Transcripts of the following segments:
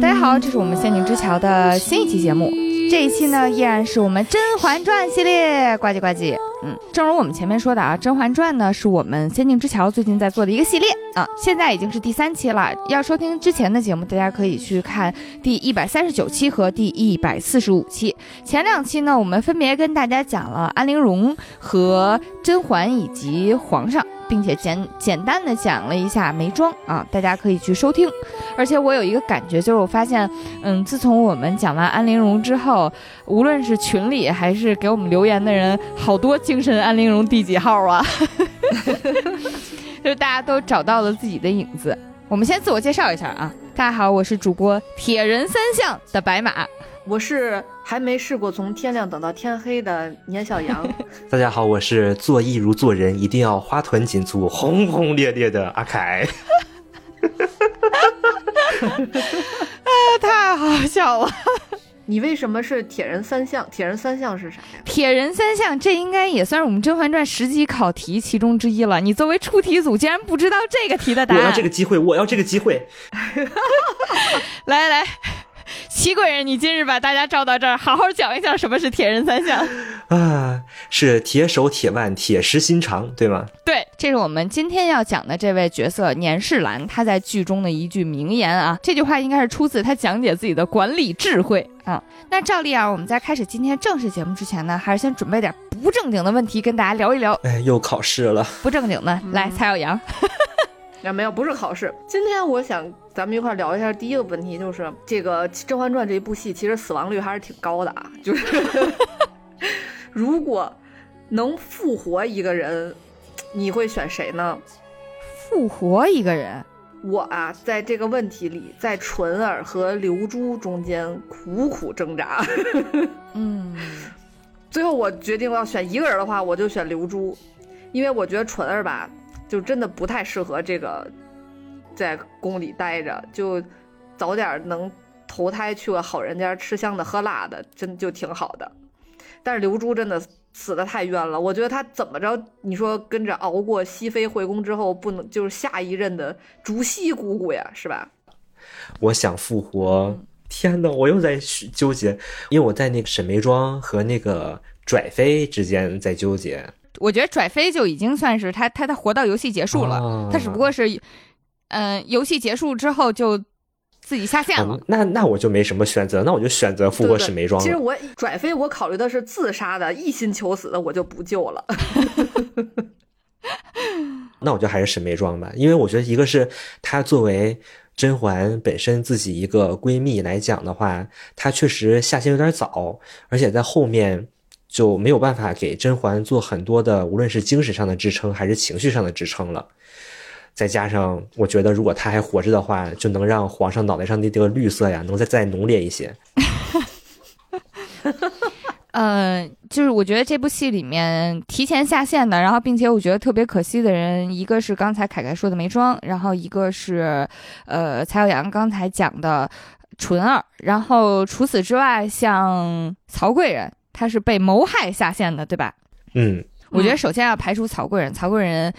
大家好，这是我们《仙境之桥》的新一期节目。这一期呢，依然是我们《甄嬛传》系列，呱唧呱唧。嗯，正如我们前面说的啊，《甄嬛传》呢是我们《仙境之桥》最近在做的一个系列啊，现在已经是第三期了。要收听之前的节目，大家可以去看第一百三十九期和第一百四十五期。前两期呢，我们分别跟大家讲了安陵容和甄嬛以及皇上。并且简简单的讲了一下眉庄啊，大家可以去收听。而且我有一个感觉，就是我发现，嗯，自从我们讲完安陵容之后，无论是群里还是给我们留言的人，好多精神安陵容第几号啊，就是大家都找到了自己的影子。我们先自我介绍一下啊，大家好，我是主播铁人三项的白马。我是还没试过从天亮等到天黑的年小杨。大家好，我是做艺如做人，一定要花团锦簇、轰轰烈烈的阿凯。啊，太好笑了！你为什么是铁人三项？铁人三项是啥呀？铁人三项，这应该也算是我们《甄嬛传》十级考题其中之一了。你作为出题组，竟然不知道这个题的答案？我要这个机会，我要这个机会。来 来。齐贵人，你今日把大家召到这儿，好好讲一讲什么是铁人三项 啊？是铁手、铁腕、铁石心肠，对吗？对，这是我们今天要讲的这位角色年世兰，他在剧中的一句名言啊。这句话应该是出自他讲解自己的管理智慧啊。那照例啊，我们在开始今天正式节目之前呢，还是先准备点不正经的问题跟大家聊一聊。哎，又考试了，不正经的，来，蔡小阳。啊，没有，不是考试。今天我想咱们一块聊一下第一个问题，就是这个《甄嬛传》这一部戏，其实死亡率还是挺高的啊。就是 如果能复活一个人，你会选谁呢？复活一个人，我啊，在这个问题里，在纯儿和刘珠中间苦苦挣扎。嗯，最后我决定我要选一个人的话，我就选刘珠，因为我觉得纯儿吧。就真的不太适合这个在宫里待着，就早点能投胎去个好人家吃香的喝辣的，真就挺好的。但是刘珠真的死的太冤了，我觉得她怎么着，你说跟着熬过熹妃回宫之后，不能就是下一任的竹溪姑姑呀，是吧？我想复活，天呐，我又在纠结，因为我在那个沈眉庄和那个拽妃之间在纠结。我觉得拽妃就已经算是他，他他活到游戏结束了，他只不过是，嗯，游戏结束之后就自己下线了。那那我就没什么选择，那我就选择复活史眉庄。其实我拽飞，我考虑的是自杀的，一心求死的，我就不救了。那我就还是沈眉庄吧，因为我觉得一个是她作为甄嬛本身自己一个闺蜜来讲的话，她确实下线有点早，而且在后面。就没有办法给甄嬛做很多的，无论是精神上的支撑还是情绪上的支撑了。再加上，我觉得如果他还活着的话，就能让皇上脑袋上的这个绿色呀，能再再浓烈一些。嗯，就是我觉得这部戏里面提前下线的，然后并且我觉得特别可惜的人，一个是刚才凯凯说的梅庄，然后一个是呃蔡小阳刚才讲的纯儿，然后除此之外，像曹贵人。他是被谋害下线的，对吧？嗯，我觉得首先要排除曹贵人，曹贵人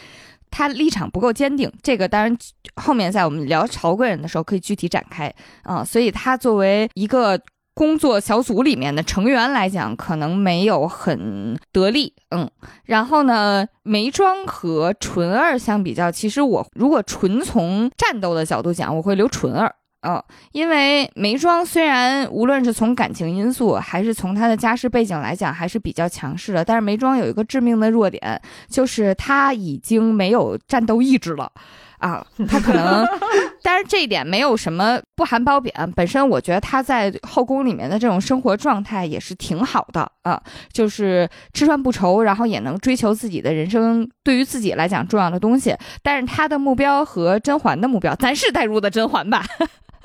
他立场不够坚定，这个当然后面在我们聊朝贵人的时候可以具体展开啊。所以他作为一个工作小组里面的成员来讲，可能没有很得力。嗯，然后呢，眉庄和纯儿相比较，其实我如果纯从战斗的角度讲，我会留纯儿。嗯，因为梅庄虽然无论是从感情因素，还是从她的家世背景来讲，还是比较强势的，但是梅庄有一个致命的弱点，就是他已经没有战斗意志了，啊，他可能，但是这一点没有什么不含褒贬，本身我觉得他在后宫里面的这种生活状态也是挺好的啊，就是吃穿不愁，然后也能追求自己的人生对于自己来讲重要的东西，但是他的目标和甄嬛的目标，咱是带入的甄嬛吧。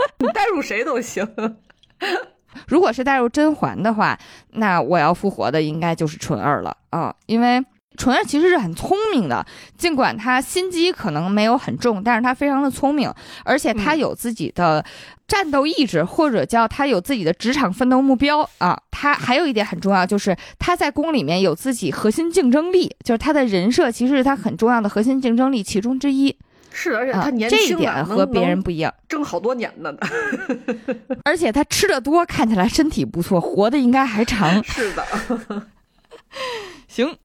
你带入谁都行。如果是带入甄嬛的话，那我要复活的应该就是纯儿了啊，因为纯儿其实是很聪明的，尽管她心机可能没有很重，但是她非常的聪明，而且她有自己的战斗意志，或者叫她有自己的职场奋斗目标啊。她还有一点很重要，就是她在宫里面有自己核心竞争力，就是她的人设其实是她很重要的核心竞争力其中之一。是的，而且啊他年轻啊，能点和别人不一样。挣好多年呢。而且他吃的多，看起来身体不错，活的应该还长。是的，行，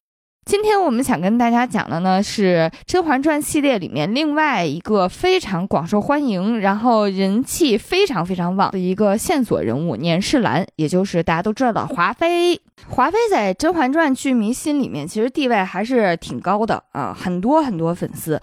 今天我们想跟大家讲的呢是《甄嬛传》系列里面另外一个非常广受欢迎，然后人气非常非常旺的一个线索人物年世兰，也就是大家都知道的华妃。华妃在《甄嬛传》剧迷心里面其实地位还是挺高的啊，很多很多粉丝。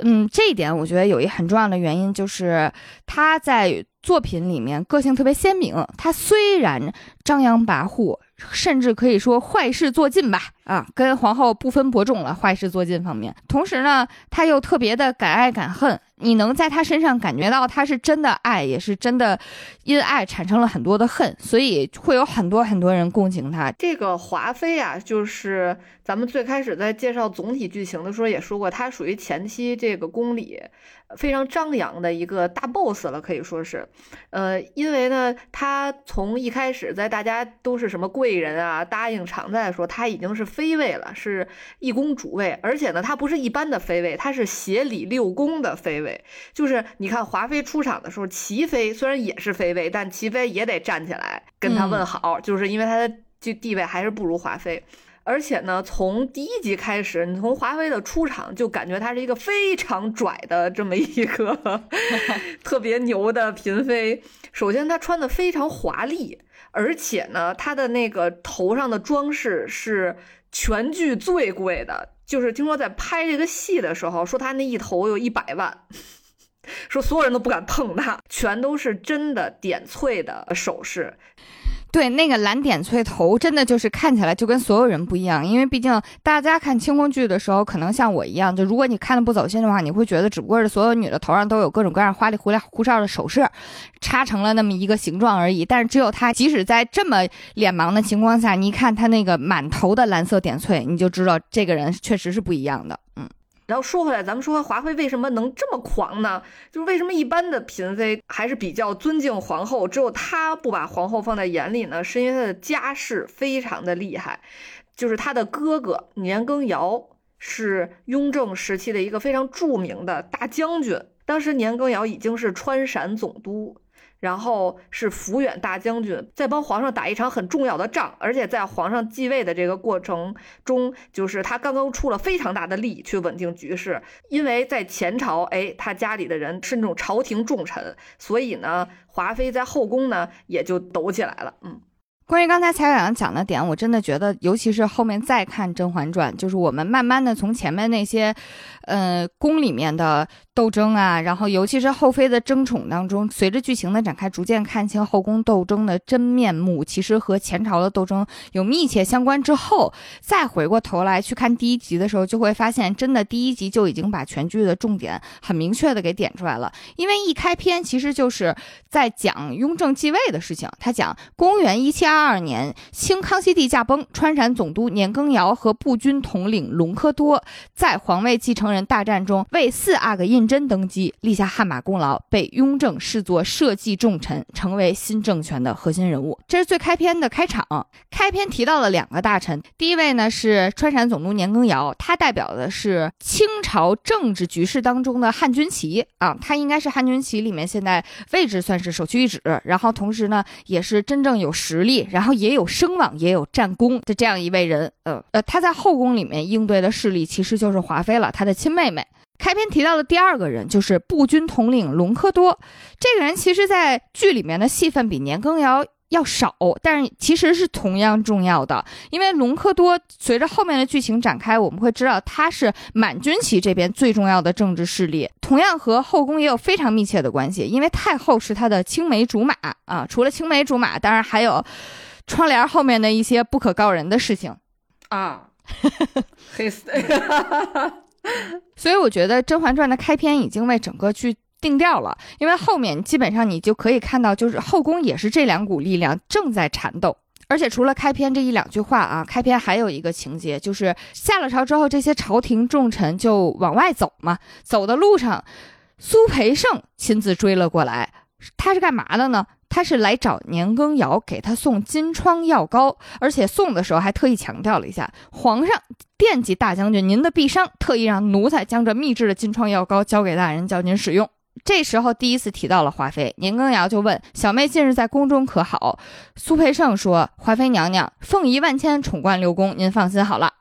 嗯，这一点我觉得有一很重要的原因就是她在作品里面个性特别鲜明。她虽然张扬跋扈，甚至可以说坏事做尽吧，啊，跟皇后不分伯仲了，坏事做尽方面。同时呢，他又特别的敢爱敢恨，你能在他身上感觉到他是真的爱，也是真的因爱产生了很多的恨，所以会有很多很多人共情他。这个华妃啊，就是咱们最开始在介绍总体剧情的时候也说过，她属于前期这个宫里非常张扬的一个大 boss 了，可以说是。呃，因为呢，她从一开始在大家都是什么贵人啊，答应常在的时候，她已经是妃位了，是一宫主位，而且呢，她不是一般的妃位，她是协理六宫的妃位。就是你看华妃出场的时候，齐妃虽然也是妃位，但齐妃也得站起来跟她问好，就是因为她的就地位还是不如华妃。而且呢，从第一集开始，你从华妃的出场就感觉她是一个非常拽的这么一个特别牛的嫔妃。首先，她穿的非常华丽，而且呢，她的那个头上的装饰是全剧最贵的。就是听说在拍这个戏的时候，说他那一头有一百万。说所有人都不敢碰他，全都是真的点翠的首饰。对，那个蓝点翠头真的就是看起来就跟所有人不一样，因为毕竟大家看清宫剧的时候，可能像我一样，就如果你看的不走心的话，你会觉得只不过是所有女的头上都有各种各样花里胡胡哨的首饰，插成了那么一个形状而已。但是只有她，即使在这么脸盲的情况下，你一看她那个满头的蓝色点翠，你就知道这个人确实是不一样的。嗯。然后说回来，咱们说华妃为什么能这么狂呢？就是为什么一般的嫔妃还是比较尊敬皇后，只有她不把皇后放在眼里呢？是因为她的家世非常的厉害，就是她的哥哥年羹尧是雍正时期的一个非常著名的大将军，当时年羹尧已经是川陕总督。然后是抚远大将军，在帮皇上打一场很重要的仗，而且在皇上继位的这个过程中，就是他刚刚出了非常大的力去稳定局势。因为在前朝，哎，他家里的人是那种朝廷重臣，所以呢，华妃在后宫呢也就抖起来了。嗯。关于刚才蔡阳讲的点，我真的觉得，尤其是后面再看《甄嬛传》，就是我们慢慢的从前面那些，呃，宫里面的斗争啊，然后尤其是后妃的争宠当中，随着剧情的展开，逐渐看清后宫斗争的真面目，其实和前朝的斗争有密切相关。之后再回过头来去看第一集的时候，就会发现，真的第一集就已经把全剧的重点很明确的给点出来了。因为一开篇其实就是在讲雍正继位的事情，他讲公元一七二。二二年，清康熙帝驾崩，川陕总督年羹尧和步军统领隆科多在皇位继承人大战中为四阿哥胤禛登基，立下汗马功劳，被雍正视作社稷重臣，成为新政权的核心人物。这是最开篇的开场。开篇提到了两个大臣，第一位呢是川陕总督年羹尧，他代表的是清朝政治局势当中的汉军旗啊，他应该是汉军旗里面现在位置算是首屈一指，然后同时呢也是真正有实力。然后也有声望，也有战功的这样一位人，呃呃，他在后宫里面应对的势力其实就是华妃了，他的亲妹妹。开篇提到的第二个人就是步军统领隆科多，这个人其实，在剧里面的戏份比年羹尧要少，但是其实是同样重要的，因为隆科多随着后面的剧情展开，我们会知道他是满军旗这边最重要的政治势力，同样和后宫也有非常密切的关系，因为太后是他的青梅竹马啊，除了青梅竹马，当然还有。窗帘后面的一些不可告人的事情啊，黑死！所以我觉得《甄嬛传》的开篇已经为整个剧定调了，因为后面基本上你就可以看到，就是后宫也是这两股力量正在缠斗。而且除了开篇这一两句话啊，开篇还有一个情节，就是下了朝之后，这些朝廷重臣就往外走嘛，走的路上，苏培盛亲自追了过来，他是干嘛的呢？他是来找年羹尧给他送金疮药膏，而且送的时候还特意强调了一下，皇上惦记大将军您的臂伤，特意让奴才将这秘制的金疮药膏交给大人，叫您使用。这时候第一次提到了华妃，年羹尧就问小妹近日在宫中可好？苏培盛说：“华妃娘娘凤仪万千，宠冠六宫，您放心好了。”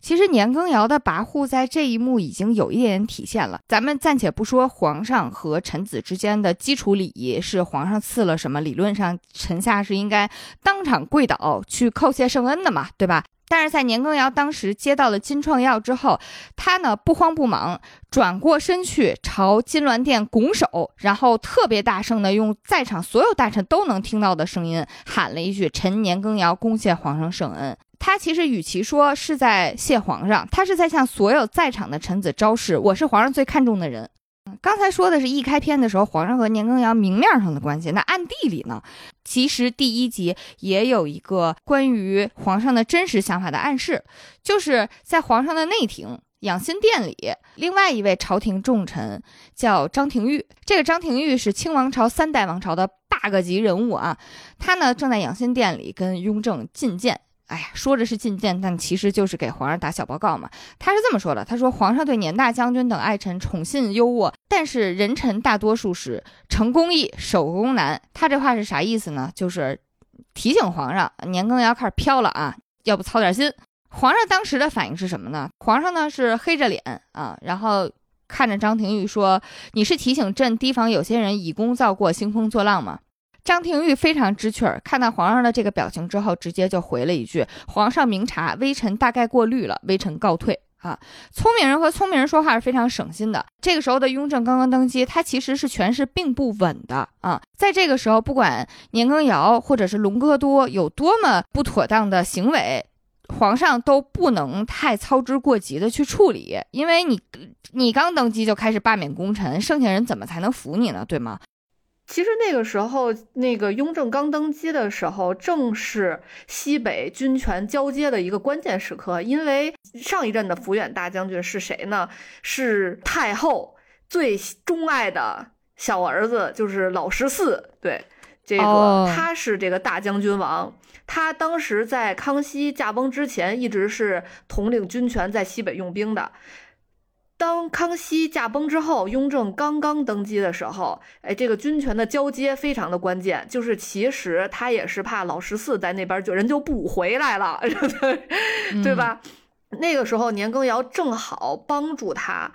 其实年羹尧的跋扈在这一幕已经有一点点体现了。咱们暂且不说皇上和臣子之间的基础礼仪是皇上赐了什么，理论上臣下是应该当场跪倒去叩谢圣恩的嘛，对吧？但是在年羹尧当时接到了金创药之后，他呢不慌不忙，转过身去朝金銮殿拱手，然后特别大声的用在场所有大臣都能听到的声音喊了一句：“臣年羹尧恭谢皇上圣恩。”他其实与其说是在谢皇上，他是在向所有在场的臣子昭示：“我是皇上最看重的人。”刚才说的是一开篇的时候，皇上和年羹尧明面上的关系，那暗地里呢？其实第一集也有一个关于皇上的真实想法的暗示，就是在皇上的内廷养心殿里，另外一位朝廷重臣叫张廷玉。这个张廷玉是清王朝三代王朝的 bug 级人物啊，他呢正在养心殿里跟雍正觐见。哎呀，说着是觐见，但其实就是给皇上打小报告嘛。他是这么说的：“他说皇上对年大将军等爱臣宠信优渥，但是人臣大多数是成功易，守功难。”他这话是啥意思呢？就是提醒皇上，年羹尧开始飘了啊，要不操点心。皇上当时的反应是什么呢？皇上呢是黑着脸啊，然后看着张廷玉说：“你是提醒朕提防有些人以功造过，兴风作浪吗？”张廷玉非常知趣儿，看到皇上的这个表情之后，直接就回了一句：“皇上明察，微臣大概过虑了，微臣告退。”啊，聪明人和聪明人说话是非常省心的。这个时候的雍正刚刚登基，他其实是权势并不稳的啊。在这个时候，不管年羹尧或者是隆科多有多么不妥当的行为，皇上都不能太操之过急的去处理，因为你你刚登基就开始罢免功臣，剩下人怎么才能服你呢？对吗？其实那个时候，那个雍正刚登基的时候，正是西北军权交接的一个关键时刻。因为上一任的抚远大将军是谁呢？是太后最钟爱的小儿子，就是老十四。对，这个他是这个大将军王。他当时在康熙驾崩之前，一直是统领军权在西北用兵的。当康熙驾崩之后，雍正刚刚登基的时候，哎，这个军权的交接非常的关键，就是其实他也是怕老十四在那边就人就不回来了，对吧？那个时候年羹尧正好帮助他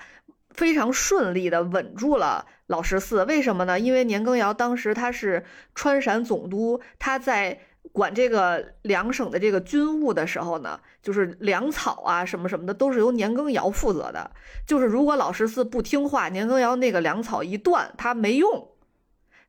非常顺利的稳住了老十四，为什么呢？因为年羹尧当时他是川陕总督，他在。管这个两省的这个军务的时候呢，就是粮草啊什么什么的，都是由年羹尧负责的。就是如果老十四不听话，年羹尧那个粮草一断，他没用。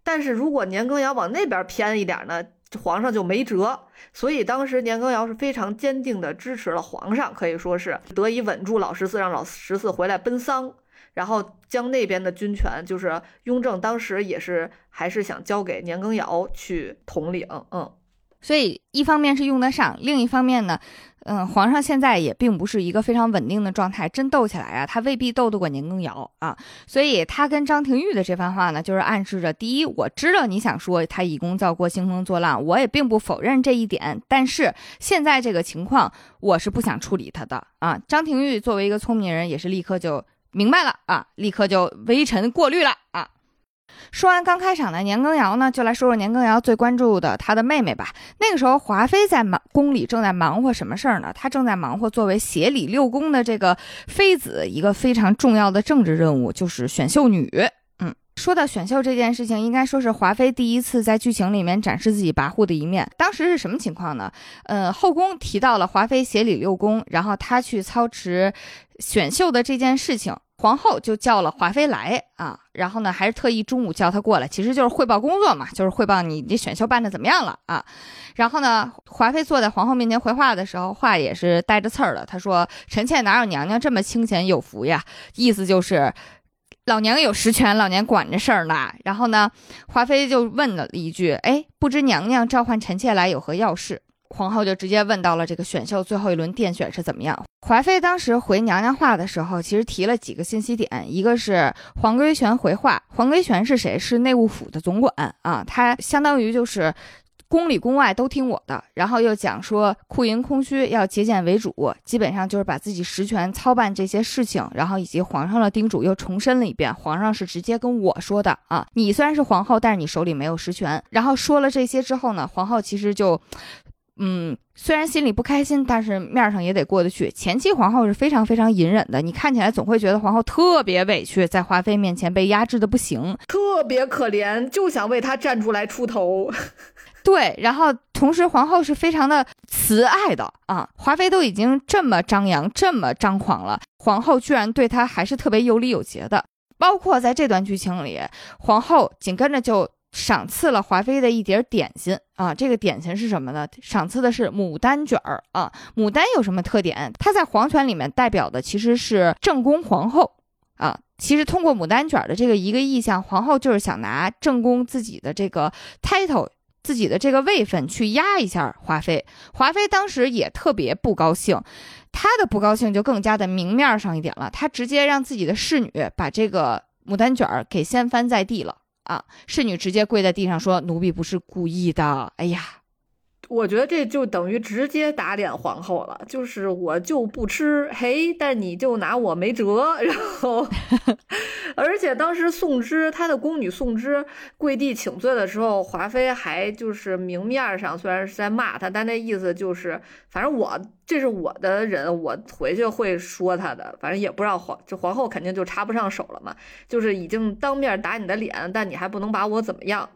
但是如果年羹尧往那边偏一点呢，皇上就没辙。所以当时年羹尧是非常坚定的支持了皇上，可以说是得以稳住老十四，让老十四回来奔丧，然后将那边的军权，就是雍正当时也是还是想交给年羹尧去统领，嗯。所以，一方面是用得上，另一方面呢，嗯，皇上现在也并不是一个非常稳定的状态，真斗起来啊，他未必斗得过年羹尧啊。所以，他跟张廷玉的这番话呢，就是暗示着：第一，我知道你想说他以功造过，兴风作浪，我也并不否认这一点，但是现在这个情况，我是不想处理他的啊。张廷玉作为一个聪明人，也是立刻就明白了啊，立刻就微臣过滤了啊。说完刚开场的年羹尧呢，就来说说年羹尧最关注的他的妹妹吧。那个时候，华妃在忙宫里正在忙活什么事儿呢？她正在忙活作为协理六宫的这个妃子一个非常重要的政治任务，就是选秀女。嗯，说到选秀这件事情，应该说是华妃第一次在剧情里面展示自己跋扈的一面。当时是什么情况呢？呃，后宫提到了华妃协理六宫，然后她去操持选秀的这件事情。皇后就叫了华妃来啊，然后呢，还是特意中午叫她过来，其实就是汇报工作嘛，就是汇报你这选秀办的怎么样了啊。然后呢，华妃坐在皇后面前回话的时候，话也是带着刺儿的。她说：“臣妾哪有娘娘这么清闲有福呀？”意思就是老娘有实权，老娘管着事儿呢。然后呢，华妃就问了一句：“哎，不知娘娘召唤臣妾来有何要事？”皇后就直接问到了这个选秀最后一轮殿选是怎么样。华妃当时回娘娘话的时候，其实提了几个信息点，一个是黄规玄回话，黄规玄是谁？是内务府的总管啊，他相当于就是宫里宫外都听我的，然后又讲说库银空虚，要节俭为主，基本上就是把自己实权操办这些事情，然后以及皇上的叮嘱又重申了一遍，皇上是直接跟我说的啊，你虽然是皇后，但是你手里没有实权。然后说了这些之后呢，皇后其实就。嗯，虽然心里不开心，但是面上也得过得去。前期皇后是非常非常隐忍的，你看起来总会觉得皇后特别委屈，在华妃面前被压制的不行，特别可怜，就想为她站出来出头。对，然后同时皇后是非常的慈爱的啊，华妃都已经这么张扬、这么张狂了，皇后居然对她还是特别有礼有节的。包括在这段剧情里，皇后紧跟着就。赏赐了华妃的一碟点心啊，这个点心是什么呢？赏赐的是牡丹卷儿啊。牡丹有什么特点？它在皇权里面代表的其实是正宫皇后啊。其实通过牡丹卷的这个一个意象，皇后就是想拿正宫自己的这个 title，自己的这个位分去压一下华妃。华妃当时也特别不高兴，她的不高兴就更加的明面上一点了，她直接让自己的侍女把这个牡丹卷儿给掀翻在地了。啊！侍女直接跪在地上说：“奴婢不是故意的。”哎呀。我觉得这就等于直接打脸皇后了，就是我就不吃，嘿，但你就拿我没辙。然后，而且当时宋芝她的宫女宋芝跪地请罪的时候，华妃还就是明面上虽然是在骂她，但那意思就是，反正我这是我的人，我回去会说她的，反正也不知道皇就皇后肯定就插不上手了嘛，就是已经当面打你的脸，但你还不能把我怎么样。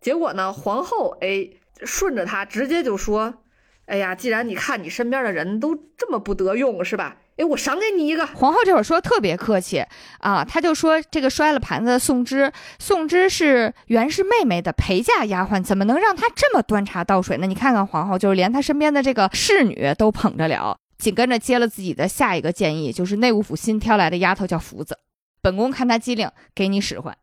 结果呢，皇后哎。顺着他直接就说：“哎呀，既然你看你身边的人都这么不得用，是吧？哎，我赏给你一个。”皇后这会儿说特别客气啊，他就说：“这个摔了盘子的宋芝，宋芝是袁氏妹妹的陪嫁丫鬟，怎么能让她这么端茶倒水呢？你看看皇后，就是连她身边的这个侍女都捧着了。紧跟着接了自己的下一个建议，就是内务府新挑来的丫头叫福子，本宫看她机灵，给你使唤。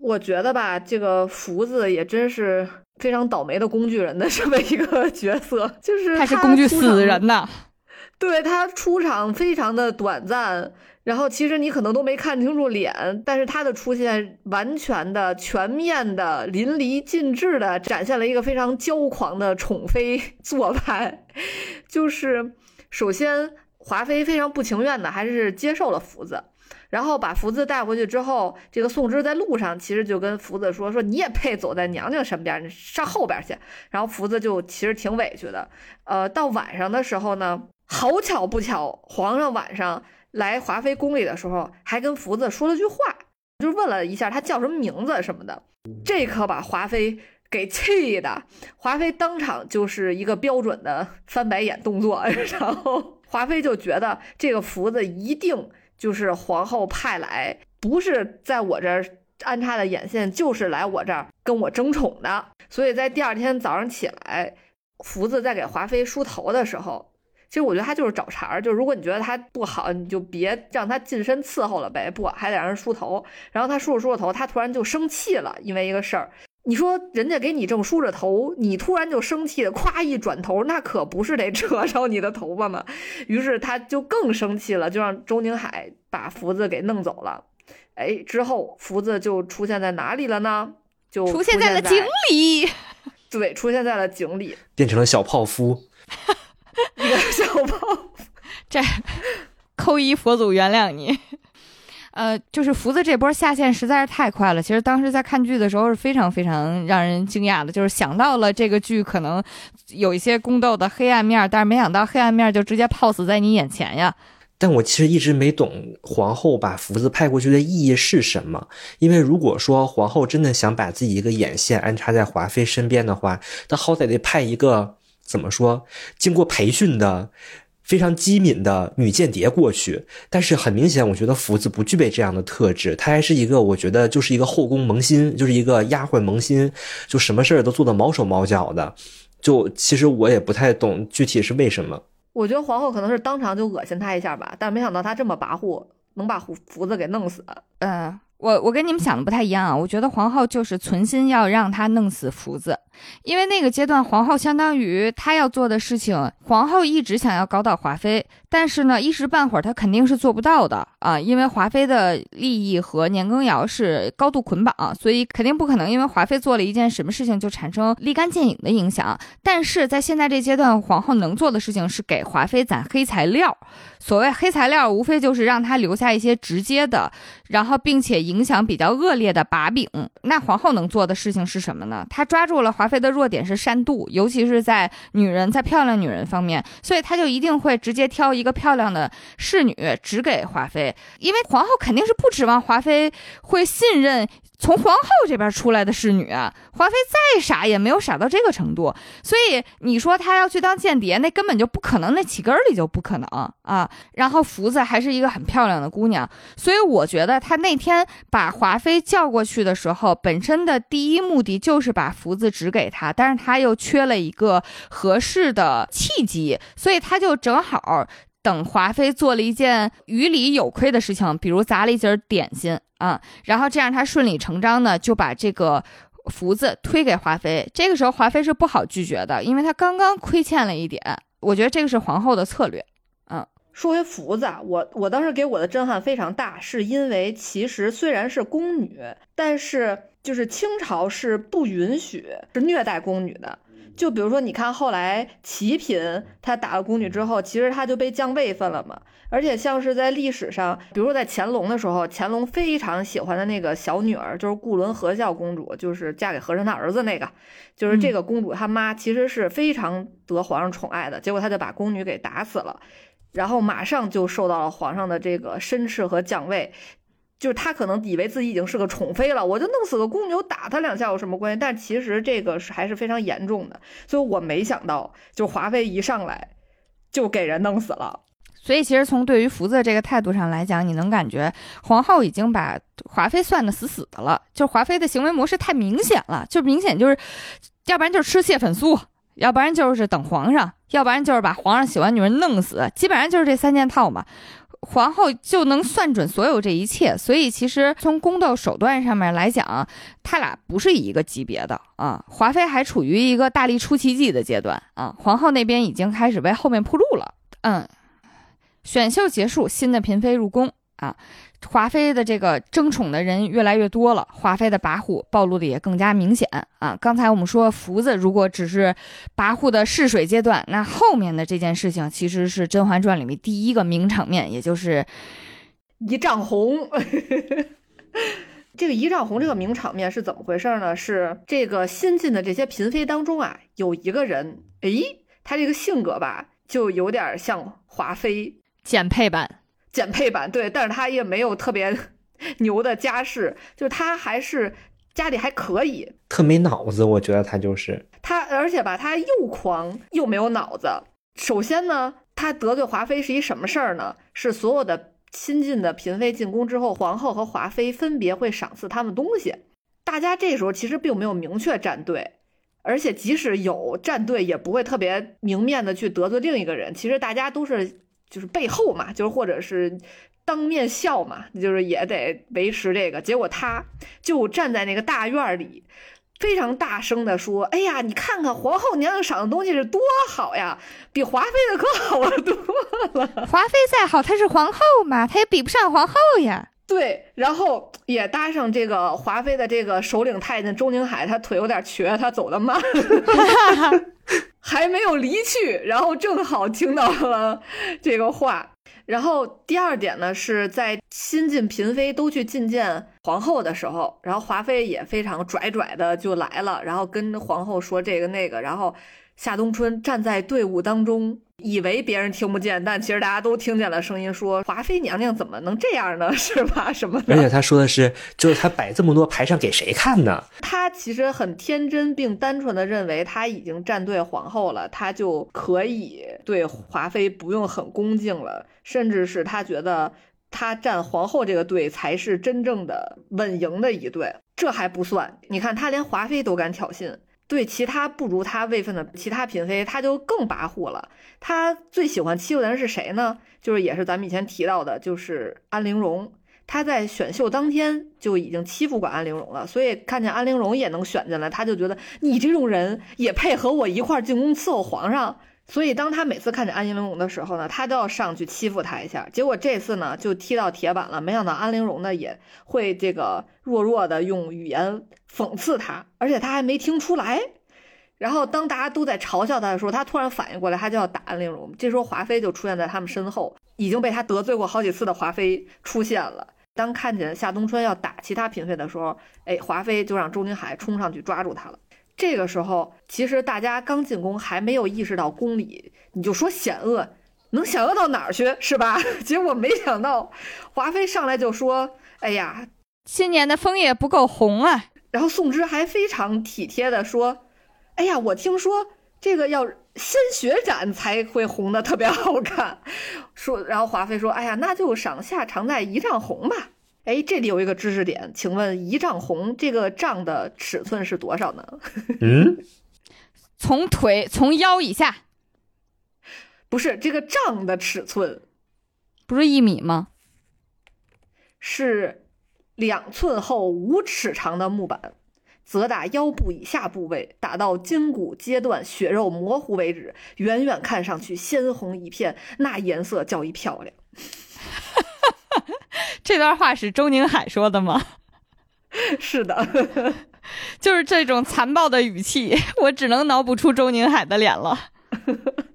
我觉得吧，这个福子也真是。”非常倒霉的工具人的 这么一个角色，就是他是工具死人呐。对他出场非常的短暂，然后其实你可能都没看清楚脸，但是他的出现完全的、全面的、淋漓尽致的展现了一个非常骄狂的宠妃 做派。就是首先华妃非常不情愿的还是接受了福子。然后把福子带回去之后，这个宋芝在路上其实就跟福子说：“说你也配走在娘娘身边，上后边去。”然后福子就其实挺委屈的。呃，到晚上的时候呢，好巧不巧，皇上晚上来华妃宫里的时候，还跟福子说了句话，就是问了一下他叫什么名字什么的。这可把华妃给气的，华妃当场就是一个标准的翻白眼动作，然后华妃就觉得这个福子一定。就是皇后派来，不是在我这儿安插的眼线，就是来我这儿跟我争宠的。所以在第二天早上起来，福子在给华妃梳头的时候，其实我觉得他就是找茬儿。就如果你觉得他不好，你就别让他近身伺候了呗，不还得让人梳头。然后他梳着梳着头，他突然就生气了，因为一个事儿。你说人家给你正梳着头，你突然就生气了，咵一转头，那可不是得 扯着你的头发吗？于是他就更生气了，就让周宁海把福子给弄走了。哎，之后福子就出现在哪里了呢？就出现在了井里。对，出现在了井里，变成了小泡芙。一个小泡芙，这扣一佛祖原谅你。呃，就是福子这波下线实在是太快了。其实当时在看剧的时候是非常非常让人惊讶的，就是想到了这个剧可能有一些宫斗的黑暗面，但是没想到黑暗面就直接泡死在你眼前呀。但我其实一直没懂皇后把福子派过去的意义是什么。因为如果说皇后真的想把自己一个眼线安插在华妃身边的话，她好歹得派一个怎么说经过培训的。非常机敏的女间谍过去，但是很明显，我觉得福子不具备这样的特质，她还是一个，我觉得就是一个后宫萌新，就是一个丫鬟萌新，就什么事儿都做得毛手毛脚的。就其实我也不太懂具体是为什么。我觉得皇后可能是当场就恶心她一下吧，但没想到她这么跋扈，能把福福子给弄死。嗯。我我跟你们想的不太一样啊，我觉得皇后就是存心要让他弄死福子，因为那个阶段皇后相当于她要做的事情，皇后一直想要搞倒华妃，但是呢，一时半会儿她肯定是做不到的啊，因为华妃的利益和年羹尧是高度捆绑，所以肯定不可能因为华妃做了一件什么事情就产生立竿见影的影响。但是在现在这阶段，皇后能做的事情是给华妃攒黑材料。所谓黑材料，无非就是让她留下一些直接的，然后并且影响比较恶劣的把柄。那皇后能做的事情是什么呢？她抓住了华妃的弱点是善妒，尤其是在女人在漂亮女人方面，所以他就一定会直接挑一个漂亮的侍女指给华妃，因为皇后肯定是不指望华妃会信任。从皇后这边出来的侍女，华妃再傻也没有傻到这个程度，所以你说她要去当间谍，那根本就不可能，那起根儿里就不可能啊。然后福子还是一个很漂亮的姑娘，所以我觉得她那天把华妃叫过去的时候，本身的第一目的就是把福子指给她，但是她又缺了一个合适的契机，所以她就正好。等华妃做了一件于理有亏的事情，比如砸了一截点心啊，然后这样她顺理成章的就把这个福子推给华妃。这个时候华妃是不好拒绝的，因为她刚刚亏欠了一点。我觉得这个是皇后的策略。嗯，说回福子，我我当时给我的震撼非常大，是因为其实虽然是宫女，但是就是清朝是不允许是虐待宫女的。就比如说，你看后来齐嫔她打了宫女之后，其实她就被降位分了嘛。而且像是在历史上，比如说在乾隆的时候，乾隆非常喜欢的那个小女儿就是固伦和孝公主，就是嫁给和珅他儿子那个，就是这个公主她妈其实是非常得皇上宠爱的，结果她就把宫女给打死了，然后马上就受到了皇上的这个申斥和降位。就是他可能以为自己已经是个宠妃了，我就弄死个宫牛，打他两下有什么关系？但其实这个是还是非常严重的，所以我没想到，就华妃一上来就给人弄死了。所以其实从对于福子这个态度上来讲，你能感觉皇后已经把华妃算的死死的了，就华妃的行为模式太明显了，就明显就是，要不然就是吃蟹粉酥，要不然就是等皇上，要不然就是把皇上喜欢女人弄死，基本上就是这三件套嘛。皇后就能算准所有这一切，所以其实从宫斗手段上面来讲，他俩不是一个级别的啊。华妃还处于一个大力出奇迹的阶段啊，皇后那边已经开始为后面铺路了。嗯，选秀结束，新的嫔妃入宫啊。华妃的这个争宠的人越来越多了，华妃的跋扈暴露的也更加明显啊！刚才我们说福子如果只是跋扈的试水阶段，那后面的这件事情其实是《甄嬛传》里面第一个名场面，也就是一丈红。这个一丈红这个名场面是怎么回事呢？是这个新进的这些嫔妃当中啊，有一个人，诶，他这个性格吧，就有点像华妃减配版。减配版对，但是他也没有特别 牛的家世，就是他还是家里还可以，特没脑子，我觉得他就是他，而且吧，他又狂又没有脑子。首先呢，他得罪华妃是一什么事儿呢？是所有的亲近的嫔妃进宫之后，皇后和华妃分别会赏赐他们东西。大家这时候其实并没有明确站队，而且即使有站队，也不会特别明面的去得罪另一个人。其实大家都是。就是背后嘛，就是或者是当面笑嘛，就是也得维持这个。结果他就站在那个大院里，非常大声的说：“哎呀，你看看皇后娘娘赏的东西是多好呀，比华妃的可好了多了。华妃再好，她是皇后嘛，她也比不上皇后呀。”对，然后也搭上这个华妃的这个首领太监周宁海，他腿有点瘸，他走的慢。还没有离去，然后正好听到了这个话。然后第二点呢，是在新晋嫔妃都去觐见皇后的时候，然后华妃也非常拽拽的就来了，然后跟皇后说这个那个，然后夏冬春站在队伍当中。以为别人听不见，但其实大家都听见了声音，说华妃娘娘怎么能这样呢？是吧？什么的？而且他说的是，就是他摆这么多排场给谁看呢？他其实很天真并单纯的认为他已经站对皇后了，他就可以对华妃不用很恭敬了，甚至是他觉得他站皇后这个队才是真正的稳赢的一队。这还不算，你看他连华妃都敢挑衅。对其他不如他位分的其他嫔妃，他就更跋扈了。他最喜欢欺负的人是谁呢？就是也是咱们以前提到的，就是安陵容。他在选秀当天就已经欺负过安陵容了，所以看见安陵容也能选进来，他就觉得你这种人也配和我一块进宫伺候皇上，所以当他每次看见安陵容的时候呢，他都要上去欺负她一下。结果这次呢，就踢到铁板了。没想到安陵容呢也会这个弱弱的用语言讽刺他，而且他还没听出来。然后当大家都在嘲笑他的时候，他突然反应过来，他就要打安陵容。这时候华妃就出现在他们身后，已经被他得罪过好几次的华妃出现了。当看见夏冬春要打其他嫔妃的时候，哎，华妃就让周宁海冲上去抓住他了。这个时候，其实大家刚进宫，还没有意识到宫里，你就说险恶，能险恶到哪儿去，是吧？结果没想到，华妃上来就说：“哎呀，今年的枫叶不够红啊。”然后宋芝还非常体贴的说：“哎呀，我听说这个要鲜血染才会红的特别好看。”说，然后华妃说：“哎呀，那就赏夏常在一丈红吧。”哎，这里有一个知识点，请问一丈红这个丈的尺寸是多少呢？嗯，从腿从腰以下，不是这个丈的尺寸，不是一米吗？是两寸厚五尺长的木板，则打腰部以下部位，打到筋骨阶段血肉模糊为止，远远看上去鲜红一片，那颜色叫一漂亮。这段话是周宁海说的吗？是的，就是这种残暴的语气，我只能脑补出周宁海的脸了。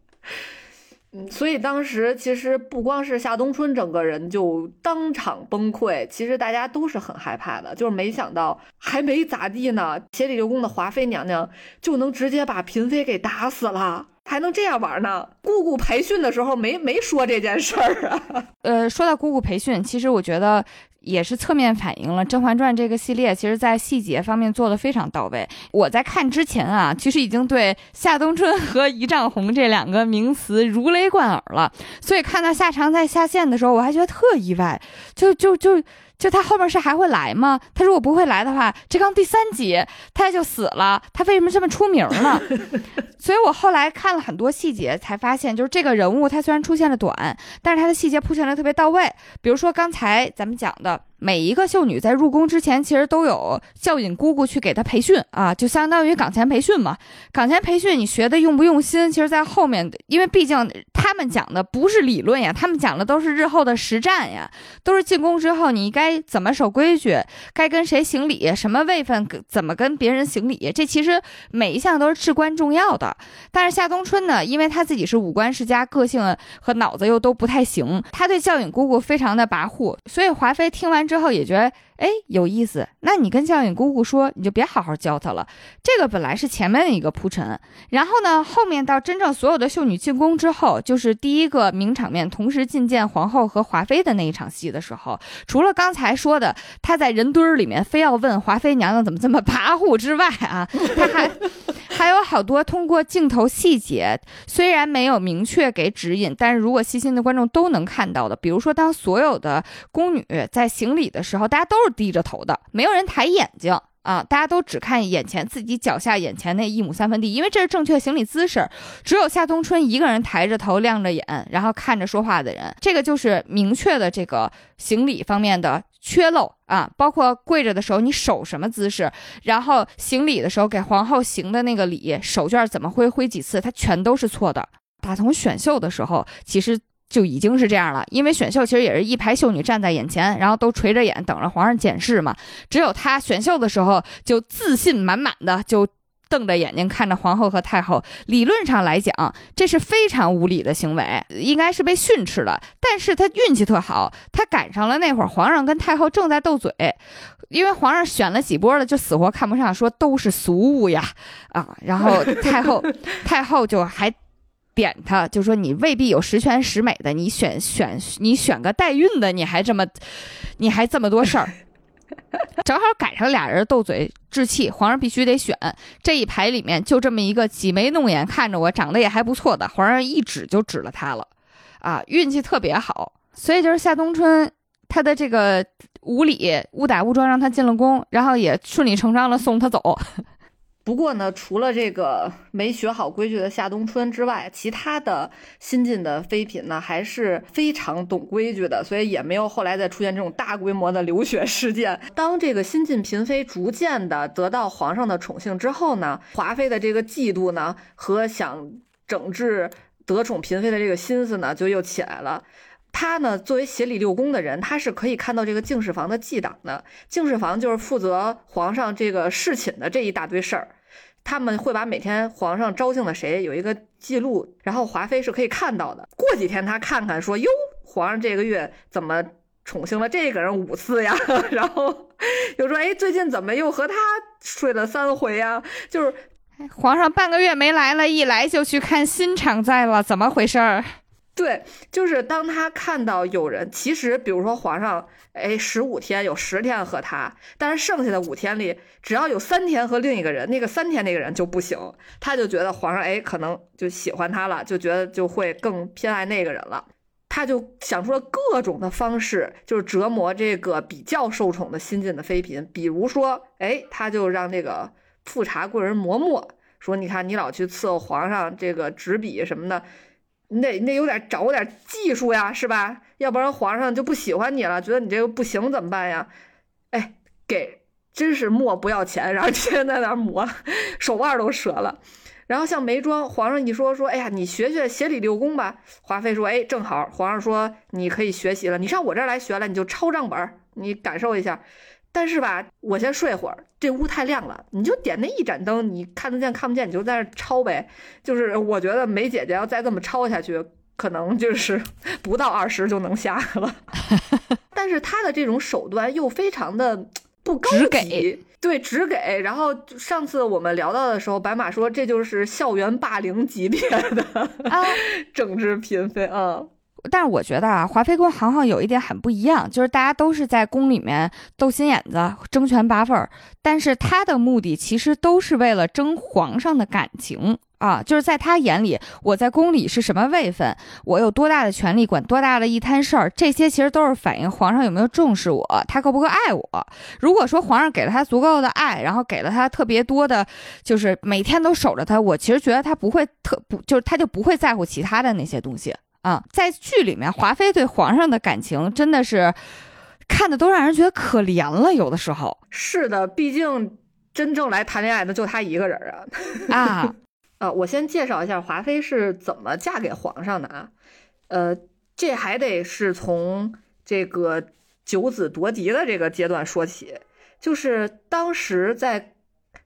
所以当时其实不光是夏冬春整个人就当场崩溃，其实大家都是很害怕的，就是没想到还没咋地呢，协理六宫的华妃娘娘就能直接把嫔妃给打死了。还能这样玩呢？姑姑培训的时候没没说这件事儿啊？呃，说到姑姑培训，其实我觉得也是侧面反映了《甄嬛传》这个系列，其实在细节方面做的非常到位。我在看之前啊，其实已经对夏冬春和一丈红这两个名词如雷贯耳了，所以看到夏常在下线的时候，我还觉得特意外，就就就。就他后面是还会来吗？他如果不会来的话，这刚第三集他就死了，他为什么这么出名呢？所以我后来看了很多细节，才发现就是这个人物他虽然出现了短，但是他的细节铺陈的特别到位。比如说刚才咱们讲的。每一个秀女在入宫之前，其实都有教引姑姑去给她培训啊，就相当于岗前培训嘛。岗前培训你学的用不用心，其实，在后面，因为毕竟他们讲的不是理论呀，他们讲的都是日后的实战呀，都是进宫之后你该怎么守规矩，该跟谁行礼，什么位分，怎么跟别人行礼，这其实每一项都是至关重要的。但是夏冬春呢，因为她自己是五官世家，个性和脑子又都不太行，她对教引姑姑非常的跋扈，所以华妃听完之。之后也觉得哎有意思，那你跟教颖姑姑说，你就别好好教她了。这个本来是前面的一个铺陈，然后呢，后面到真正所有的秀女进宫之后，就是第一个名场面，同时觐见皇后和华妃的那一场戏的时候，除了刚才说的她在人堆儿里面非要问华妃娘娘怎么这么跋扈之外啊，她还。还有好多通过镜头细节，虽然没有明确给指引，但是如果细心的观众都能看到的，比如说当所有的宫女在行礼的时候，大家都是低着头的，没有人抬眼睛啊，大家都只看眼前自己脚下眼前那一亩三分地，因为这是正确行礼姿势。只有夏冬春一个人抬着头亮着眼，然后看着说话的人，这个就是明确的这个行礼方面的。缺漏啊，包括跪着的时候你手什么姿势，然后行礼的时候给皇后行的那个礼，手绢怎么挥挥几次，它全都是错的。打从选秀的时候，其实就已经是这样了，因为选秀其实也是一排秀女站在眼前，然后都垂着眼等着皇上检视嘛。只有她选秀的时候就自信满满的就。瞪着眼睛看着皇后和太后，理论上来讲，这是非常无礼的行为，应该是被训斥的。但是他运气特好，他赶上了那会儿皇上跟太后正在斗嘴，因为皇上选了几波了，就死活看不上，说都是俗物呀啊！然后太后太后就还 点他，就说你未必有十全十美的，你选选你选个代孕的，你还这么，你还这么多事儿。正好赶上俩人斗嘴置气，皇上必须得选这一排里面就这么一个挤眉弄眼看着我，长得也还不错的，皇上一指就指了他了，啊，运气特别好。所以就是夏冬春他的这个无理误打误撞让他进了宫，然后也顺理成章的送他走。不过呢，除了这个没学好规矩的夏冬春之外，其他的新进的妃嫔呢，还是非常懂规矩的，所以也没有后来再出现这种大规模的流血事件。当这个新晋嫔妃逐渐的得到皇上的宠幸之后呢，华妃的这个嫉妒呢和想整治得宠嫔妃的这个心思呢，就又起来了。他呢，作为协理六宫的人，他是可以看到这个敬事房的记档的。敬事房就是负责皇上这个侍寝的这一大堆事儿，他们会把每天皇上招幸的谁有一个记录，然后华妃是可以看到的。过几天他看看说，哟，皇上这个月怎么宠幸了这个人五次呀？然后又说，哎，最近怎么又和他睡了三回呀？就是皇上半个月没来了，一来就去看新常在了，怎么回事儿？对，就是当他看到有人，其实比如说皇上，哎，十五天有十天和他，但是剩下的五天里，只要有三天和另一个人，那个三天那个人就不行，他就觉得皇上哎可能就喜欢他了，就觉得就会更偏爱那个人了，他就想出了各种的方式，就是折磨这个比较受宠的新晋的妃嫔，比如说，哎，他就让那个富察贵人磨墨，说你看你老去伺候皇上这个执笔什么的。你得你得有点掌握点技术呀，是吧？要不然皇上就不喜欢你了，觉得你这个不行怎么办呀？哎，给真是墨不要钱，然后天天在那磨，手腕都折了。然后像眉庄，皇上一说说，哎呀，你学学协理六宫吧。华妃说，哎，正好，皇上说你可以学习了，你上我这儿来学了，你就抄账本，你感受一下。但是吧，我先睡会儿，这屋太亮了，你就点那一盏灯，你看得见看不见，你就在那抄呗。就是我觉得梅姐姐要再这么抄下去，可能就是 不到二十就能下了。但是她的这种手段又非常的不高级，对，只给。然后上次我们聊到的时候，白马说这就是校园霸凌级别的啊，政治嫔妃啊。但是我觉得啊，华妃跟航航有一点很不一样，就是大家都是在宫里面斗心眼子、争权拔份儿，但是他的目的其实都是为了争皇上的感情啊。就是在他眼里，我在宫里是什么位分，我有多大的权利，管多大的一摊事儿，这些其实都是反映皇上有没有重视我，他够不够爱我。如果说皇上给了他足够的爱，然后给了他特别多的，就是每天都守着他，我其实觉得他不会特不，就是他就不会在乎其他的那些东西。啊，在剧里面，华妃对皇上的感情真的是看的都让人觉得可怜了。有的时候是的，毕竟真正来谈恋爱的就她一个人啊。啊，呃，我先介绍一下华妃是怎么嫁给皇上的啊。呃，这还得是从这个九子夺嫡的这个阶段说起，就是当时在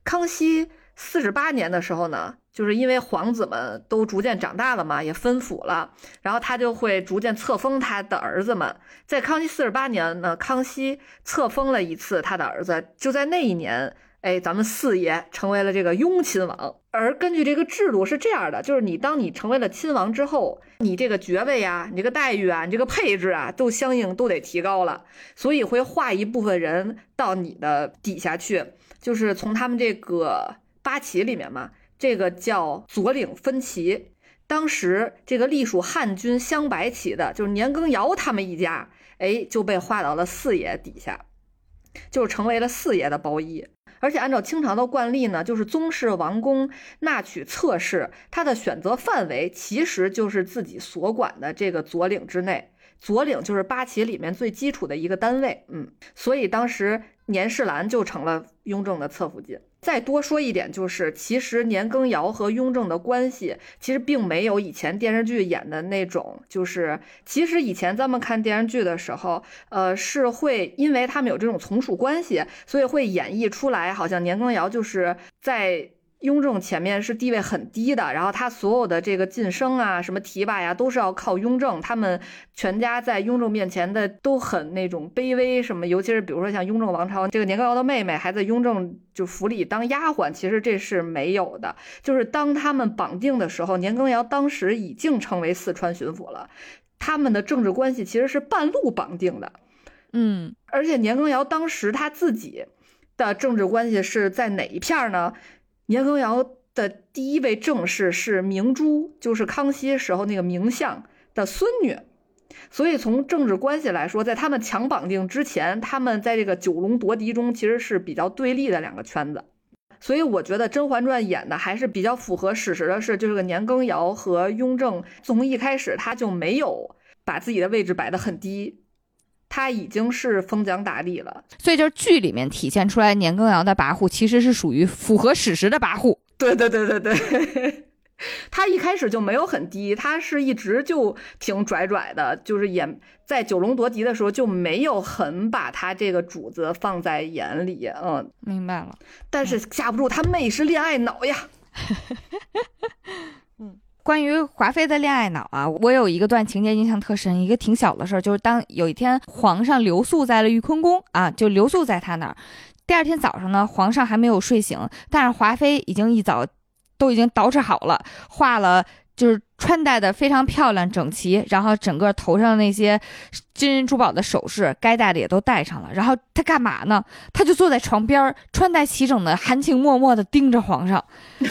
康熙四十八年的时候呢。就是因为皇子们都逐渐长大了嘛，也分府了，然后他就会逐渐册封他的儿子们。在康熙四十八年呢，康熙册封了一次他的儿子，就在那一年，哎，咱们四爷成为了这个雍亲王。而根据这个制度是这样的，就是你当你成为了亲王之后，你这个爵位啊，你这个待遇啊，你这个配置啊，都相应都得提高了，所以会划一部分人到你的底下去，就是从他们这个八旗里面嘛。这个叫左领分旗，当时这个隶属汉军镶白旗的，就是年羹尧他们一家，哎，就被划到了四爷底下，就成为了四爷的包衣。而且按照清朝的惯例呢，就是宗室王公纳取侧室，他的选择范围其实就是自己所管的这个左领之内。左领就是八旗里面最基础的一个单位，嗯，所以当时年世兰就成了雍正的侧福晋。再多说一点，就是其实年羹尧和雍正的关系，其实并没有以前电视剧演的那种，就是其实以前咱们看电视剧的时候，呃，是会因为他们有这种从属关系，所以会演绎出来，好像年羹尧就是在。雍正前面是地位很低的，然后他所有的这个晋升啊、什么提拔呀，都是要靠雍正。他们全家在雍正面前的都很那种卑微，什么，尤其是比如说像雍正王朝，这个年羹尧的妹妹还在雍正就府里当丫鬟，其实这是没有的。就是当他们绑定的时候，年羹尧当时已经成为四川巡抚了，他们的政治关系其实是半路绑定的。嗯，而且年羹尧当时他自己的政治关系是在哪一片呢？年羹尧的第一位正室是明珠，就是康熙时候那个明相的孙女，所以从政治关系来说，在他们强绑定之前，他们在这个九龙夺嫡中其实是比较对立的两个圈子。所以我觉得《甄嬛传》演的还是比较符合史实的是，就是个年羹尧和雍正从一开始他就没有把自己的位置摆得很低。他已经是封疆大吏了，所以就是剧里面体现出来年羹尧的跋扈，其实是属于符合史实的跋扈。对对对对对。他一开始就没有很低，他是一直就挺拽拽的，就是也在九龙夺嫡的时候就没有很把他这个主子放在眼里，嗯，明白了。但是架不住他妹是恋爱脑呀。关于华妃的恋爱脑啊，我有一个段情节印象特深，一个挺小的事儿，就是当有一天皇上留宿在了玉坤宫啊，就留宿在他那儿。第二天早上呢，皇上还没有睡醒，但是华妃已经一早都已经捯饬好了，化了，就是穿戴的非常漂亮整齐，然后整个头上那些金银珠宝的首饰该戴的也都戴上了。然后她干嘛呢？她就坐在床边儿，穿戴齐整的，含情脉脉的盯着皇上。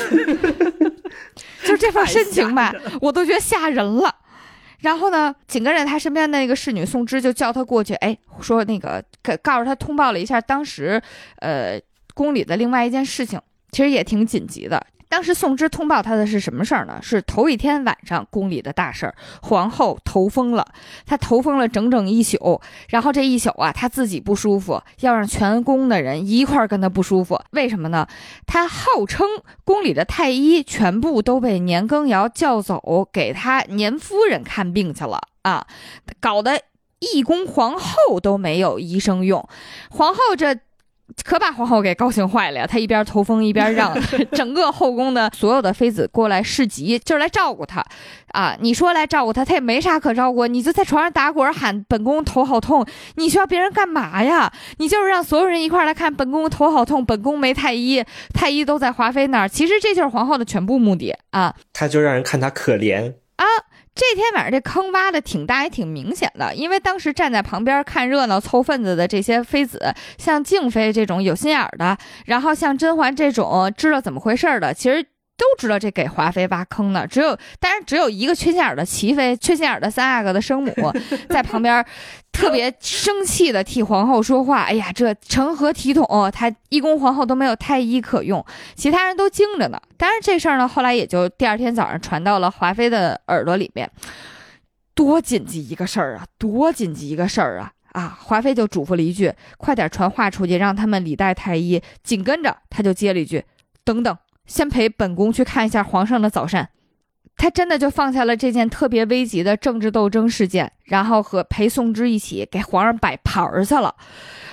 就这份深情吧，我都觉得吓人了。然后呢，紧跟着他身边的那个侍女宋芝就叫他过去，哎，说那个告告诉他通报了一下当时，呃，宫里的另外一件事情，其实也挺紧急的。当时宋芝通报他的是什么事儿呢？是头一天晚上宫里的大事儿，皇后头风了，她头风了整整一宿，然后这一宿啊，她自己不舒服，要让全宫的人一块儿跟她不舒服。为什么呢？她号称宫里的太医全部都被年羹尧叫走，给她年夫人看病去了啊，搞得一宫皇后都没有医生用，皇后这。可把皇后给高兴坏了呀！她一边头风一边让 整个后宫的所有的妃子过来侍疾，就是来照顾她，啊！你说来照顾她，她也没啥可照顾，你就在床上打滚喊本宫头好痛，你需要别人干嘛呀？你就是让所有人一块来看本宫头好痛，本宫没太医，太医都在华妃那儿。其实这就是皇后的全部目的啊！她就让人看她可怜啊！这天晚上这坑挖的挺大，也挺明显的。因为当时站在旁边看热闹、凑份子的这些妃子，像静妃这种有心眼的，然后像甄嬛这种知道怎么回事的，其实。都知道这给华妃挖坑呢，只有，但是只有一个缺心眼的齐妃，缺心眼的三阿哥的生母，在旁边特别生气的替皇后说话。哎呀，这成何体统？他一宫皇后都没有太医可用，其他人都惊着呢。当然这事儿呢，后来也就第二天早上传到了华妃的耳朵里面。多紧急一个事儿啊！多紧急一个事儿啊！啊！华妃就嘱咐了一句：“快点传话出去，让他们礼待太医。”紧跟着他就接了一句：“等等。”先陪本宫去看一下皇上的早膳，他真的就放下了这件特别危急的政治斗争事件，然后和陪宋芝一起给皇上摆盘儿去了。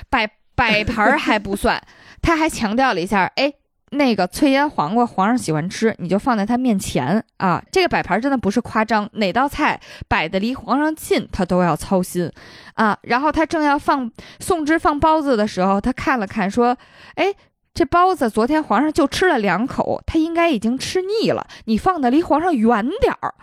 摆摆盘儿还不算，他还强调了一下：哎，那个脆腌黄瓜，皇上喜欢吃，你就放在他面前啊。这个摆盘真的不是夸张，哪道菜摆的离皇上近，他都要操心啊。然后他正要放宋芝放包子的时候，他看了看，说：哎。这包子昨天皇上就吃了两口，他应该已经吃腻了。你放的离皇上远点儿。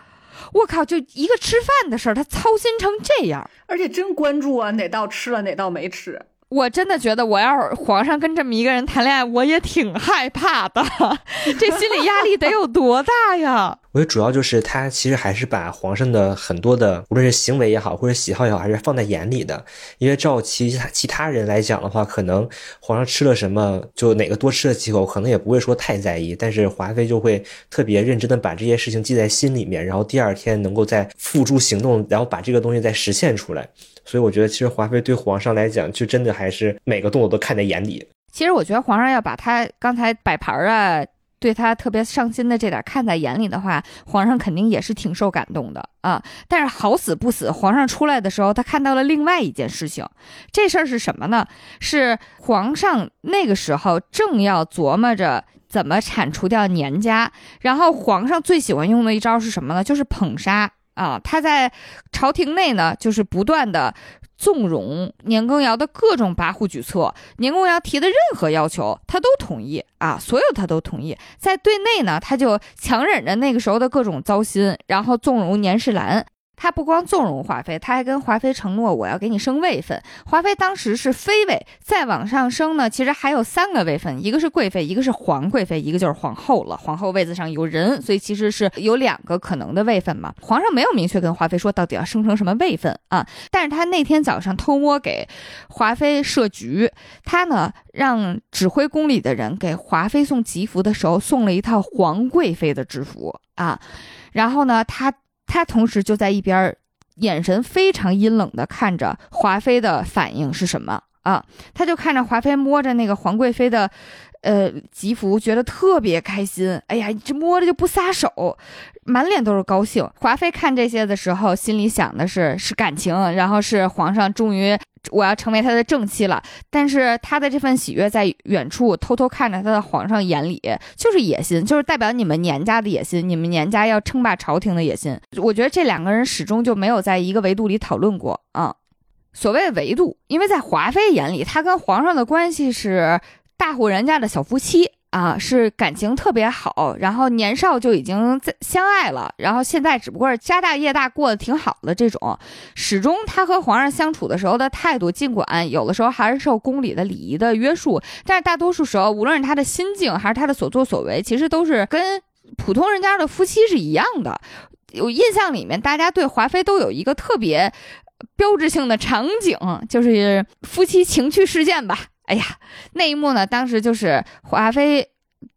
我靠，就一个吃饭的事儿，他操心成这样，而且真关注啊，哪道吃了，哪道没吃。我真的觉得，我要是皇上跟这么一个人谈恋爱，我也挺害怕的。这心理压力得有多大呀？我觉得主要就是他其实还是把皇上的很多的，无论是行为也好，或者喜好也好，还是放在眼里的。因为照其他其他人来讲的话，可能皇上吃了什么，就哪个多吃了几口，可能也不会说太在意。但是华妃就会特别认真的把这些事情记在心里面，然后第二天能够再付诸行动，然后把这个东西再实现出来。所以我觉得，其实华妃对皇上来讲，就真的还是每个动作都看在眼里。其实我觉得皇上要把他刚才摆盘儿啊，对他特别上心的这点看在眼里的话，皇上肯定也是挺受感动的啊。但是好死不死，皇上出来的时候，他看到了另外一件事情。这事儿是什么呢？是皇上那个时候正要琢磨着怎么铲除掉年家，然后皇上最喜欢用的一招是什么呢？就是捧杀。啊，他在朝廷内呢，就是不断的纵容年羹尧的各种跋扈举措，年羹尧提的任何要求，他都同意啊，所有他都同意。在对内呢，他就强忍着那个时候的各种糟心，然后纵容年世兰。他不光纵容华妃，他还跟华妃承诺，我要给你升位分。华妃当时是妃位，再往上升呢，其实还有三个位分，一个是贵妃，一个是皇贵妃，一个就是皇后了。皇后位子上有人，所以其实是有两个可能的位分嘛。皇上没有明确跟华妃说到底要升成什么位分啊，但是他那天早上偷摸给华妃设局，他呢让指挥宫里的人给华妃送吉服的时候送了一套皇贵妃的制服啊，然后呢他。他同时就在一边，眼神非常阴冷的看着华妃的反应是什么啊，他就看着华妃摸着那个皇贵妃的。呃，吉服觉得特别开心，哎呀，这摸着就不撒手，满脸都是高兴。华妃看这些的时候，心里想的是是感情，然后是皇上终于我要成为他的正妻了。但是他的这份喜悦在远处偷偷看着他的皇上眼里就是野心，就是代表你们年家的野心，你们年家要称霸朝廷的野心。我觉得这两个人始终就没有在一个维度里讨论过啊。所谓维度，因为在华妃眼里，他跟皇上的关系是。大户人家的小夫妻啊，是感情特别好，然后年少就已经在相爱了，然后现在只不过是家大业大，过得挺好的这种。始终他和皇上相处的时候的态度，尽管有的时候还是受宫里的礼仪的约束，但是大多数时候，无论是他的心境还是他的所作所为，其实都是跟普通人家的夫妻是一样的。我印象里面，大家对华妃都有一个特别标志性的场景，就是夫妻情趣事件吧。哎呀，那一幕呢？当时就是华妃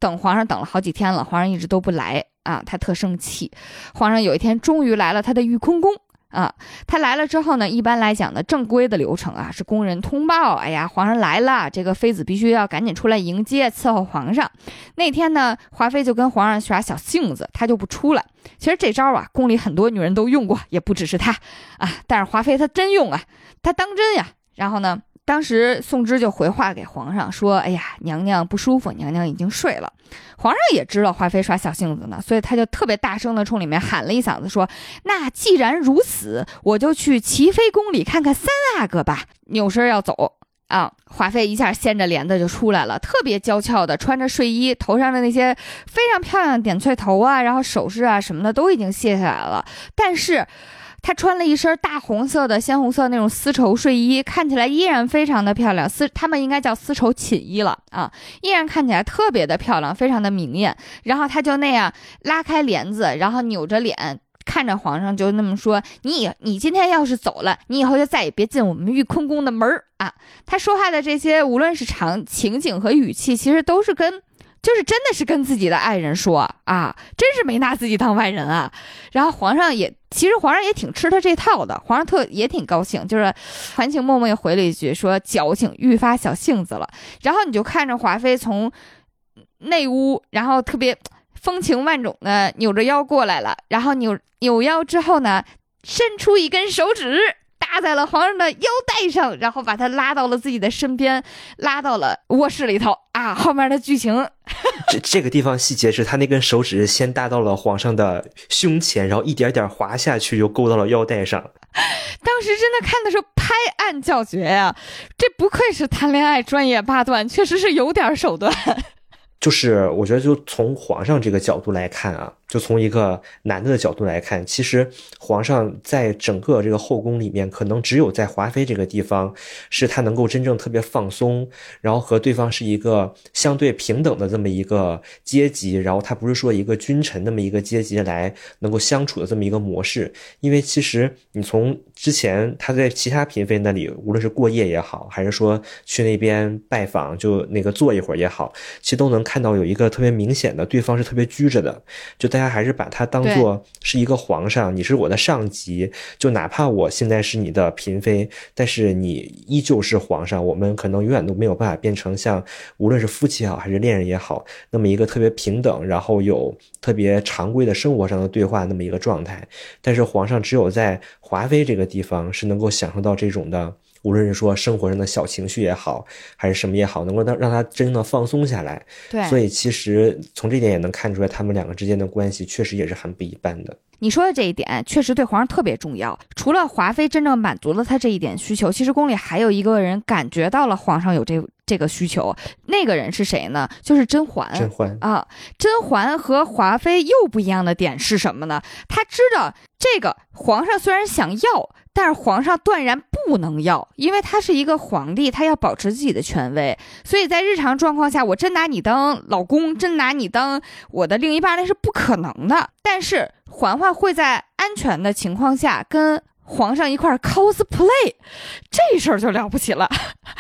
等皇上等了好几天了，皇上一直都不来啊，她特生气。皇上有一天终于来了，他的御空宫啊，他来了之后呢，一般来讲呢，正规的流程啊是宫人通报，哎呀，皇上来了，这个妃子必须要赶紧出来迎接伺候皇上。那天呢，华妃就跟皇上耍小性子，她就不出来。其实这招啊，宫里很多女人都用过，也不只是她啊，但是华妃她真用啊，她当真呀。然后呢？当时宋芝就回话给皇上说：“哎呀，娘娘不舒服，娘娘已经睡了。”皇上也知道华妃耍小性子呢，所以他就特别大声的冲里面喊了一嗓子说：“那既然如此，我就去齐妃宫里看看三阿哥吧。”扭身要走啊，华妃一下掀着帘子就出来了，特别娇俏的穿着睡衣，头上的那些非常漂亮的点翠头啊，然后首饰啊什么的都已经卸下来了，但是。她穿了一身大红色的鲜红色那种丝绸睡衣，看起来依然非常的漂亮。丝他们应该叫丝绸寝衣了啊，依然看起来特别的漂亮，非常的明艳。然后她就那样拉开帘子，然后扭着脸看着皇上，就那么说：“你你今天要是走了，你以后就再也别进我们御坤宫的门儿啊！”她说话的这些，无论是场情景和语气，其实都是跟。就是真的是跟自己的爱人说啊，真是没拿自己当外人啊。然后皇上也，其实皇上也挺吃他这套的，皇上特也挺高兴。就是含情脉脉回了一句说矫情愈发小性子了。然后你就看着华妃从内屋，然后特别风情万种的扭着腰过来了。然后扭扭腰之后呢，伸出一根手指。搭在了皇上的腰带上，然后把他拉到了自己的身边，拉到了卧室里头啊。后面的剧情，这这个地方细节是他那根手指先搭到了皇上的胸前，然后一点点滑下去，又勾到了腰带上。当时真的看的时候拍案叫绝呀！这不愧是谈恋爱专业八段，确实是有点手段。就是我觉得，就从皇上这个角度来看啊。就从一个男的的角度来看，其实皇上在整个这个后宫里面，可能只有在华妃这个地方，是他能够真正特别放松，然后和对方是一个相对平等的这么一个阶级，然后他不是说一个君臣那么一个阶级来能够相处的这么一个模式。因为其实你从之前他在其他嫔妃那里，无论是过夜也好，还是说去那边拜访，就那个坐一会儿也好，其实都能看到有一个特别明显的，对方是特别拘着的，就大家。还是把他当做是一个皇上，你是我的上级，就哪怕我现在是你的嫔妃，但是你依旧是皇上。我们可能永远都没有办法变成像无论是夫妻也好，还是恋人也好，那么一个特别平等，然后有特别常规的生活上的对话那么一个状态。但是皇上只有在华妃这个地方是能够享受到这种的。无论是说生活上的小情绪也好，还是什么也好，能够让让他真正的放松下来。对，所以其实从这点也能看出来，他们两个之间的关系确实也是很不一般的。你说的这一点确实对皇上特别重要。除了华妃真正满足了他这一点需求，其实宫里还有一个人感觉到了皇上有这这个需求。那个人是谁呢？就是甄嬛。甄嬛啊，甄嬛和华妃又不一样的点是什么呢？她知道这个皇上虽然想要。但是皇上断然不能要，因为他是一个皇帝，他要保持自己的权威。所以在日常状况下，我真拿你当老公，真拿你当我的另一半，那是不可能的。但是嬛嬛会在安全的情况下跟皇上一块 cosplay，这事儿就了不起了。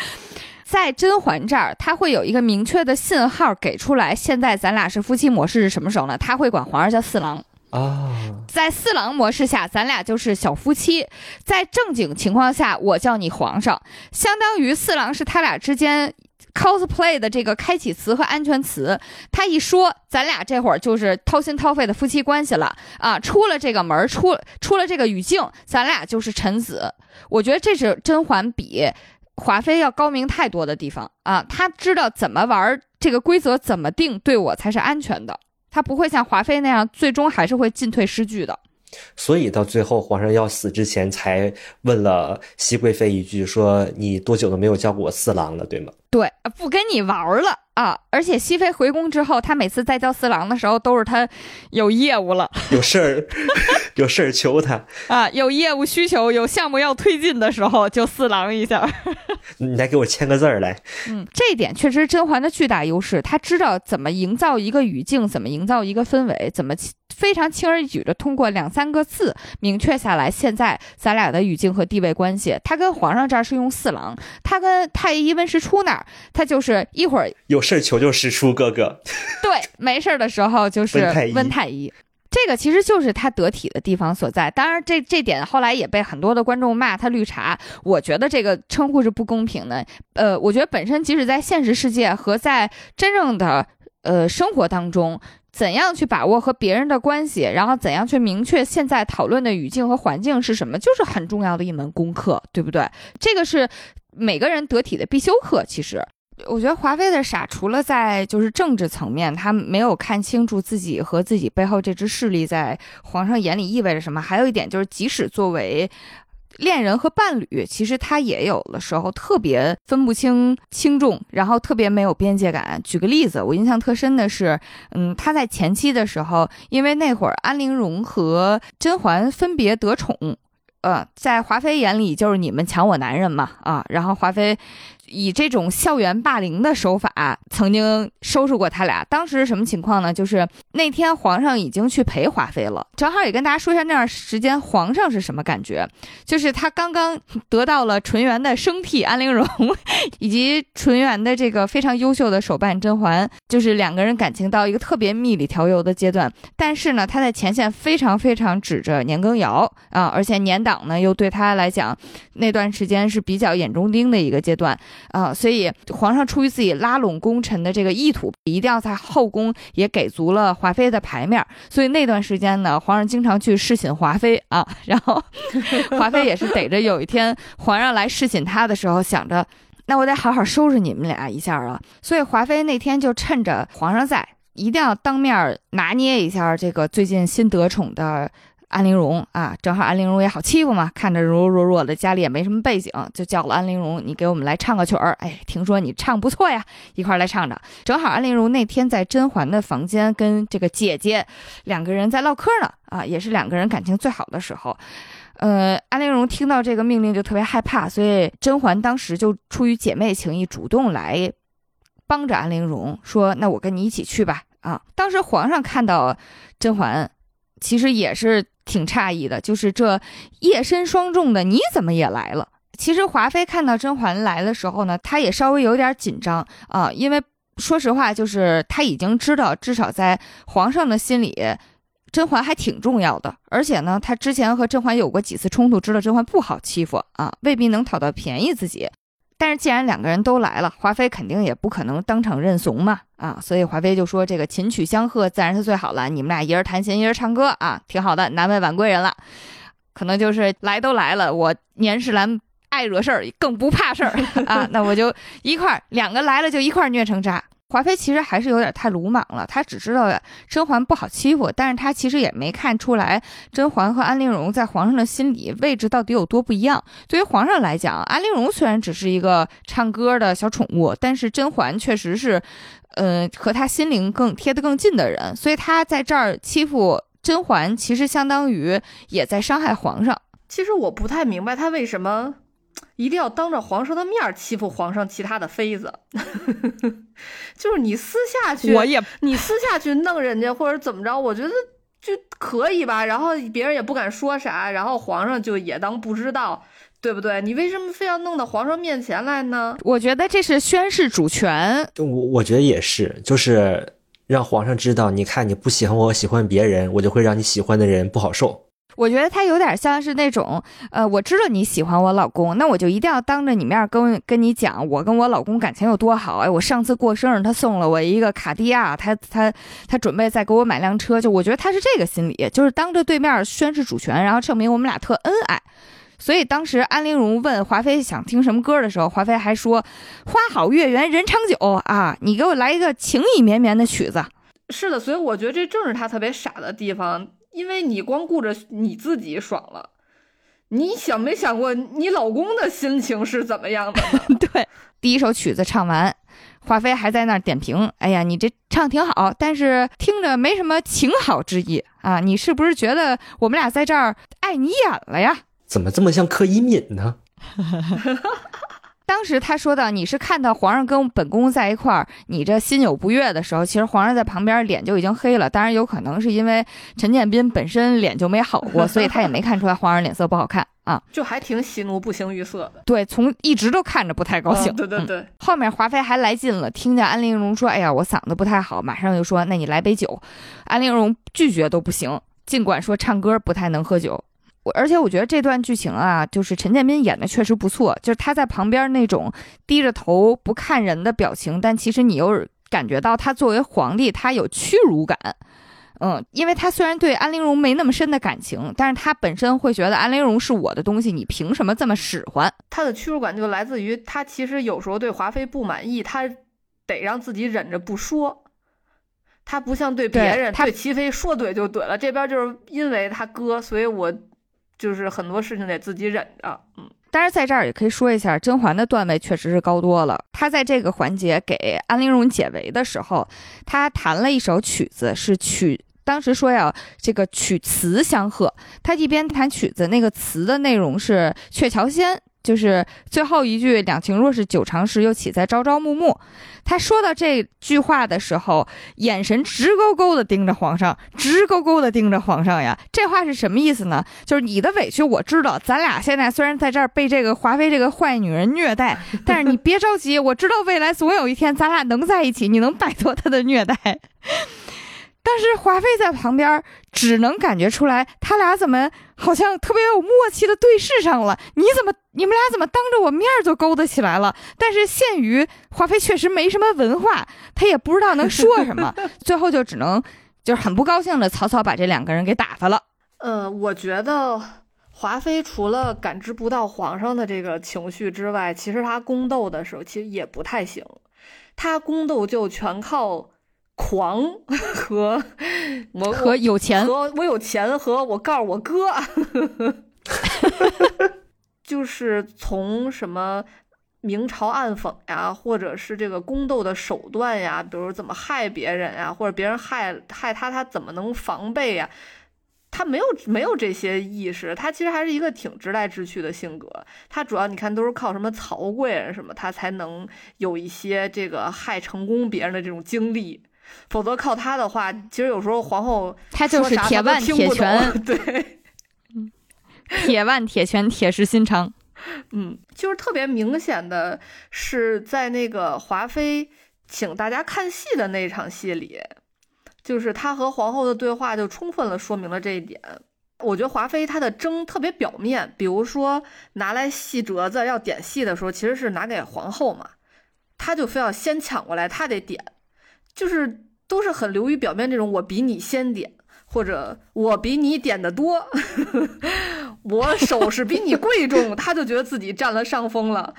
在甄嬛这儿，他会有一个明确的信号给出来。现在咱俩是夫妻模式是什么时候呢？他会管皇上叫四郎。啊，在四郎模式下，咱俩就是小夫妻；在正经情况下，我叫你皇上，相当于四郎是他俩之间 cosplay 的这个开启词和安全词。他一说，咱俩这会儿就是掏心掏肺的夫妻关系了啊！出了这个门，出出了这个语境，咱俩就是臣子。我觉得这是甄嬛比华妃要高明太多的地方啊！他知道怎么玩这个规则，怎么定，对我才是安全的。他不会像华妃那样，最终还是会进退失据的。所以到最后皇上要死之前，才问了熹贵妃一句，说你多久都没有叫过我四郎了，对吗？对，不跟你玩了啊！而且熹妃回宫之后，她每次再叫四郎的时候，都是她有业务了，有事儿，有事儿求他啊，有业务需求，有项目要推进的时候，就四郎一下。你来给我签个字儿来。嗯，这一点确实是甄嬛的巨大优势，她知道怎么营造一个语境，怎么营造一个氛围，怎么非常轻而易举的通过两三个字明确下来。现在咱俩的语境和地位关系，他跟皇上这儿是用四郎，他跟太医温实初那儿。他就是一会儿 有事求救师叔哥哥，对，没事的时候就是温太医，这个其实就是他得体的地方所在。当然，这这点后来也被很多的观众骂他绿茶，我觉得这个称呼是不公平的。呃，我觉得本身即使在现实世界和在真正的呃生活当中，怎样去把握和别人的关系，然后怎样去明确现在讨论的语境和环境是什么，就是很重要的一门功课，对不对？这个是。每个人得体的必修课，其实我觉得华妃的傻，除了在就是政治层面，她没有看清楚自己和自己背后这支势力在皇上眼里意味着什么。还有一点就是，即使作为恋人和伴侣，其实他也有的时候特别分不清轻重，然后特别没有边界感。举个例子，我印象特深的是，嗯，他在前期的时候，因为那会儿安陵容和甄嬛分别得宠。呃，在华妃眼里就是你们抢我男人嘛，啊，然后华妃。以这种校园霸凌的手法，曾经收拾过他俩。当时是什么情况呢？就是那天皇上已经去陪华妃了，正好也跟大家说一下那段时间皇上是什么感觉。就是他刚刚得到了纯元的生替安陵容，以及纯元的这个非常优秀的手办甄嬛，就是两个人感情到一个特别蜜里调油的阶段。但是呢，他在前线非常非常指着年羹尧啊，而且年党呢又对他来讲那段时间是比较眼中钉的一个阶段。啊，所以皇上出于自己拉拢功臣的这个意图，一定要在后宫也给足了华妃的牌面。所以那段时间呢，皇上经常去侍寝华妃啊，然后 华妃也是逮着有一天皇上来侍寝她的时候，想着那我得好好收拾你们俩一下啊。所以华妃那天就趁着皇上在，一定要当面拿捏一下这个最近新得宠的。安陵容啊，正好安陵容也好欺负嘛，看着柔柔弱弱的，家里也没什么背景，就叫了安陵容，你给我们来唱个曲儿。哎，听说你唱不错呀，一块来唱唱。正好安陵容那天在甄嬛的房间跟这个姐姐两个人在唠嗑呢，啊，也是两个人感情最好的时候。呃，安陵容听到这个命令就特别害怕，所以甄嬛当时就出于姐妹情谊，主动来帮着安陵容，说：“那我跟你一起去吧。”啊，当时皇上看到甄嬛，其实也是。挺诧异的，就是这夜深霜重的，你怎么也来了？其实华妃看到甄嬛来的时候呢，她也稍微有点紧张啊，因为说实话，就是她已经知道，至少在皇上的心里，甄嬛还挺重要的。而且呢，她之前和甄嬛有过几次冲突，知道甄嬛不好欺负啊，未必能讨到便宜自己。但是既然两个人都来了，华妃肯定也不可能当场认怂嘛，啊，所以华妃就说：“这个琴曲相和自然是最好了，你们俩一人弹琴，一人唱歌啊，挺好的，难为婉贵人了。可能就是来都来了，我年世兰爱惹事儿，更不怕事儿啊，那我就一块儿，两个来了就一块儿虐成渣。”华妃其实还是有点太鲁莽了，她只知道甄嬛不好欺负，但是她其实也没看出来甄嬛和安陵容在皇上的心里位置到底有多不一样。对于皇上来讲，安陵容虽然只是一个唱歌的小宠物，但是甄嬛确实是，呃，和他心灵更贴得更近的人，所以他在这儿欺负甄嬛，其实相当于也在伤害皇上。其实我不太明白他为什么。一定要当着皇上的面欺负皇上其他的妃子，就是你私下去，我也你私下去弄人家或者怎么着，我觉得就可以吧。然后别人也不敢说啥，然后皇上就也当不知道，对不对？你为什么非要弄到皇上面前来呢？我觉得这是宣示主权。我我觉得也是，就是让皇上知道，你看你不喜欢我，喜欢别人，我就会让你喜欢的人不好受。我觉得他有点像是那种，呃，我知道你喜欢我老公，那我就一定要当着你面跟跟你讲，我跟我老公感情有多好。哎，我上次过生日，他送了我一个卡地亚，他他他准备再给我买辆车。就我觉得他是这个心理，就是当着对面宣誓主权，然后证明我们俩特恩爱。所以当时安陵容问华妃想听什么歌的时候，华妃还说：“花好月圆人长久啊，你给我来一个情意绵绵的曲子。”是的，所以我觉得这正是他特别傻的地方。因为你光顾着你自己爽了，你想没想过你老公的心情是怎么样的？对，第一首曲子唱完，华妃还在那儿点评：“哎呀，你这唱挺好，但是听着没什么情好之意啊！你是不是觉得我们俩在这儿碍你眼了呀？怎么这么像柯以敏呢？” 当时他说到，你是看到皇上跟本宫在一块儿，你这心有不悦的时候，其实皇上在旁边脸就已经黑了。当然，有可能是因为陈建斌本身脸就没好过，所以他也没看出来皇上脸色不好看啊，就还挺喜怒不形于色的。对，从一直都看着不太高兴。对对对。后面华妃还来劲了，听见安陵容说：“哎呀，我嗓子不太好。”马上就说：“那你来杯酒。”安陵容拒绝都不行，尽管说唱歌不太能喝酒。而且我觉得这段剧情啊，就是陈建斌演的确实不错，就是他在旁边那种低着头不看人的表情，但其实你又感觉到他作为皇帝，他有屈辱感。嗯，因为他虽然对安陵容没那么深的感情，但是他本身会觉得安陵容是我的东西，你凭什么这么使唤？他的屈辱感就来自于他其实有时候对华妃不满意，他得让自己忍着不说。他不像对别人，他对齐妃说怼就怼了，这边就是因为他哥，所以我。就是很多事情得自己忍着，嗯，但是在这儿也可以说一下，甄嬛的段位确实是高多了。她在这个环节给安陵容解围的时候，她弹了一首曲子，是曲，当时说要这个曲词相和。她一边弹曲子，那个词的内容是《鹊桥仙》。就是最后一句“两情若是久长时，又岂在朝朝暮暮”。他说到这句话的时候，眼神直勾勾的盯着皇上，直勾勾的盯着皇上呀。这话是什么意思呢？就是你的委屈我知道，咱俩现在虽然在这儿被这个华妃这个坏女人虐待，但是你别着急，我知道未来总有一天咱俩能在一起，你能摆脱她的虐待。但是华妃在旁边，只能感觉出来，他俩怎么好像特别有默契的对视上了？你怎么，你们俩怎么当着我面就勾搭起来了？但是限于华妃确实没什么文化，她也不知道能说什么，最后就只能就是很不高兴的草草把这两个人给打发了。呃，我觉得华妃除了感知不到皇上的这个情绪之外，其实她宫斗的时候其实也不太行，她宫斗就全靠。狂 和我和有钱和我有钱和我告诉我哥，就是从什么明嘲暗讽呀，或者是这个宫斗的手段呀，比如怎么害别人呀，或者别人害害他，他怎么能防备呀？他没有没有这些意识，他其实还是一个挺直来直去的性格。他主要你看都是靠什么曹贵人什么，他才能有一些这个害成功别人的这种经历。否则靠他的话，其实有时候皇后他就是铁腕铁拳，对，铁腕铁拳，铁石心肠。嗯，就是特别明显的是在那个华妃请大家看戏的那场戏里，就是他和皇后的对话就充分了说明了这一点。我觉得华妃她的争特别表面，比如说拿来戏折子要点戏的时候，其实是拿给皇后嘛，她就非要先抢过来，她得点。就是都是很流于表面这种，我比你先点，或者我比你点的多，我首饰比你贵重，他就觉得自己占了上风了。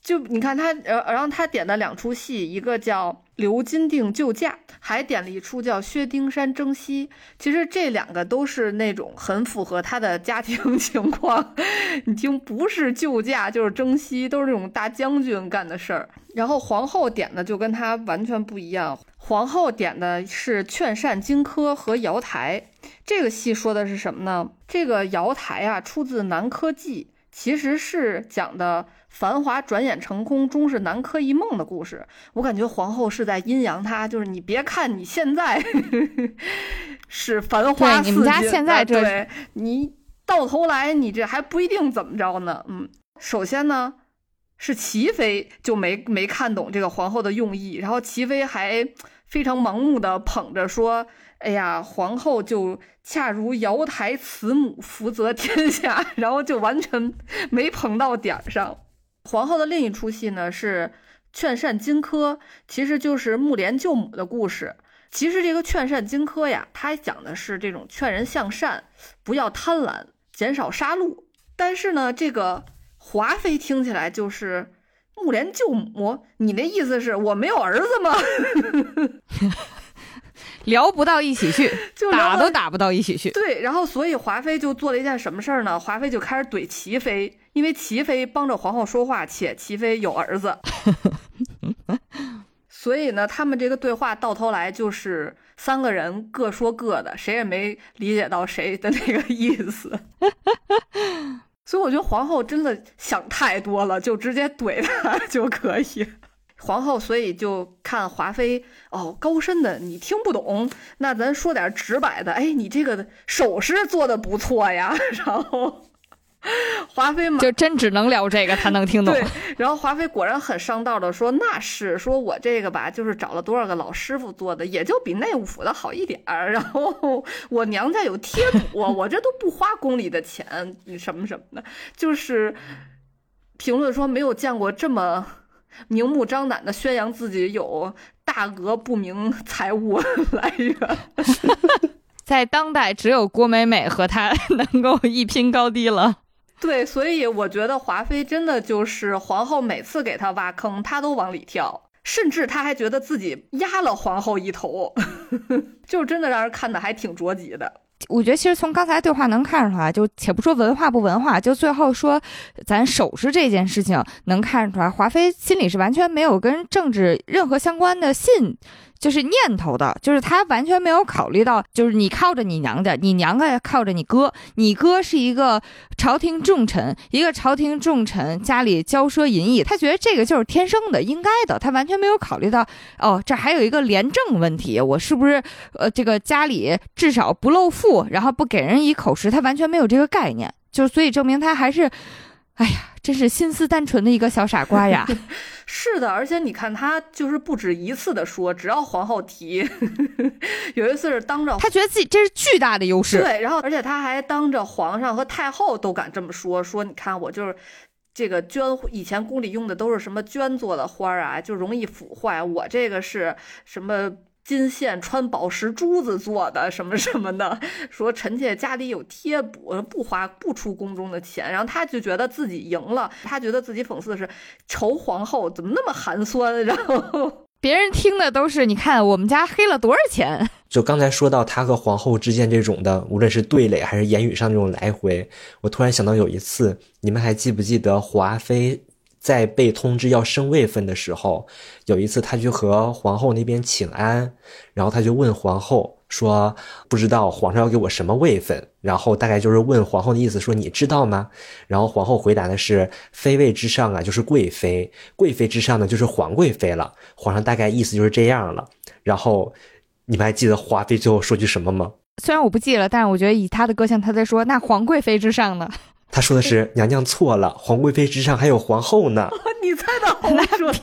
就你看他，然后他点的两出戏，一个叫《刘金定救驾》，还点了一出叫《薛丁山征西》。其实这两个都是那种很符合他的家庭情况。你听，不是救驾就是征西，都是那种大将军干的事儿。然后皇后点的就跟他完全不一样，皇后点的是《劝善荆轲》和《瑶台》。这个戏说的是什么呢？这个瑶台啊，出自《南柯记》，其实是讲的。繁华转眼成空，终是南柯一梦的故事。我感觉皇后是在阴阳他，就是你别看你现在是繁花似锦，你们家现在对你到头来你这还不一定怎么着呢。嗯，首先呢是齐妃就没没看懂这个皇后的用意，然后齐妃还非常盲目的捧着说：“哎呀，皇后就恰如瑶台慈母，福泽天下。”然后就完全没捧到点儿上。皇后的另一出戏呢是《劝善荆轲》，其实就是木莲救母的故事。其实这个《劝善荆轲》呀，它讲的是这种劝人向善，不要贪婪，减少杀戮。但是呢，这个华妃听起来就是木莲救母，你那意思是我没有儿子吗？聊不到一起去，就打都打不到一起去。对，然后所以华妃就做了一件什么事儿呢？华妃就开始怼齐妃，因为齐妃帮着皇后说话，且齐妃有儿子，所以呢，他们这个对话到头来就是三个人各说各的，谁也没理解到谁的那个意思。所以我觉得皇后真的想太多了，就直接怼他就可以。皇后所以就看华妃哦，高深的你听不懂，那咱说点直白的，哎，你这个首饰做的不错呀。然后华妃嘛，就真只能聊这个，他能听懂。对，然后华妃果然很上道的说，那是说我这个吧，就是找了多少个老师傅做的，也就比内务府的好一点儿。然后我娘家有贴补，我这都不花宫里的钱，什么什么的，就是评论说没有见过这么。明目张胆的宣扬自己有大额不明财物来源，在当代只有郭美美和她能够一拼高低了。对，所以我觉得华妃真的就是皇后，每次给她挖坑，她都往里跳，甚至她还觉得自己压了皇后一头，就真的让人看的还挺着急的。我觉得其实从刚才对话能看出来，就且不说文化不文化，就最后说咱首饰这件事情，能看出来华妃心里是完全没有跟政治任何相关的信。就是念头的，就是他完全没有考虑到，就是你靠着你娘家，你娘家靠着你哥，你哥是一个朝廷重臣，一个朝廷重臣家里骄奢淫逸，他觉得这个就是天生的，应该的，他完全没有考虑到，哦，这还有一个廉政问题，我是不是呃这个家里至少不露富，然后不给人以口实，他完全没有这个概念，就所以证明他还是。哎呀，真是心思单纯的一个小傻瓜呀！是的，而且你看他就是不止一次的说，只要皇后提，有一次是当着他觉得自己这是巨大的优势。对，然后而且他还当着皇上和太后都敢这么说，说你看我就是这个绢，以前宫里用的都是什么绢做的花儿啊，就容易腐坏，我这个是什么？金线穿宝石珠子做的什么什么的，说臣妾家里有贴补，不花不出宫中的钱，然后他就觉得自己赢了，他觉得自己讽刺的是仇皇后怎么那么寒酸，然后别人听的都是你看我们家黑了多少钱。就刚才说到他和皇后之间这种的，无论是对垒还是言语上这种来回，我突然想到有一次，你们还记不记得华妃？在被通知要升位分的时候，有一次他去和皇后那边请安，然后他就问皇后说：“不知道皇上要给我什么位分？”然后大概就是问皇后的意思说：“你知道吗？”然后皇后回答的是：“妃位之上啊，就是贵妃；贵妃之上呢，就是皇贵妃了。”皇上大概意思就是这样了。然后你们还记得华妃最后说句什么吗？虽然我不记了，但是我觉得以他的个性，他在说：“那皇贵妃之上呢？”他说的是 娘娘错了，皇贵妃之上还有皇后呢。你猜的好准。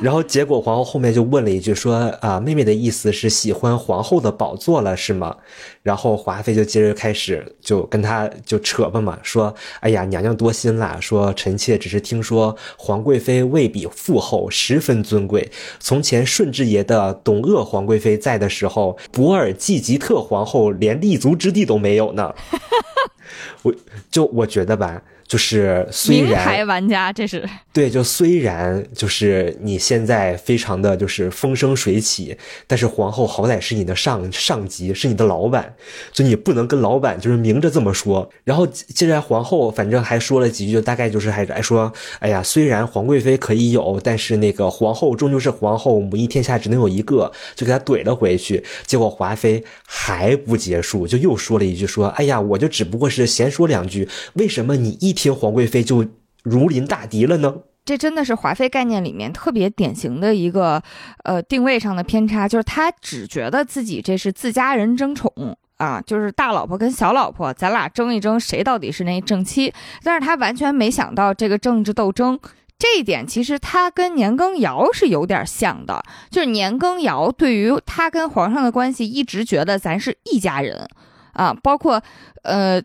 然后结果皇后后面就问了一句说啊，妹妹的意思是喜欢皇后的宝座了是吗？然后华妃就接着开始就跟他就扯吧嘛，说哎呀娘娘多心啦，说臣妾只是听说皇贵妃未比父后十分尊贵。从前顺治爷的董鄂皇贵妃在的时候，博尔济吉特皇后连立足之地都没有呢。我就我觉得吧。就是虽然牌玩家，这是对，就虽然就是你现在非常的就是风生水起，但是皇后好歹是你的上上级，是你的老板，就你不能跟老板就是明着这么说。然后接着皇后反正还说了几句，就大概就是还还说，哎呀，虽然皇贵妃可以有，但是那个皇后终究是皇后，母仪天下只能有一个，就给他怼了回去。结果华妃还不结束，就又说了一句，说，哎呀，我就只不过是闲说两句，为什么你一。听皇贵妃就如临大敌了呢？这真的是华妃概念里面特别典型的一个呃定位上的偏差，就是她只觉得自己这是自家人争宠啊，就是大老婆跟小老婆，咱俩争一争谁到底是那正妻，但是她完全没想到这个政治斗争这一点其实他跟年羹尧是有点像的，就是年羹尧对于他跟皇上的关系一直觉得咱是一家人啊，包括呃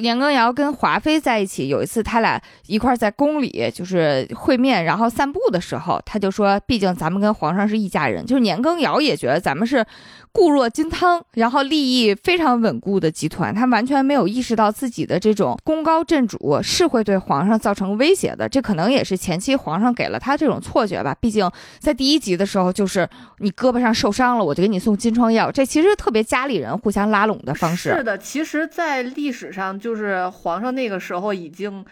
年羹尧跟华妃在一起，有一次他俩一块在宫里就是会面，然后散步的时候，他就说，毕竟咱们跟皇上是一家人，就是年羹尧也觉得咱们是。固若金汤，然后利益非常稳固的集团，他完全没有意识到自己的这种功高震主是会对皇上造成威胁的。这可能也是前期皇上给了他这种错觉吧。毕竟在第一集的时候，就是你胳膊上受伤了，我就给你送金疮药。这其实特别家里人互相拉拢的方式。是的，其实，在历史上，就是皇上那个时候已经。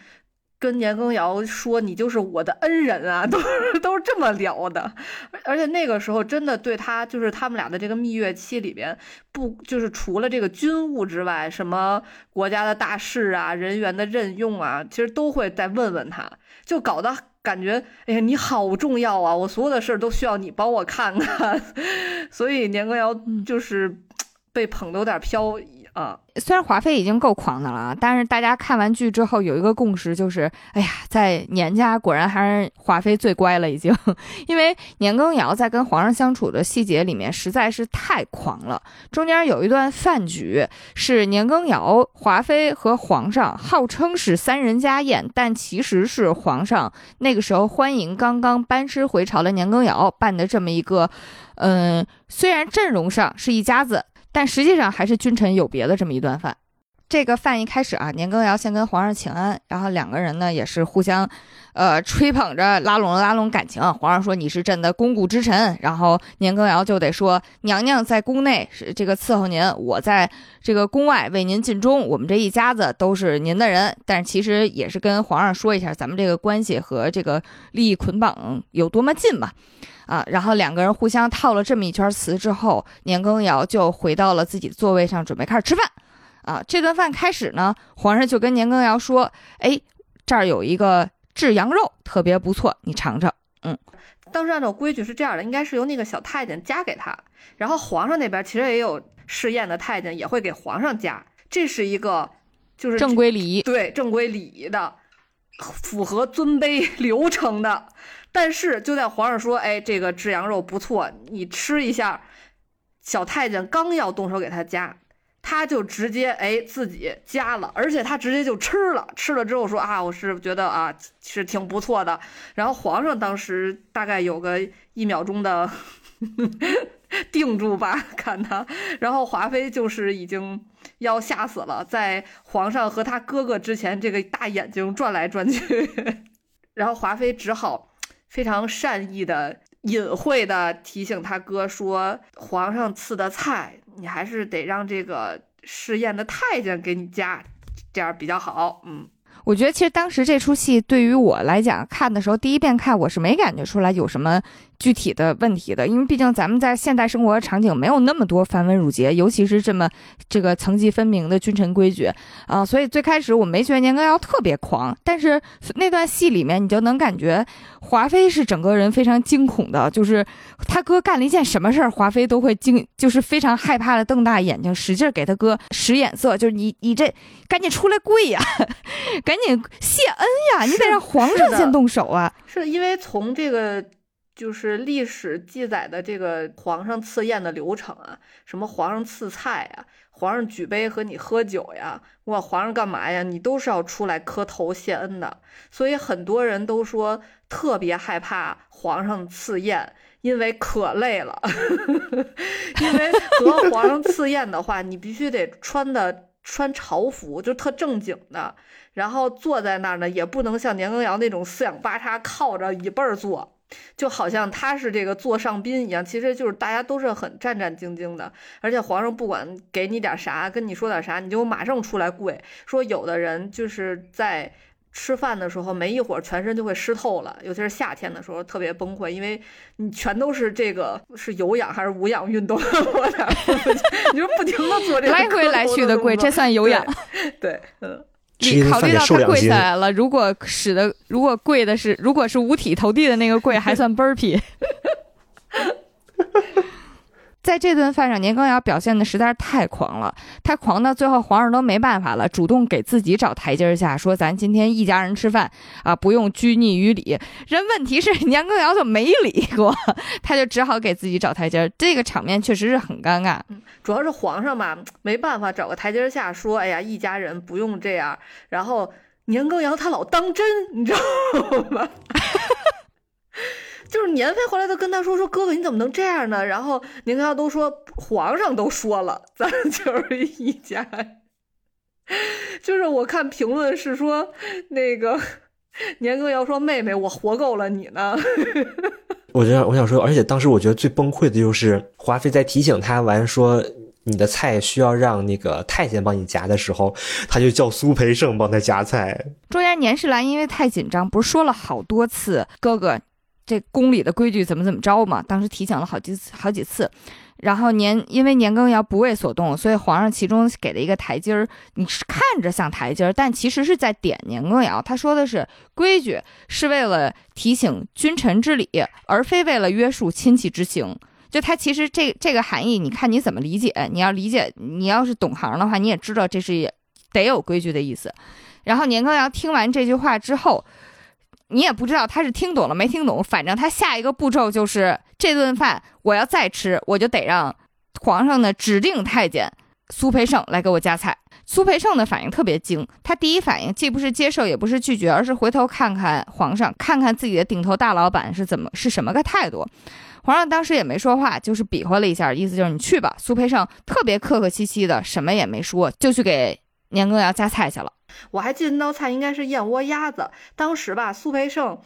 跟年羹尧说：“你就是我的恩人啊，都是都是这么聊的。而且那个时候真的对他，就是他们俩的这个蜜月期里边，不就是除了这个军务之外，什么国家的大事啊、人员的任用啊，其实都会再问问他，就搞得感觉，哎呀，你好重要啊，我所有的事都需要你帮我看看。所以年羹尧就是被捧得有点飘。”啊，虽然华妃已经够狂的了啊，但是大家看完剧之后有一个共识，就是哎呀，在年家果然还是华妃最乖了，已经。因为年羹尧在跟皇上相处的细节里面实在是太狂了。中间有一段饭局，是年羹尧、华妃和皇上号称是三人家宴，但其实是皇上那个时候欢迎刚刚班师回朝的年羹尧办的这么一个，嗯，虽然阵容上是一家子。但实际上还是君臣有别的这么一顿饭。这个饭一开始啊，年羹尧先跟皇上请安，然后两个人呢也是互相，呃，吹捧着，拉拢了拉拢感情。皇上说你是朕的肱骨之臣，然后年羹尧就得说娘娘在宫内是这个伺候您，我在这个宫外为您尽忠，我们这一家子都是您的人。但是其实也是跟皇上说一下咱们这个关系和这个利益捆绑有多么近嘛。啊，然后两个人互相套了这么一圈词之后，年羹尧就回到了自己的座位上，准备开始吃饭。啊，这顿饭开始呢，皇上就跟年羹尧说：“哎，这儿有一个炙羊肉，特别不错，你尝尝。”嗯，当时按照规矩是这样的，应该是由那个小太监夹给他，然后皇上那边其实也有试验的太监，也会给皇上夹。这是一个就是正规礼仪，对正规礼仪的，符合尊卑 流程的。但是就在皇上说：“哎，这个炙羊肉不错，你吃一下。”小太监刚要动手给他夹，他就直接哎自己夹了，而且他直接就吃了。吃了之后说：“啊，我是觉得啊是挺不错的。”然后皇上当时大概有个一秒钟的定住吧，看他。然后华妃就是已经要吓死了，在皇上和他哥哥之前，这个大眼睛转来转去，然后华妃只好。非常善意的、隐晦的提醒他哥说：“皇上赐的菜，你还是得让这个试宴的太监给你加，这样比较好。”嗯。我觉得其实当时这出戏对于我来讲，看的时候第一遍看我是没感觉出来有什么具体的问题的，因为毕竟咱们在现代生活场景没有那么多繁文缛节，尤其是这么这个层级分明的君臣规矩啊，所以最开始我没觉得年羹尧特别狂，但是那段戏里面你就能感觉华妃是整个人非常惊恐的，就是他哥干了一件什么事儿，华妃都会惊，就是非常害怕的瞪大眼睛，使劲给他哥使眼色，就是你你这赶紧出来跪呀，赶。紧谢恩呀！你得让皇上先动手啊！是因为从这个就是历史记载的这个皇上赐宴的流程啊，什么皇上赐菜呀，皇上举杯和你喝酒呀，哇，皇上干嘛呀？你都是要出来磕头谢恩的。所以很多人都说特别害怕皇上赐宴，因为可累了。因为和皇上赐宴的话，你必须得穿的。穿朝服就特正经的，然后坐在那儿呢，也不能像年羹尧那种四仰八叉靠着椅背儿坐，就好像他是这个座上宾一样。其实就是大家都是很战战兢兢的，而且皇上不管给你点啥，跟你说点啥，你就马上出来跪。说有的人就是在。吃饭的时候没一会儿，全身就会湿透了，尤其是夏天的时候特别崩溃，因为你全都是这个是有氧还是无氧运动，我俩，你就不停的做这个来回来去的跪，这算有氧？对，嗯，你考虑到他跪下来了，如果使得如果跪的是如果是五体投地的那个跪，还算 burpee。在这顿饭上，年羹尧表现的实在是太狂了，他狂到最后皇上都没办法了，主动给自己找台阶下，说咱今天一家人吃饭啊，不用拘泥于礼。人问题是年羹尧就没理过，他就只好给自己找台阶，这个场面确实是很尴尬。主要是皇上嘛，没办法找个台阶下，说哎呀，一家人不用这样。然后年羹尧他老当真，你知道吗？就是年妃后来都跟他说说哥哥你怎么能这样呢？然后年羹尧都说皇上都说了，咱就是一家。就是我看评论是说那个年羹尧说妹妹我活够了你呢。我觉得我想说，而且当时我觉得最崩溃的就是华妃在提醒他完说你的菜需要让那个太监帮你夹的时候，他就叫苏培盛帮他夹菜。中间年世兰因为太紧张，不是说了好多次哥哥。这宫里的规矩怎么怎么着嘛？当时提醒了好几次，好几次。然后年因为年羹尧不为所动，所以皇上其中给了一个台阶儿。你是看着像台阶儿，但其实是在点年羹尧。他说的是规矩是为了提醒君臣之礼，而非为了约束亲戚之行。就他其实这这个含义，你看你怎么理解？你要理解，你要是懂行的话，你也知道这是得有规矩的意思。然后年羹尧听完这句话之后。你也不知道他是听懂了没听懂，反正他下一个步骤就是这顿饭我要再吃，我就得让皇上的指定太监苏培盛来给我夹菜。苏培盛的反应特别精，他第一反应既不是接受，也不是拒绝，而是回头看看皇上，看看自己的顶头大老板是怎么是什么个态度。皇上当时也没说话，就是比划了一下，意思就是你去吧。苏培盛特别客客气气的，什么也没说，就去给年羹尧夹菜去了。我还记得那道菜应该是燕窝鸭子，当时吧，苏培盛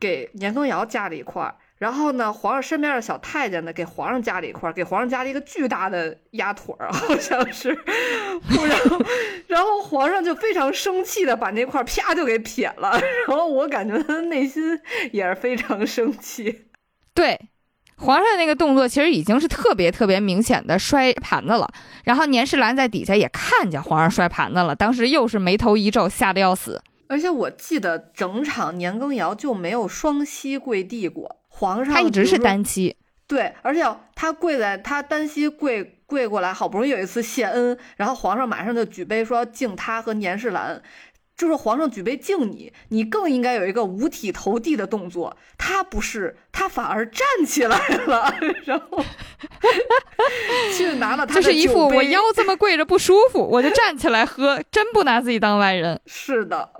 给年羹尧夹了一块儿，然后呢，皇上身边的小太监呢给皇上夹了一块儿，给皇上夹了一个巨大的鸭腿儿，好像是，然后 然后皇上就非常生气的把那块儿啪就给撇了，然后我感觉他的内心也是非常生气，对。皇上那个动作其实已经是特别特别明显的摔盘子了，然后年世兰在底下也看见皇上摔盘子了，当时又是眉头一皱，吓得要死。而且我记得整场年羹尧就没有双膝跪地过，皇上他一直是单膝。对，而且他跪在他单膝跪跪过来，好不容易有一次谢恩，然后皇上马上就举杯说要敬他和年世兰。就是皇上举杯敬你，你更应该有一个五体投地的动作。他不是，他反而站起来了，然后去拿了他的就是一副我腰这么跪着不舒服，我就站起来喝，真不拿自己当外人。是的。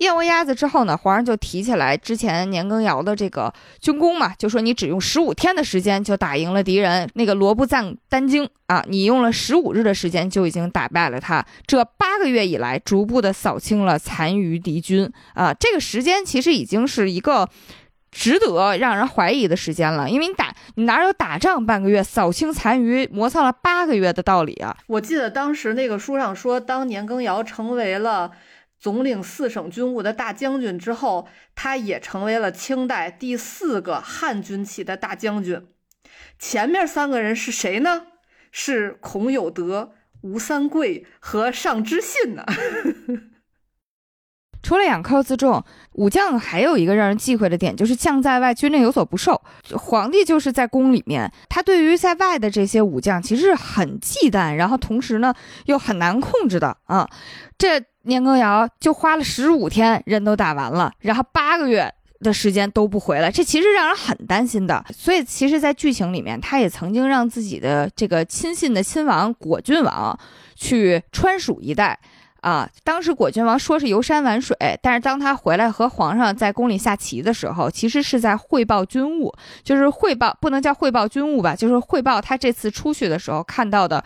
燕窝鸭子之后呢，皇上就提起来之前年羹尧的这个军功嘛，就说你只用十五天的时间就打赢了敌人那个罗布赞丹京啊，你用了十五日的时间就已经打败了他，这八个月以来逐步的扫清了残余敌军啊，这个时间其实已经是一个值得让人怀疑的时间了，因为你打你哪有打仗半个月扫清残余磨蹭了八个月的道理啊？我记得当时那个书上说，当年羹尧成为了。总领四省军务的大将军之后，他也成为了清代第四个汉军旗的大将军。前面三个人是谁呢？是孔有德、吴三桂和尚之信呢。除了仰靠自重，武将还有一个让人忌讳的点，就是将在外，军令有所不受。皇帝就是在宫里面，他对于在外的这些武将其实是很忌惮，然后同时呢又很难控制的啊。这年羹尧就花了十五天，人都打完了，然后八个月的时间都不回来，这其实让人很担心的。所以，其实，在剧情里面，他也曾经让自己的这个亲信的亲王果郡王去川蜀一带。啊，当时果郡王说是游山玩水，但是当他回来和皇上在宫里下棋的时候，其实是在汇报军务，就是汇报不能叫汇报军务吧，就是汇报他这次出去的时候看到的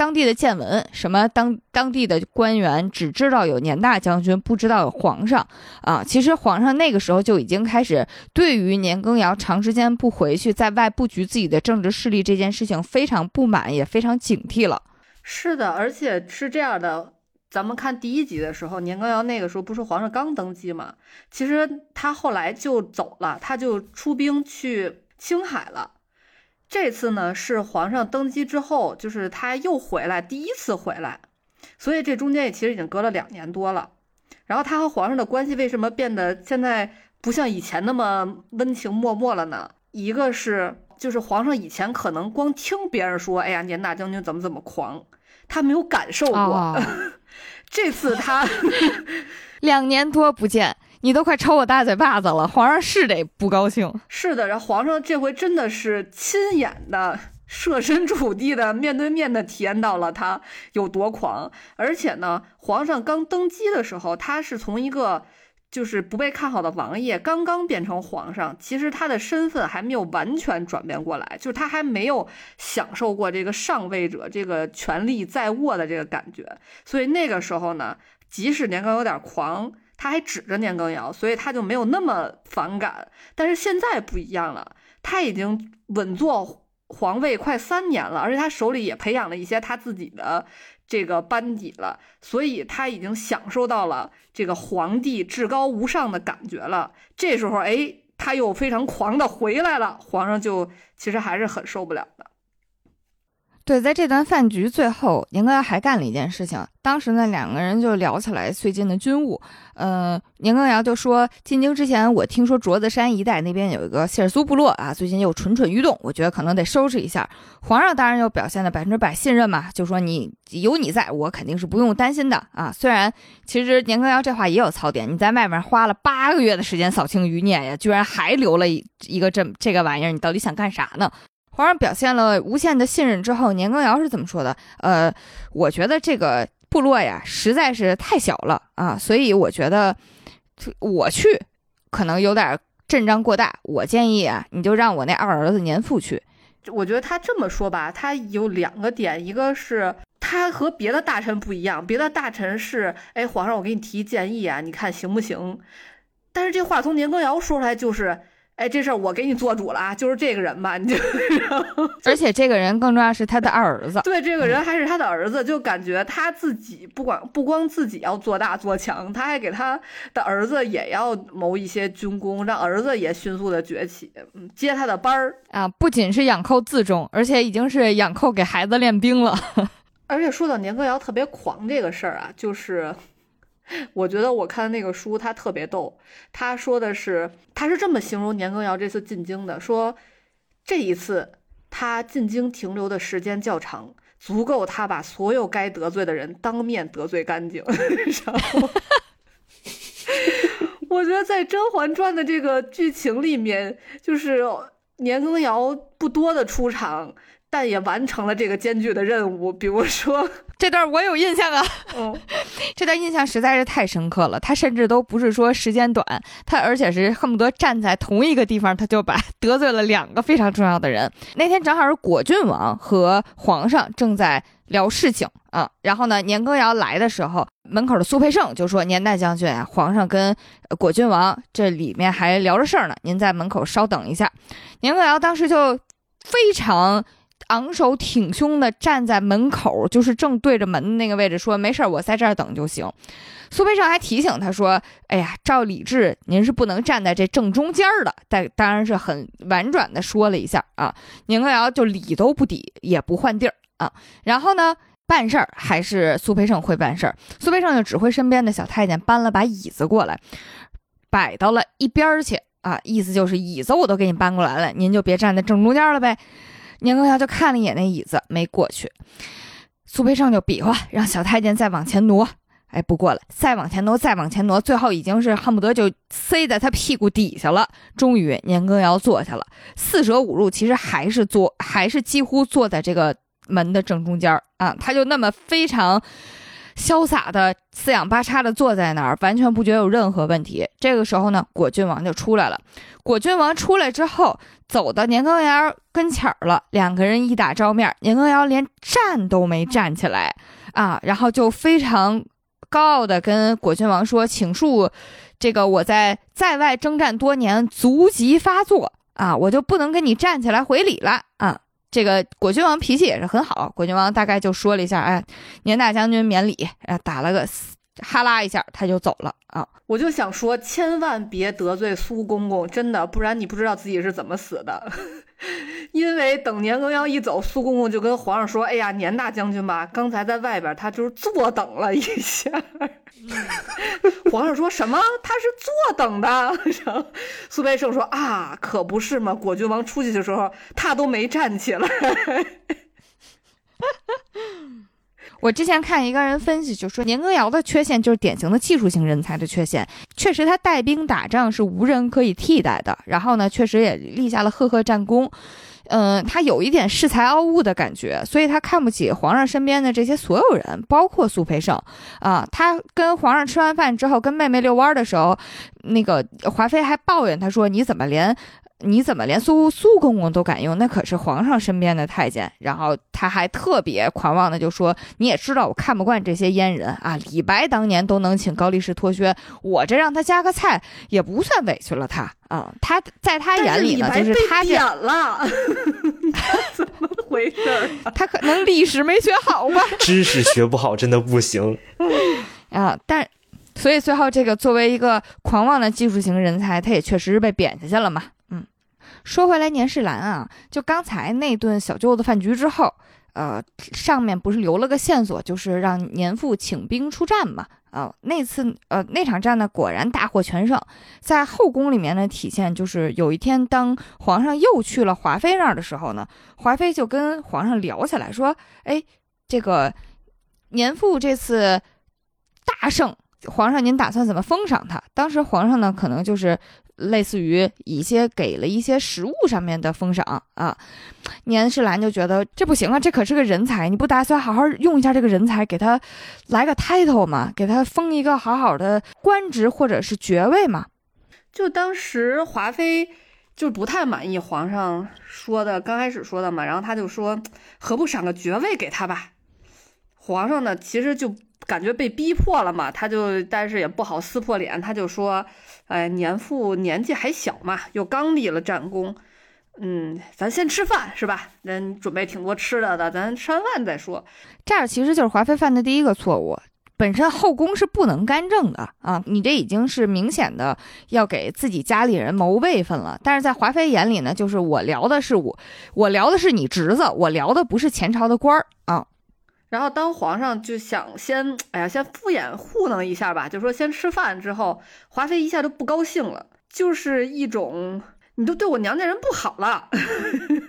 当地的见闻。什么当当地的官员只知道有年大将军，不知道有皇上啊。其实皇上那个时候就已经开始对于年羹尧长时间不回去，在外布局自己的政治势力这件事情非常不满，也非常警惕了。是的，而且是这样的。咱们看第一集的时候，年羹尧那个时候不是皇上刚登基嘛？其实他后来就走了，他就出兵去青海了。这次呢是皇上登基之后，就是他又回来，第一次回来，所以这中间也其实已经隔了两年多了。然后他和皇上的关系为什么变得现在不像以前那么温情脉脉了呢？一个是就是皇上以前可能光听别人说，哎呀，年大将军怎么怎么狂，他没有感受过。哦 这次他两年多不见，你都快抽我大嘴巴子了，皇上是得不高兴。是的，然后皇上这回真的是亲眼的。设身处地的、面对面的体验到了他有多狂，而且呢，皇上刚登基的时候，他是从一个就是不被看好的王爷，刚刚变成皇上，其实他的身份还没有完全转变过来，就是他还没有享受过这个上位者这个权力在握的这个感觉，所以那个时候呢，即使年羹有点狂，他还指着年羹尧，所以他就没有那么反感。但是现在不一样了，他已经稳坐。皇位快三年了，而且他手里也培养了一些他自己的这个班底了，所以他已经享受到了这个皇帝至高无上的感觉了。这时候，哎，他又非常狂的回来了，皇上就其实还是很受不了。对，在这段饭局最后，年羹尧还干了一件事情。当时呢，两个人就聊起来最近的军务。呃，年羹尧就说，进京之前，我听说卓子山一带那边有一个谢尔苏部落啊，最近又蠢蠢欲动，我觉得可能得收拾一下。皇上当然又表现的百分之百信任嘛，就说你有你在，我肯定是不用担心的啊。虽然其实年羹尧这话也有槽点，你在外面花了八个月的时间扫清余孽呀，居然还留了一一个这这个玩意儿，你到底想干啥呢？皇上表现了无限的信任之后，年羹尧是怎么说的？呃，我觉得这个部落呀实在是太小了啊，所以我觉得我去可能有点阵仗过大。我建议啊，你就让我那二儿子年富去。我觉得他这么说吧，他有两个点，一个是他和别的大臣不一样，别的大臣是哎，皇上我给你提建议啊，你看行不行？但是这话从年羹尧说出来就是。哎，这事儿我给你做主了啊，就是这个人吧，你就，而且这个人更重要是他的二儿子，对，这个人还是他的儿子，就感觉他自己不管不光自己要做大做强，他还给他的儿子也要谋一些军功，让儿子也迅速的崛起，嗯，接他的班儿啊，不仅是养寇自重，而且已经是养寇给孩子练兵了。而且说到年羹尧特别狂这个事儿啊，就是。我觉得我看那个书，他特别逗。他说的是，他是这么形容年羹尧这次进京的：说这一次他进京停留的时间较长，足够他把所有该得罪的人当面得罪干净。然后，我觉得在《甄嬛传》的这个剧情里面，就是年羹尧不多的出场。但也完成了这个艰巨的任务。比如说，这段我有印象啊，嗯，这段印象实在是太深刻了。他甚至都不是说时间短，他而且是恨不得站在同一个地方，他就把得罪了两个非常重要的人。那天正好是果郡王和皇上正在聊事情啊，然后呢，年羹尧来的时候，门口的苏培盛就说：“年代将军啊，皇上跟果郡王这里面还聊着事儿呢，您在门口稍等一下。”年羹尧当时就非常。昂首挺胸的站在门口，就是正对着门的那个位置，说：“没事我在这儿等就行。”苏培盛还提醒他说：“哎呀，照礼制，您是不能站在这正中间的。”但当然是很婉转的说了一下啊。年羹尧就理都不理，也不换地儿啊。然后呢，办事儿还是苏培盛会办事儿。苏培盛就指挥身边的小太监搬了把椅子过来，摆到了一边去啊。意思就是椅子我都给你搬过来了，您就别站在正中间了呗。年羹尧就看了一眼那椅子，没过去。苏培盛就比划，让小太监再往前挪。哎，不过了，再往前挪，再往前挪，最后已经是恨不得就塞在他屁股底下了。终于，年羹尧坐下了，四舍五入，其实还是坐，还是几乎坐在这个门的正中间啊。他就那么非常潇洒的四仰八叉的坐在那儿，完全不觉得有任何问题。这个时候呢，果郡王就出来了。果郡王出来之后，走到年羹尧跟前儿了，两个人一打照面，年羹尧连站都没站起来啊，然后就非常。高傲的跟果郡王说：“请恕，这个我在在外征战多年，足疾发作啊，我就不能跟你站起来回礼了啊。”这个果郡王脾气也是很好，果郡王大概就说了一下：“哎，年大将军免礼。”啊，打了个哈拉一下，他就走了啊。我就想说，千万别得罪苏公公，真的，不然你不知道自己是怎么死的。因为为等年羹尧一走，苏公公就跟皇上说：“哎呀，年大将军吧，刚才在外边他就是坐等了一下。” 皇上说什么？他是坐等的。苏培盛说：“啊，可不是嘛！果郡王出去的时候，他都没站起来。”我之前看一个人分析，就说年羹尧的缺陷就是典型的技术型人才的缺陷。确实，他带兵打仗是无人可以替代的。然后呢，确实也立下了赫赫战功。嗯，他有一点恃才傲物的感觉，所以他看不起皇上身边的这些所有人，包括苏培盛。啊，他跟皇上吃完饭之后，跟妹妹遛弯的时候，那个华妃还抱怨他说：“你怎么连？”你怎么连苏苏公公都敢用？那可是皇上身边的太监。然后他还特别狂妄的就说：“你也知道，我看不惯这些阉人啊！李白当年都能请高力士脱靴，我这让他加个菜也不算委屈了他啊！他在他眼里呢，就是他扁了，怎么回事？他可能历史没学好吧？知识学不好真的不行啊！但所以最后这个作为一个狂妄的技术型人才，他也确实是被贬下去了嘛。说回来，年世兰啊，就刚才那顿小舅子饭局之后，呃，上面不是留了个线索，就是让年父请兵出战嘛。啊，那次呃那场战呢，果然大获全胜。在后宫里面的体现，就是有一天当皇上又去了华妃那儿的时候呢，华妃就跟皇上聊起来，说：“哎，这个年父这次大胜，皇上您打算怎么封赏他？”当时皇上呢，可能就是。类似于一些给了一些食物上面的封赏啊，年世兰就觉得这不行啊，这可是个人才，你不打算好好用一下这个人才，给他来个 title 嘛？给他封一个好好的官职或者是爵位嘛？就当时华妃就不太满意皇上说的，刚开始说的嘛，然后他就说何不赏个爵位给他吧？皇上呢，其实就感觉被逼迫了嘛，他就但是也不好撕破脸，他就说。哎，年父年纪还小嘛，又刚立了战功，嗯，咱先吃饭是吧？咱准备挺多吃的的，咱吃完饭再说。这样其实就是华妃犯的第一个错误，本身后宫是不能干政的啊，你这已经是明显的要给自己家里人谋位分了。但是在华妃眼里呢，就是我聊的是我，我聊的是你侄子，我聊的不是前朝的官儿。然后当皇上就想先，哎呀，先敷衍糊弄一下吧，就说先吃饭。之后华妃一下就不高兴了，就是一种你都对我娘家人不好了，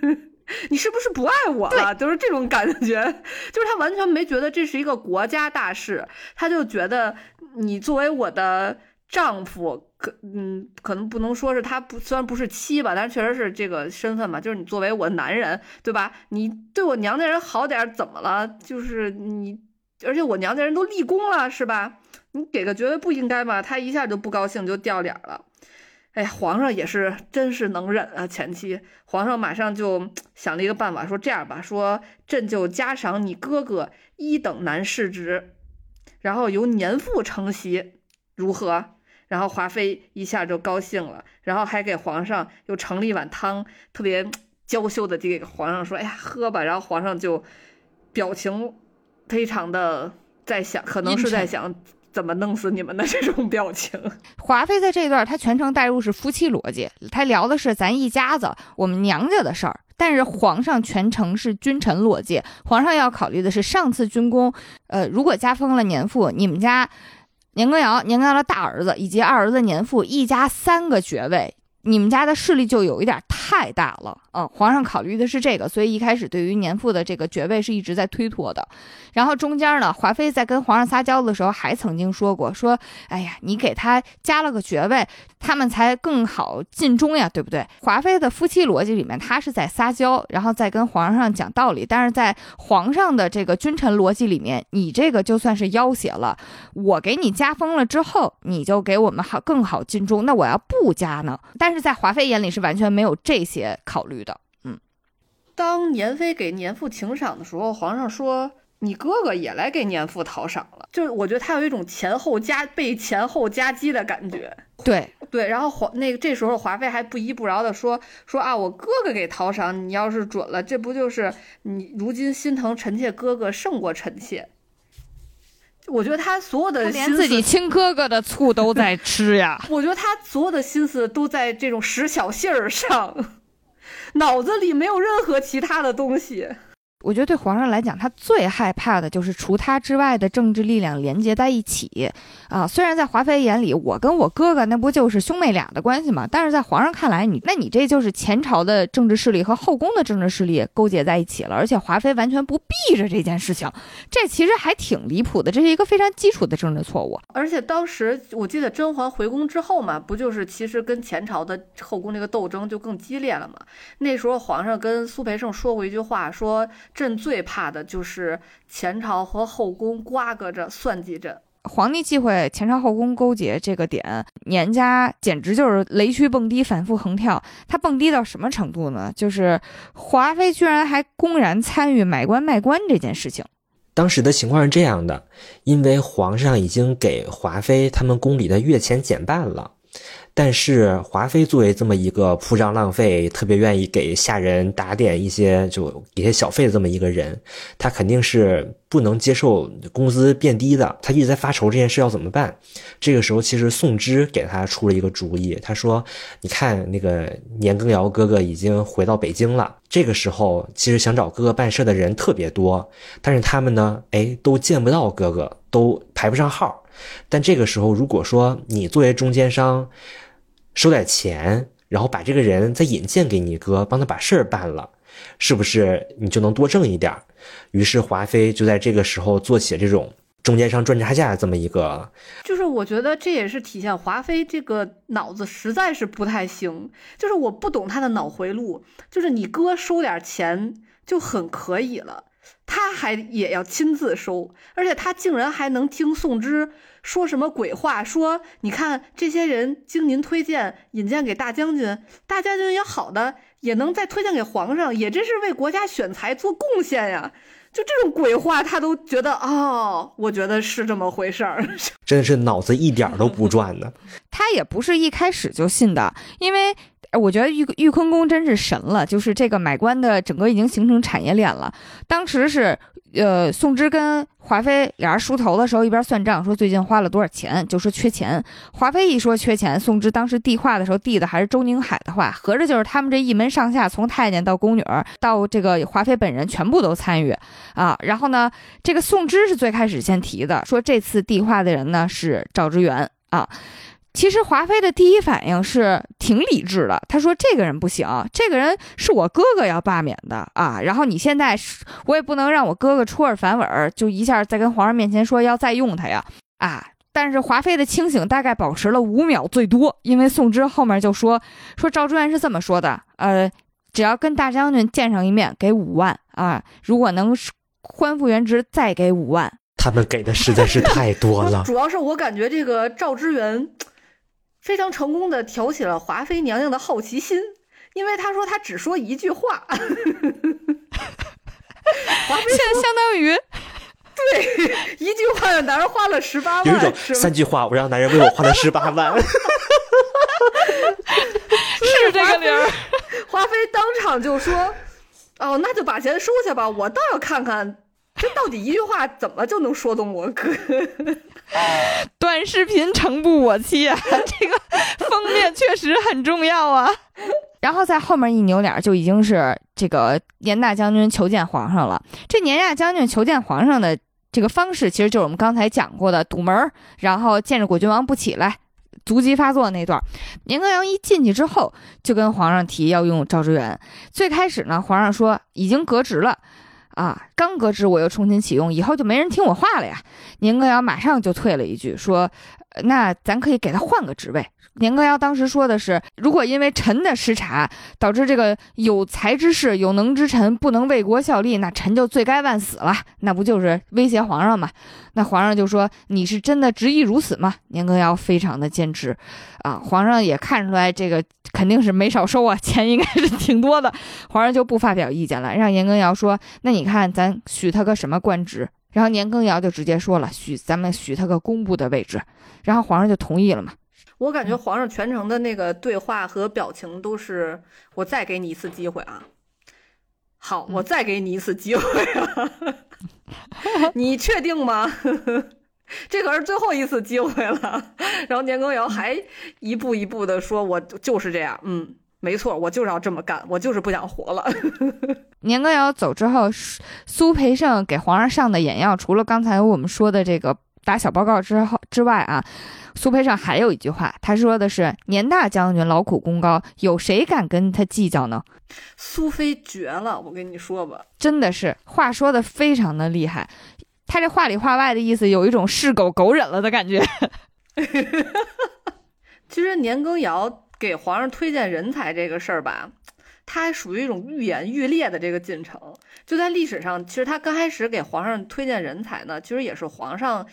你是不是不爱我了？就是这种感觉，就是他完全没觉得这是一个国家大事，他就觉得你作为我的。丈夫可嗯，可能不能说是他不，虽然不是妻吧，但是确实是这个身份嘛。就是你作为我男人，对吧？你对我娘家人好点，怎么了？就是你，而且我娘家人都立功了，是吧？你给个爵位不应该吗？他一下就不高兴，就掉脸了。哎呀，皇上也是真是能忍啊！前妻，皇上马上就想了一个办法，说这样吧，说朕就加赏你哥哥一等男士职，然后由年父承袭，如何？然后华妃一下就高兴了，然后还给皇上又盛了一碗汤，特别娇羞的递给皇上说：“哎呀，喝吧。”然后皇上就表情非常的在想，可能是在想怎么弄死你们的这种表情。华妃在这段她全程带入是夫妻逻辑，她聊的是咱一家子我们娘家的事儿，但是皇上全程是君臣逻辑，皇上要考虑的是上次军功，呃，如果加封了年富，你们家。年羹尧，年羹尧的大儿子以及二儿子年富一家三个爵位，你们家的势力就有一点太大了。嗯，皇上考虑的是这个，所以一开始对于年富的这个爵位是一直在推脱的。然后中间呢，华妃在跟皇上撒娇的时候，还曾经说过，说，哎呀，你给他加了个爵位，他们才更好尽忠呀，对不对？华妃的夫妻逻辑里面，她是在撒娇，然后再跟皇上讲道理。但是在皇上的这个君臣逻辑里面，你这个就算是要挟了。我给你加封了之后，你就给我们好更好尽忠。那我要不加呢？但是在华妃眼里是完全没有这些考虑的。嗯。当年妃给年父请赏的时候，皇上说：“你哥哥也来给年父讨赏了。”就是我觉得他有一种前后夹被前后夹击的感觉。对 对，然后华那个这时候华妃还不依不饶的说：“说啊，我哥哥给讨赏，你要是准了，这不就是你如今心疼臣妾哥哥胜过臣妾？”我觉得他所有的连自己亲哥哥的醋都在吃呀。我觉得他所有的心思都在这种使小性儿上。脑子里没有任何其他的东西。我觉得对皇上来讲，他最害怕的就是除他之外的政治力量连接在一起啊。虽然在华妃眼里，我跟我哥哥那不就是兄妹俩的关系吗？但是在皇上看来，你那你这就是前朝的政治势力和后宫的政治势力勾结在一起了。而且华妃完全不避着这件事情，这其实还挺离谱的。这是一个非常基础的政治错误。而且当时我记得甄嬛回宫之后嘛，不就是其实跟前朝的后宫这个斗争就更激烈了嘛？那时候皇上跟苏培盛说过一句话，说。朕最怕的就是前朝和后宫瓜葛着算计着。皇帝忌讳前朝后宫勾结这个点，年家简直就是雷区蹦迪，反复横跳。他蹦迪到什么程度呢？就是华妃居然还公然参与买官卖官这件事情。当时的情况是这样的，因为皇上已经给华妃他们宫里的月钱减半了。但是华妃作为这么一个铺张浪费、特别愿意给下人打点一些就一些小费的这么一个人，她肯定是不能接受工资变低的。她一直在发愁这件事要怎么办。这个时候，其实宋芝给她出了一个主意，她说：“你看那个年羹尧哥哥已经回到北京了，这个时候其实想找哥哥办事的人特别多，但是他们呢，哎，都见不到哥哥，都排不上号。”但这个时候，如果说你作为中间商，收点钱，然后把这个人再引荐给你哥，帮他把事儿办了，是不是你就能多挣一点？于是华妃就在这个时候做起了这种中间商赚差价这么一个。就是我觉得这也是体现华妃这个脑子实在是不太行。就是我不懂她的脑回路，就是你哥收点钱就很可以了。他还也要亲自收，而且他竟然还能听宋芝说什么鬼话，说你看这些人经您推荐引荐给大将军，大将军也好的也能再推荐给皇上，也真是为国家选才做贡献呀。就这种鬼话，他都觉得哦，我觉得是这么回事儿，真的是脑子一点都不转的。他也不是一开始就信的，因为。我觉得玉玉坤宫真是神了，就是这个买官的整个已经形成产业链了。当时是，呃，宋芝跟华妃俩人梳头的时候，一边算账，说最近花了多少钱，就说缺钱。华妃一说缺钱，宋芝当时递话的时候递的还是周宁海的话，合着就是他们这一门上下，从太监到宫女到这个华妃本人，全部都参与啊。然后呢，这个宋芝是最开始先提的，说这次递话的人呢是赵之元啊。其实华妃的第一反应是挺理智的，她说：“这个人不行，这个人是我哥哥要罢免的啊。然后你现在，我也不能让我哥哥出尔反尔，就一下在跟皇上面前说要再用他呀啊！但是华妃的清醒大概保持了五秒最多，因为宋芝后面就说说赵之元是这么说的，呃，只要跟大将军见上一面，给五万啊，如果能恢复原职，再给五万。他们给的实在是太多了，主要是我感觉这个赵之元。非常成功的挑起了华妃娘娘的好奇心，因为她说她只说一句话，华妃相当于对一句话让男人花了十八万，有一种三句话我让男人为我花了十八万，是这个理儿。华妃当场就说：“哦，那就把钱收下吧，我倒要看看。”这到底一句话怎么就能说动我哥？短视频诚不我欺啊！这个封面确实很重要啊。然后在后面一扭脸，就已经是这个年大将军求见皇上了。这年大将军求见皇上的这个方式，其实就是我们刚才讲过的堵门，然后见着果郡王不起来，足疾发作那段。年羹尧一进去之后，就跟皇上提要用赵之元。最开始呢，皇上说已经革职了。啊，刚革职我又重新启用，以后就没人听我话了呀！年羹尧马上就退了一句，说：“那咱可以给他换个职位。”年羹尧当时说的是：“如果因为臣的失察，导致这个有才之士、有能之臣不能为国效力，那臣就罪该万死了。”那不就是威胁皇上吗？那皇上就说：“你是真的执意如此吗？”年羹尧非常的坚持，啊，皇上也看出来这个。肯定是没少收啊，钱应该是挺多的。皇上就不发表意见了，让年羹尧说：“那你看咱许他个什么官职？”然后年羹尧就直接说了：“许咱们许他个工部的位置。”然后皇上就同意了嘛。我感觉皇上全程的那个对话和表情都是：“我再给你一次机会啊，好，我再给你一次机会啊，你确定吗？”这可是最后一次机会了，然后年羹尧还一步一步的说：“我就是这样。”嗯，没错，我就是要这么干，我就是不想活了。年羹尧走之后，苏苏培盛给皇上上的眼药，除了刚才我们说的这个打小报告之后之外啊，苏培盛还有一句话，他说的是：“年大将军劳苦功高，有谁敢跟他计较呢苏菲绝了，我跟你说吧，？”真的是话说的非常的厉害，他这话里话外的意思有一种是狗狗忍了的感觉。其实年羹尧给皇上推荐人才这个事儿吧，它还属于一种愈演愈烈的这个进程。就在历史上，其实他刚开始给皇上推荐人才呢，其实也是皇上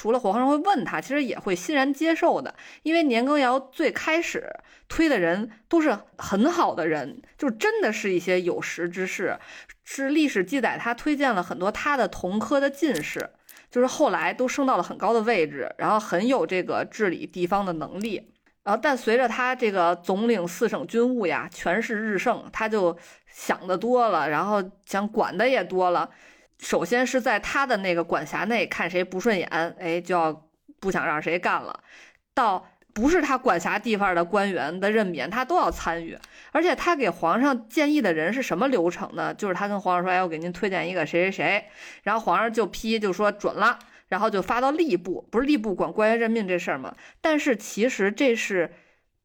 除了皇上会问他，其实也会欣然接受的。因为年羹尧最开始推的人都是很好的人，就真的是一些有识之士。是历史记载，他推荐了很多他的同科的进士，就是后来都升到了很高的位置，然后很有这个治理地方的能力。然后，但随着他这个总领四省军务呀，权势日盛，他就想的多了，然后想管的也多了。首先是在他的那个管辖内看谁不顺眼，哎，就要不想让谁干了。到不是他管辖地方的官员的任免，他都要参与。而且他给皇上建议的人是什么流程呢？就是他跟皇上说：“哎，我给您推荐一个谁谁谁。”然后皇上就批，就说准了。然后就发到吏部，不是吏部管官员任命这事儿吗？但是其实这是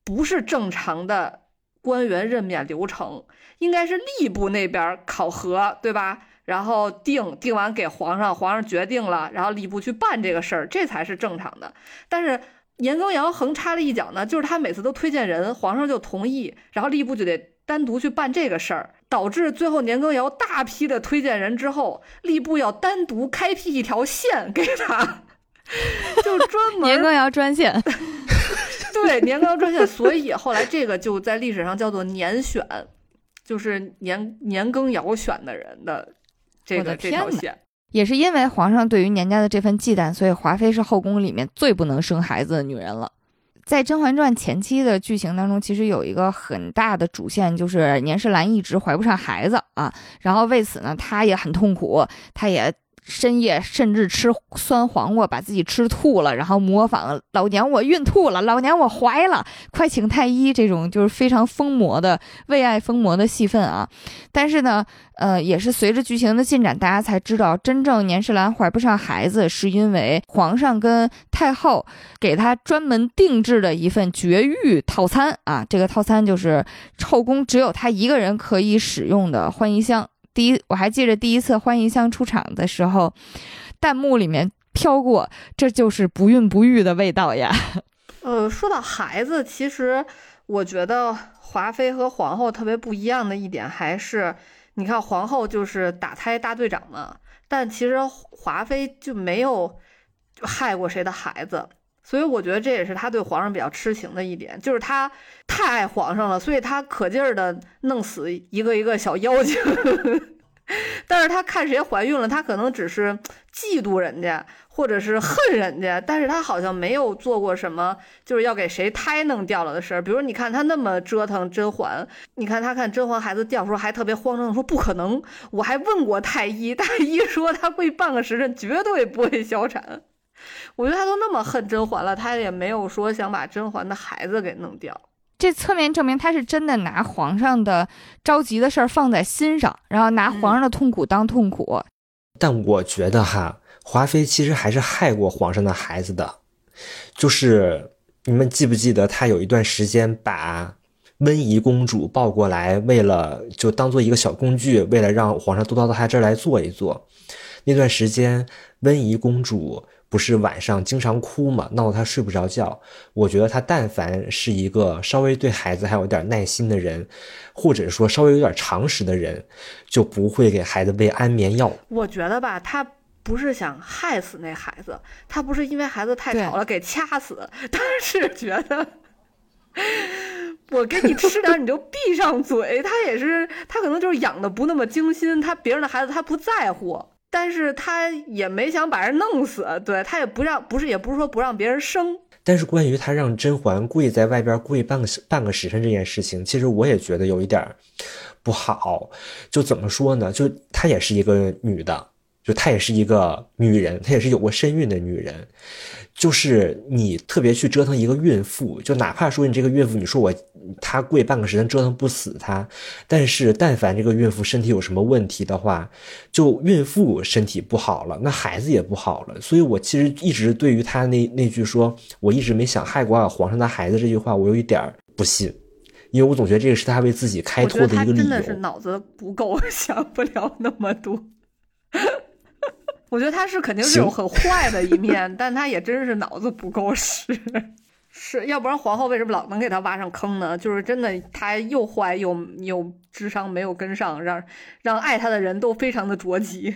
不是正常的官员任免流程？应该是吏部那边考核，对吧？然后定定完给皇上，皇上决定了，然后吏部去办这个事儿，这才是正常的。但是年羹尧横插了一脚呢，就是他每次都推荐人，皇上就同意，然后吏部就得单独去办这个事儿。导致最后年羹尧大批的推荐人之后，吏部要单独开辟一条线给他，就专门年羹尧专线，对年羹尧专线，所以后来这个就在历史上叫做年选，就是年年羹尧选的人的这个这我的天哪条线。也是因为皇上对于年家的这份忌惮，所以华妃是后宫里面最不能生孩子的女人了。在《甄嬛传》前期的剧情当中，其实有一个很大的主线，就是年世兰一直怀不上孩子啊，然后为此呢，她也很痛苦，她也深夜甚至吃酸黄瓜，把自己吃吐了，然后模仿老娘我孕吐了，老娘我怀了，快请太医这种就是非常疯魔的为爱疯魔的戏份啊。但是呢，呃，也是随着剧情的进展，大家才知道，真正年世兰怀不上孩子，是因为皇上跟太后给她专门定制的一份绝育套餐啊。这个套餐就是后宫只有她一个人可以使用的欢宜香。第一，我还记得第一次欢宜香出场的时候，弹幕里面飘过“这就是不孕不育的味道呀”。呃，说到孩子，其实我觉得华妃和皇后特别不一样的一点，还是你看皇后就是打胎大队长嘛，但其实华妃就没有害过谁的孩子，所以我觉得这也是他对皇上比较痴情的一点，就是他太爱皇上了，所以他可劲儿的弄死一个一个小妖精。但是他看谁怀孕了，他可能只是嫉妒人家，或者是恨人家，但是他好像没有做过什么就是要给谁胎弄掉了的事儿。比如你看他那么折腾甄嬛，你看他看甄嬛孩子掉时候还特别慌张的说不可能，我还问过太医，太医说他会半个时辰绝对不会小产。我觉得他都那么恨甄嬛了，他也没有说想把甄嬛的孩子给弄掉。这侧面证明他是真的拿皇上的着急的事儿放在心上，然后拿皇上的痛苦当痛苦。但我觉得哈，华妃其实还是害过皇上的孩子的，就是你们记不记得，她有一段时间把温宜公主抱过来，为了就当做一个小工具，为了让皇上都到她这儿来坐一坐。那段时间，温宜公主不是晚上经常哭嘛，闹得他睡不着觉。我觉得他但凡是一个稍微对孩子还有点耐心的人，或者说稍微有点常识的人，就不会给孩子喂安眠药。我觉得吧，他不是想害死那孩子，他不是因为孩子太吵了给掐死，他是觉得。我给你吃点你就闭上嘴，他也是，他可能就是养的不那么精心，他别人的孩子他不在乎，但是他也没想把人弄死，对他也不让，不是也不是说不让别人生，但是关于他让甄嬛跪在外边跪半个时半个时辰这件事情，其实我也觉得有一点不好。就怎么说呢？就她也是一个女的，就她也是一个女人，她也是有过身孕的女人。就是你特别去折腾一个孕妇，就哪怕说你这个孕妇，你说我她跪半个时辰折腾不死她，但是但凡这个孕妇身体有什么问题的话，就孕妇身体不好了，那孩子也不好了。所以我其实一直对于她那那句说我一直没想害过皇上的孩子这句话，我有一点不信，因为我总觉得这个是他为自己开脱的一个理由。真的是脑子不够，想不了那么多。我觉得他是肯定是有很坏的一面，但他也真是脑子不够使，是要不然皇后为什么老能给他挖上坑呢？就是真的他又坏又又智商没有跟上，让让爱他的人都非常的着急。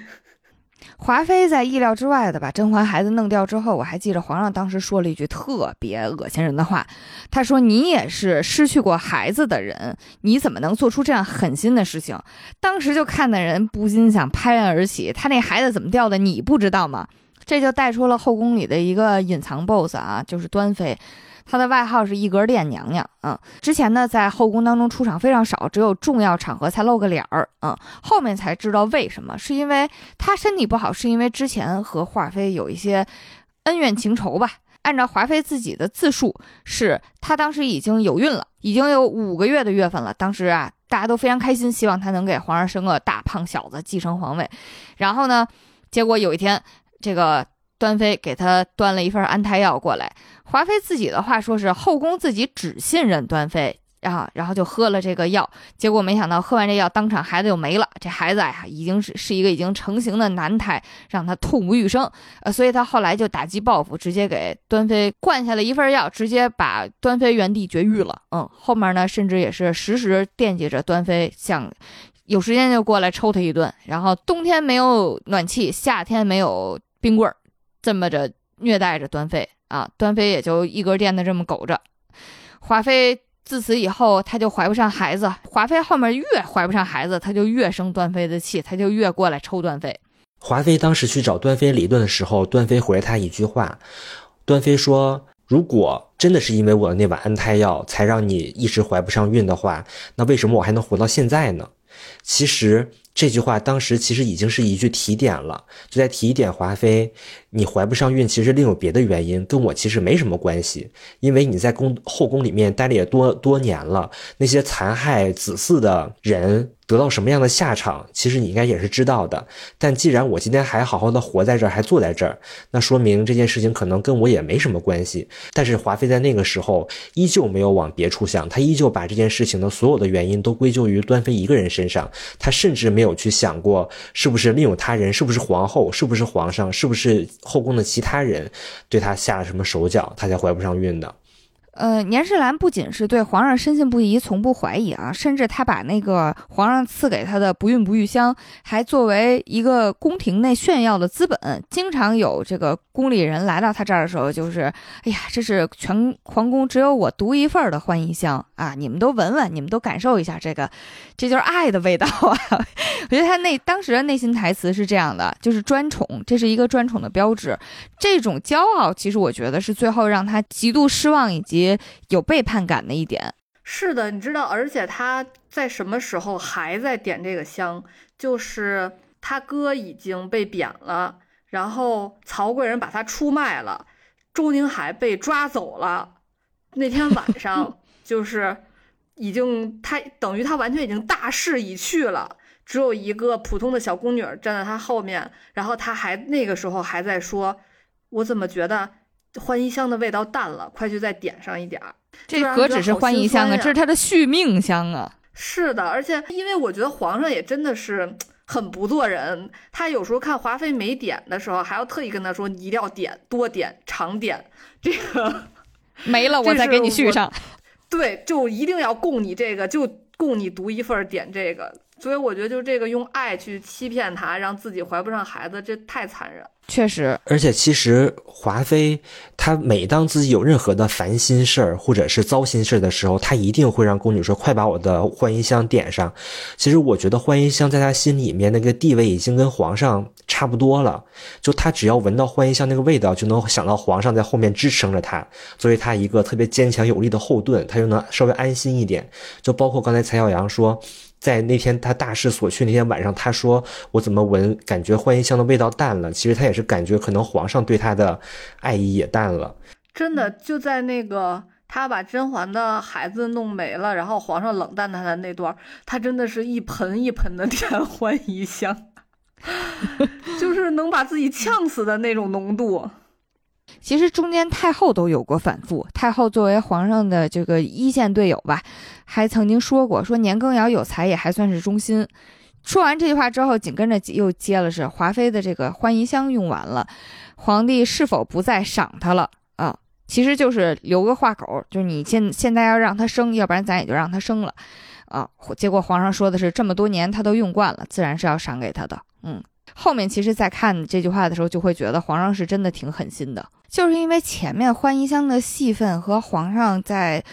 华妃在意料之外的把甄嬛孩子弄掉之后，我还记着皇上当时说了一句特别恶心人的话，他说：“你也是失去过孩子的人，你怎么能做出这样狠心的事情？”当时就看的人不禁想拍案而起。他那孩子怎么掉的，你不知道吗？这就带出了后宫里的一个隐藏 BOSS 啊，就是端妃。她的外号是一格殿娘娘，嗯，之前呢在后宫当中出场非常少，只有重要场合才露个脸儿，嗯，后面才知道为什么，是因为她身体不好，是因为之前和华妃有一些恩怨情仇吧。按照华妃自己的自述，是她当时已经有孕了，已经有五个月的月份了。当时啊，大家都非常开心，希望她能给皇上生个大胖小子继承皇位。然后呢，结果有一天，这个。端妃给他端了一份安胎药过来，华妃自己的话说是后宫自己只信任端妃啊，然后就喝了这个药，结果没想到喝完这药当场孩子就没了，这孩子呀已经是是一个已经成型的男胎，让他痛不欲生，呃，所以他后来就打击报复，直接给端妃灌下了一份药，直接把端妃原地绝育了。嗯，后面呢甚至也是时时惦记着端妃，想有时间就过来抽他一顿，然后冬天没有暖气，夏天没有冰棍儿。这么着虐待着端妃啊，端妃也就一格殿的这么苟着。华妃自此以后，她就怀不上孩子。华妃后面越怀不上孩子，她就越生端妃的气，她就越过来抽端妃。华妃当时去找端妃理论的时候，端妃回了她一句话：端妃说，如果真的是因为我的那碗安胎药才让你一直怀不上孕的话，那为什么我还能活到现在呢？其实。这句话当时其实已经是一句提点了，就在提点华妃，你怀不上孕其实另有别的原因，跟我其实没什么关系，因为你在宫后宫里面待了也多多年了，那些残害子嗣的人。得到什么样的下场，其实你应该也是知道的。但既然我今天还好好的活在这儿，还坐在这儿，那说明这件事情可能跟我也没什么关系。但是华妃在那个时候依旧没有往别处想，她依旧把这件事情的所有的原因都归咎于端妃一个人身上。她甚至没有去想过是不是另有他人，是不是皇后，是不是皇上，是不是后宫的其他人对她下了什么手脚，她才怀不上孕的。呃，年世兰不仅是对皇上深信不疑、从不怀疑啊，甚至他把那个皇上赐给他的不孕不育香，还作为一个宫廷内炫耀的资本。经常有这个宫里人来到他这儿的时候，就是，哎呀，这是全皇宫只有我独一份的欢宜香啊！你们都闻闻，你们都感受一下这个，这就是爱的味道啊！我觉得他那当时的内心台词是这样的，就是专宠，这是一个专宠的标志。这种骄傲，其实我觉得是最后让他极度失望以及。有背叛感的一点，是的，你知道，而且他在什么时候还在点这个香？就是他哥已经被贬了，然后曹贵人把他出卖了，周宁海被抓走了。那天晚上，就是已经他等于他完全已经大势已去了，只有一个普通的小宫女站在他后面，然后他还那个时候还在说：“我怎么觉得？”欢宜香的味道淡了，快去再点上一点儿。这何止是欢宜香啊，这是他的续命香啊！是的，而且因为我觉得皇上也真的是 很不做人，他有时候看华妃没点的时候，还要特意跟他说：“你一定要点，多点，常点。”这个 没了，我再给你续上。对，就一定要供你这个，就供你独一份点这个。所以我觉得，就这个用爱去欺骗他，让自己怀不上孩子，这太残忍。确实，而且其实华妃她每当自己有任何的烦心事儿或者是糟心事儿的时候，她一定会让宫女说：“快把我的欢宜香点上。”其实我觉得欢宜香在她心里面那个地位已经跟皇上差不多了。就她只要闻到欢宜香那个味道，就能想到皇上在后面支撑着她，作为她一个特别坚强有力的后盾，她就能稍微安心一点。就包括刚才蔡小阳说。在那天他大势所趋那天晚上，他说我怎么闻感觉欢宜香的味道淡了？其实他也是感觉可能皇上对他的爱意也淡了。真的就在那个他把甄嬛的孩子弄没了，然后皇上冷淡他的那段，他真的是一盆一盆的 添欢宜香，就是能把自己呛死的那种浓度。其实中间太后都有过反复，太后作为皇上的这个一线队友吧，还曾经说过说年羹尧有才也还算是忠心。说完这句话之后，紧跟着又接了是华妃的这个欢宜香用完了，皇帝是否不再赏他了啊？其实就是留个话口，就是你现现在要让他生，要不然咱也就让他生了啊。结果皇上说的是这么多年他都用惯了，自然是要赏给他的。嗯，后面其实在看这句话的时候，就会觉得皇上是真的挺狠心的。就是因为前面欢宜香的戏份和皇上在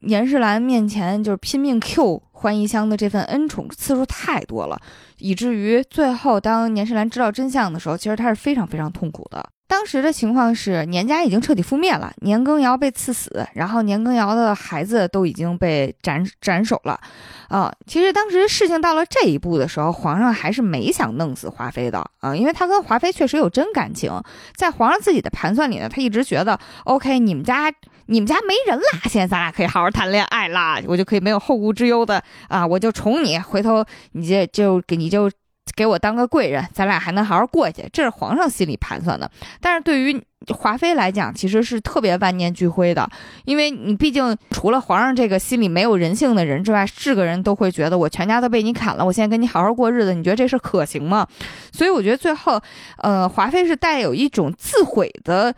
严世兰面前就是拼命 Q 欢宜香的这份恩宠次数太多了，以至于最后当年世兰知道真相的时候，其实他是非常非常痛苦的。当时的情况是，年家已经彻底覆灭了，年羹尧被赐死，然后年羹尧的孩子都已经被斩斩首了，啊，其实当时事情到了这一步的时候，皇上还是没想弄死华妃的啊，因为他跟华妃确实有真感情，在皇上自己的盘算里呢，他一直觉得，OK，你们家你们家没人啦，现在咱俩可以好好谈恋爱啦，我就可以没有后顾之忧的啊，我就宠你，回头你这就给你就。给我当个贵人，咱俩还能好好过去，这是皇上心里盘算的。但是对于华妃来讲，其实是特别万念俱灰的，因为你毕竟除了皇上这个心里没有人性的人之外，是个人都会觉得我全家都被你砍了，我现在跟你好好过日子，你觉得这事可行吗？所以我觉得最后，呃，华妃是带有一种自毁的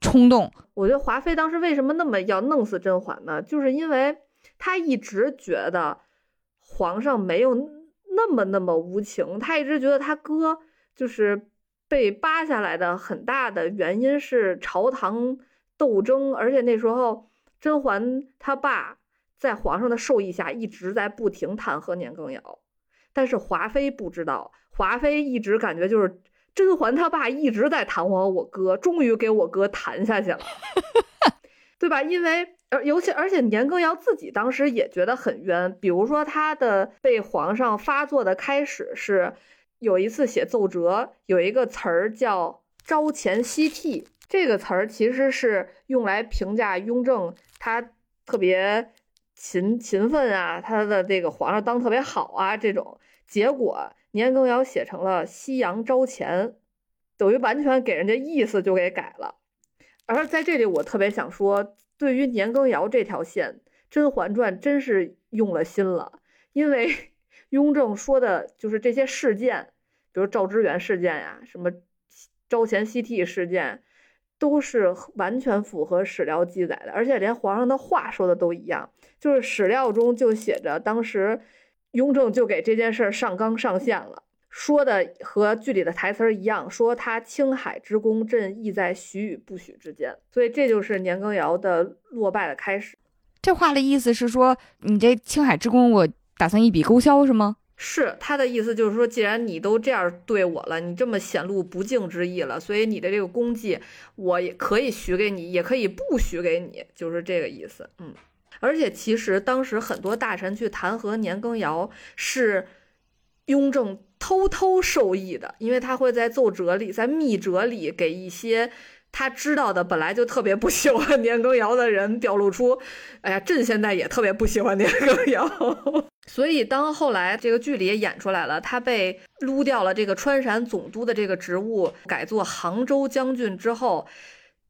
冲动。我觉得华妃当时为什么那么要弄死甄嬛呢？就是因为她一直觉得皇上没有。那么那么无情，他一直觉得他哥就是被扒下来的，很大的原因是朝堂斗争，而且那时候甄嬛他爸在皇上的授意下一直在不停弹劾年羹尧，但是华妃不知道，华妃一直感觉就是甄嬛他爸一直在弹劾我哥，终于给我哥弹下去了，对吧？因为。而尤其，而且年羹尧自己当时也觉得很冤。比如说，他的被皇上发作的开始是，有一次写奏折，有一个词儿叫“朝前夕替”，这个词儿其实是用来评价雍正他特别勤勤奋啊，他的这个皇上当特别好啊这种。结果年羹尧写成了“夕阳朝前”，等于完全给人家意思就给改了。而在这里，我特别想说。对于年羹尧这条线，《甄嬛传》真是用了心了，因为 雍正说的就是这些事件，比如赵之远事件呀，什么朝前夕替事件，都是完全符合史料记载的，而且连皇上的话说的都一样，就是史料中就写着，当时雍正就给这件事上纲上线了。说的和剧里的台词儿一样，说他青海之功，朕意在许与不许之间，所以这就是年羹尧的落败的开始。这话的意思是说，你这青海之功，我打算一笔勾销，是吗？是他的意思，就是说，既然你都这样对我了，你这么显露不敬之意了，所以你的这个功绩，我也可以许给你，也可以不许给你，就是这个意思。嗯，而且其实当时很多大臣去弹劾年羹尧，是雍正。偷偷受益的，因为他会在奏折里、在密折里给一些他知道的本来就特别不喜欢年羹尧的人表露出，哎呀，朕现在也特别不喜欢年羹尧。所以当后来这个剧里也演出来了，他被撸掉了这个川陕总督的这个职务，改做杭州将军之后。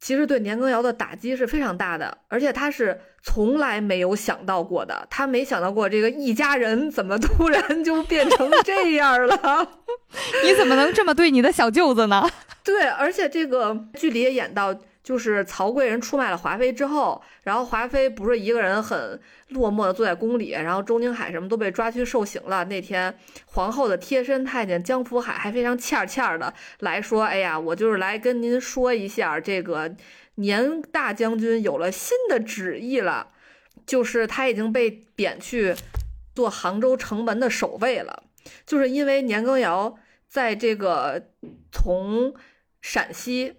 其实对年羹尧的打击是非常大的，而且他是从来没有想到过的。他没想到过这个一家人怎么突然就变成这样了。你怎么能这么对你的小舅子呢？对，而且这个剧里也演到。就是曹贵人出卖了华妃之后，然后华妃不是一个人很落寞的坐在宫里，然后周宁海什么都被抓去受刑了。那天皇后的贴身太监江福海还非常欠欠的来说：“哎呀，我就是来跟您说一下，这个年大将军有了新的旨意了，就是他已经被贬去做杭州城门的守卫了。就是因为年羹尧在这个从陕西。”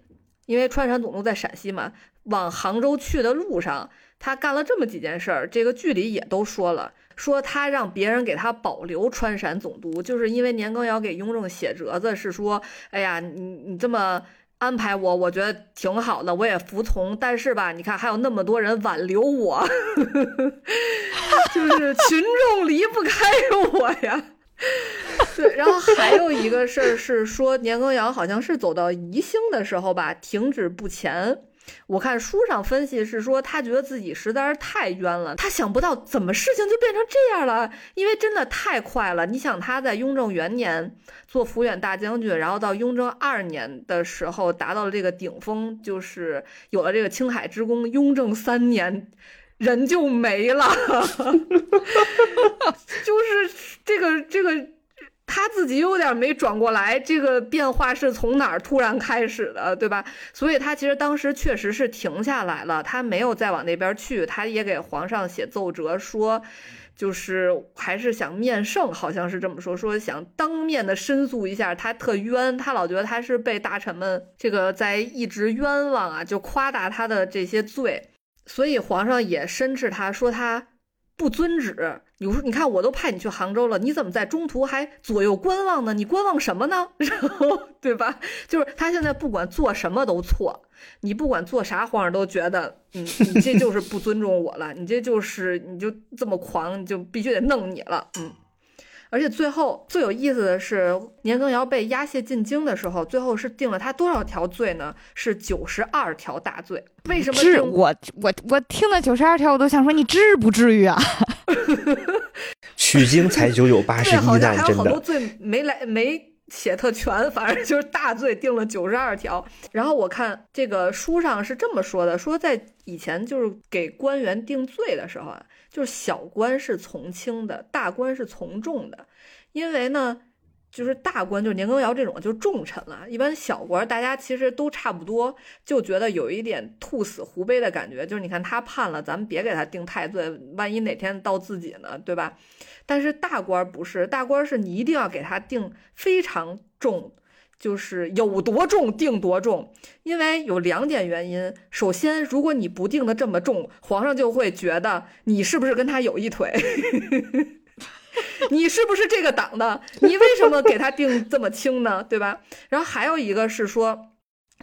因为川陕总督在陕西嘛，往杭州去的路上，他干了这么几件事儿。这个剧里也都说了，说他让别人给他保留川陕总督，就是因为年羹尧给雍正写折子是说，哎呀，你你这么。安排我，我觉得挺好的，我也服从。但是吧，你看还有那么多人挽留我，就是群众离不开我呀。对，然后还有一个事儿是说，年羹尧好像是走到宜兴的时候吧，停止不前。我看书上分析是说，他觉得自己实在是太冤了，他想不到怎么事情就变成这样了，因为真的太快了。你想他在雍正元年做抚远大将军，然后到雍正二年的时候达到了这个顶峰，就是有了这个青海之功。雍正三年人就没了，就是这个这个。他自己有点没转过来，这个变化是从哪儿突然开始的，对吧？所以他其实当时确实是停下来了，他没有再往那边去，他也给皇上写奏折说，就是还是想面圣，好像是这么说，说想当面的申诉一下，他特冤，他老觉得他是被大臣们这个在一直冤枉啊，就夸大他的这些罪，所以皇上也申斥他说他。不遵旨，你说你看我都派你去杭州了，你怎么在中途还左右观望呢？你观望什么呢？然后对吧？就是他现在不管做什么都错，你不管做啥，皇上都觉得，嗯，你这就是不尊重我了，你这就是你就这么狂，你就必须得弄你了，嗯。而且最后最有意思的是，年羹尧被押解进京的时候，最后是定了他多少条罪呢？是九十二条大罪。为什么？是我我我听了九十二条，我都想说你至不至于啊！取经才九九八十一难，还有好多罪没来没写特全，反正就是大罪定了九十二条。然后我看这个书上是这么说的：说在以前就是给官员定罪的时候啊。就是小官是从轻的，大官是从重的，因为呢，就是大官就是年羹尧这种就重臣了，一般小官大家其实都差不多，就觉得有一点兔死狐悲的感觉，就是你看他判了，咱们别给他定太岁，万一哪天到自己呢，对吧？但是大官不是，大官是你一定要给他定非常重。就是有多重定多重，因为有两点原因。首先，如果你不定的这么重，皇上就会觉得你是不是跟他有一腿，你是不是这个党的？你为什么给他定这么轻呢？对吧？然后还有一个是说，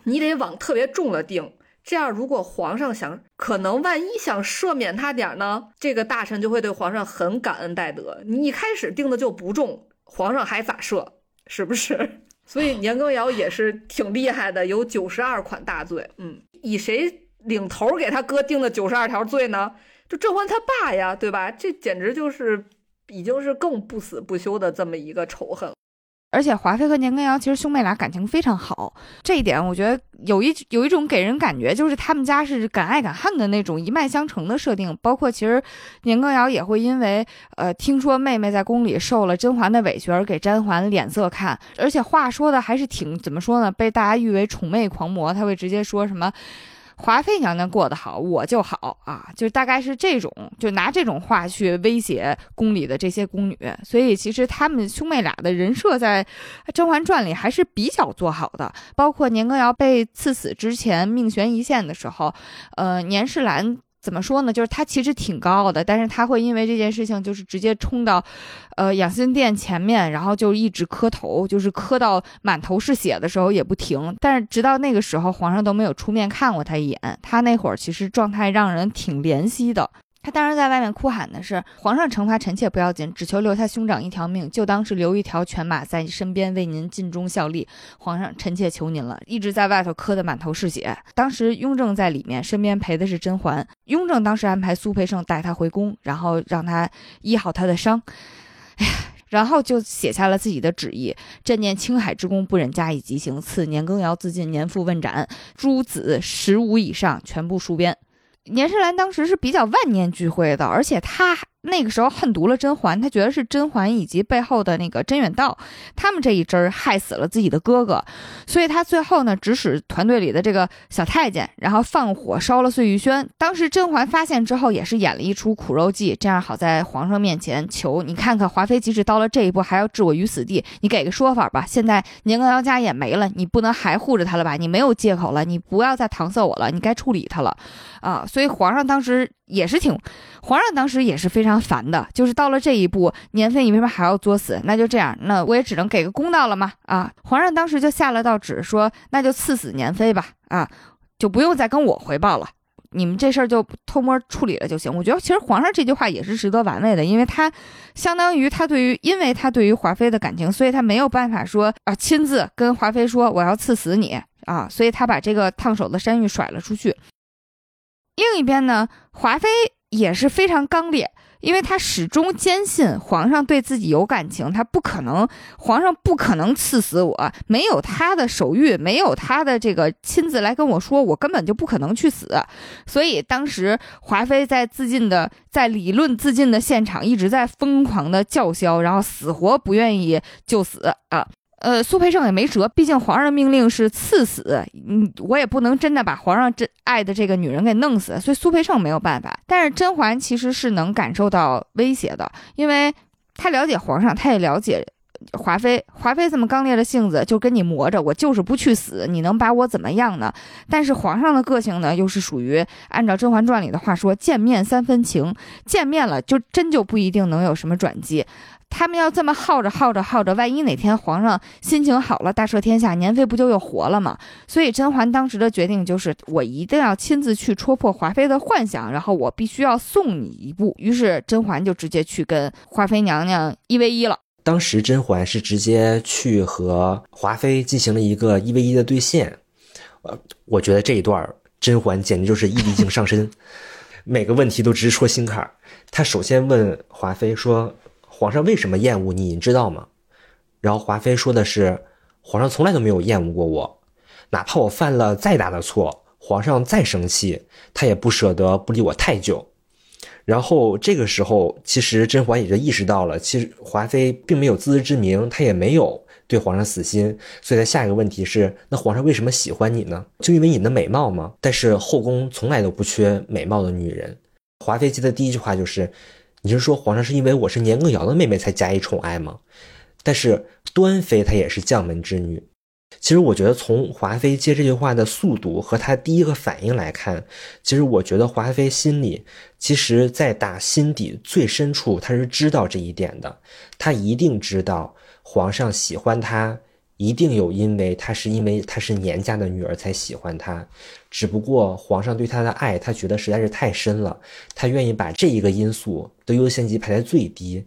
你得往特别重了定，这样如果皇上想，可能万一想赦免他点呢，这个大臣就会对皇上很感恩戴德。你一开始定的就不重，皇上还咋赦？是不是？所以年羹尧也是挺厉害的，有九十二款大罪。嗯，以谁领头给他哥定的九十二条罪呢？就甄嬛他爸呀，对吧？这简直就是已经是更不死不休的这么一个仇恨。而且华妃和年羹尧其实兄妹俩感情非常好，这一点我觉得有一有一种给人感觉就是他们家是敢爱敢恨的那种一脉相承的设定。包括其实年羹尧也会因为呃听说妹妹在宫里受了甄嬛的委屈而给甄嬛脸色看，而且话说的还是挺怎么说呢？被大家誉为宠妹狂魔，他会直接说什么。华妃娘娘过得好，我就好啊，就大概是这种，就拿这种话去威胁宫里的这些宫女，所以其实他们兄妹俩的人设在《甄嬛传》里还是比较做好的。包括年羹尧被赐死之前命悬一线的时候，呃，年世兰。怎么说呢？就是他其实挺高傲的，但是他会因为这件事情，就是直接冲到，呃，养心殿前面，然后就一直磕头，就是磕到满头是血的时候也不停。但是直到那个时候，皇上都没有出面看过他一眼。他那会儿其实状态让人挺怜惜的。他当时在外面哭喊的是：“皇上惩罚臣妾不要紧，只求留下兄长一条命，就当是留一条犬马在身边为您尽忠效力。皇上，臣妾求您了。”一直在外头磕得满头是血。当时雍正在里面，身边陪的是甄嬛。雍正当时安排苏培盛带他回宫，然后让他医好他的伤。哎呀，然后就写下了自己的旨意：朕念青海之功，不忍加以极刑，赐年羹尧自尽，年复问斩。诸子十五以上全部戍边。年世兰当时是比较万念俱灰的，而且他。那个时候恨毒了甄嬛，他觉得是甄嬛以及背后的那个甄远道，他们这一支儿害死了自己的哥哥，所以他最后呢指使团队里的这个小太监，然后放火烧了碎玉轩。当时甄嬛发现之后，也是演了一出苦肉计，这样好在皇上面前求你看看，华妃即使到了这一步还要置我于死地，你给个说法吧。现在年羹尧家也没了，你不能还护着他了吧？你没有借口了，你不要再搪塞我了，你该处理他了啊！所以皇上当时也是挺，皇上当时也是非常。烦的，就是到了这一步，年妃你为什么还要作死？那就这样，那我也只能给个公道了嘛。啊，皇上当时就下了道旨，说那就赐死年妃吧。啊，就不用再跟我回报了，你们这事儿就偷摸处理了就行。我觉得其实皇上这句话也是值得玩味的，因为他相当于他对于，因为他对于华妃的感情，所以他没有办法说啊亲自跟华妃说我要赐死你啊，所以他把这个烫手的山芋甩了出去。另一边呢，华妃也是非常刚烈，因为他始终坚信皇上对自己有感情，他不可能，皇上不可能赐死我，没有他的手谕，没有他的这个亲自来跟我说，我根本就不可能去死。所以当时华妃在自尽的，在理论自尽的现场一直在疯狂的叫嚣，然后死活不愿意就死啊。呃，苏培盛也没辙，毕竟皇上的命令是赐死，嗯，我也不能真的把皇上真爱的这个女人给弄死，所以苏培盛没有办法。但是甄嬛其实是能感受到威胁的，因为她了解皇上，她也了解华妃。华妃这么刚烈的性子，就跟你磨着，我就是不去死，你能把我怎么样呢？但是皇上的个性呢，又是属于按照《甄嬛传》里的话说，见面三分情，见面了就真就不一定能有什么转机。他们要这么耗着耗着耗着，万一哪天皇上心情好了，大赦天下，年妃不就又活了吗？所以甄嬛当时的决定就是，我一定要亲自去戳破华妃的幻想，然后我必须要送你一步。于是甄嬛就直接去跟华妃娘娘一 v 一了。当时甄嬛是直接去和华妃进行了一个一 v 一的对线。呃，我觉得这一段甄嬛简直就是毅力性上身，每个问题都直戳心坎儿。她首先问华妃说。皇上为什么厌恶你？你知道吗？然后华妃说的是，皇上从来都没有厌恶过我，哪怕我犯了再大的错，皇上再生气，他也不舍得不理我太久。然后这个时候，其实甄嬛也就意识到了，其实华妃并没有自知之明，她也没有对皇上死心。所以，她下一个问题是：那皇上为什么喜欢你呢？就因为你的美貌吗？但是后宫从来都不缺美貌的女人。华妃接的第一句话就是。你是说皇上是因为我是年羹尧的妹妹才加以宠爱吗？但是端妃她也是将门之女。其实我觉得从华妃接这句话的速度和她第一个反应来看，其实我觉得华妃心里，其实在打心底最深处，她是知道这一点的。她一定知道皇上喜欢她。一定有，因为她是因为她是年家的女儿才喜欢她，只不过皇上对她的爱，他觉得实在是太深了，他愿意把这一个因素的优先级排在最低。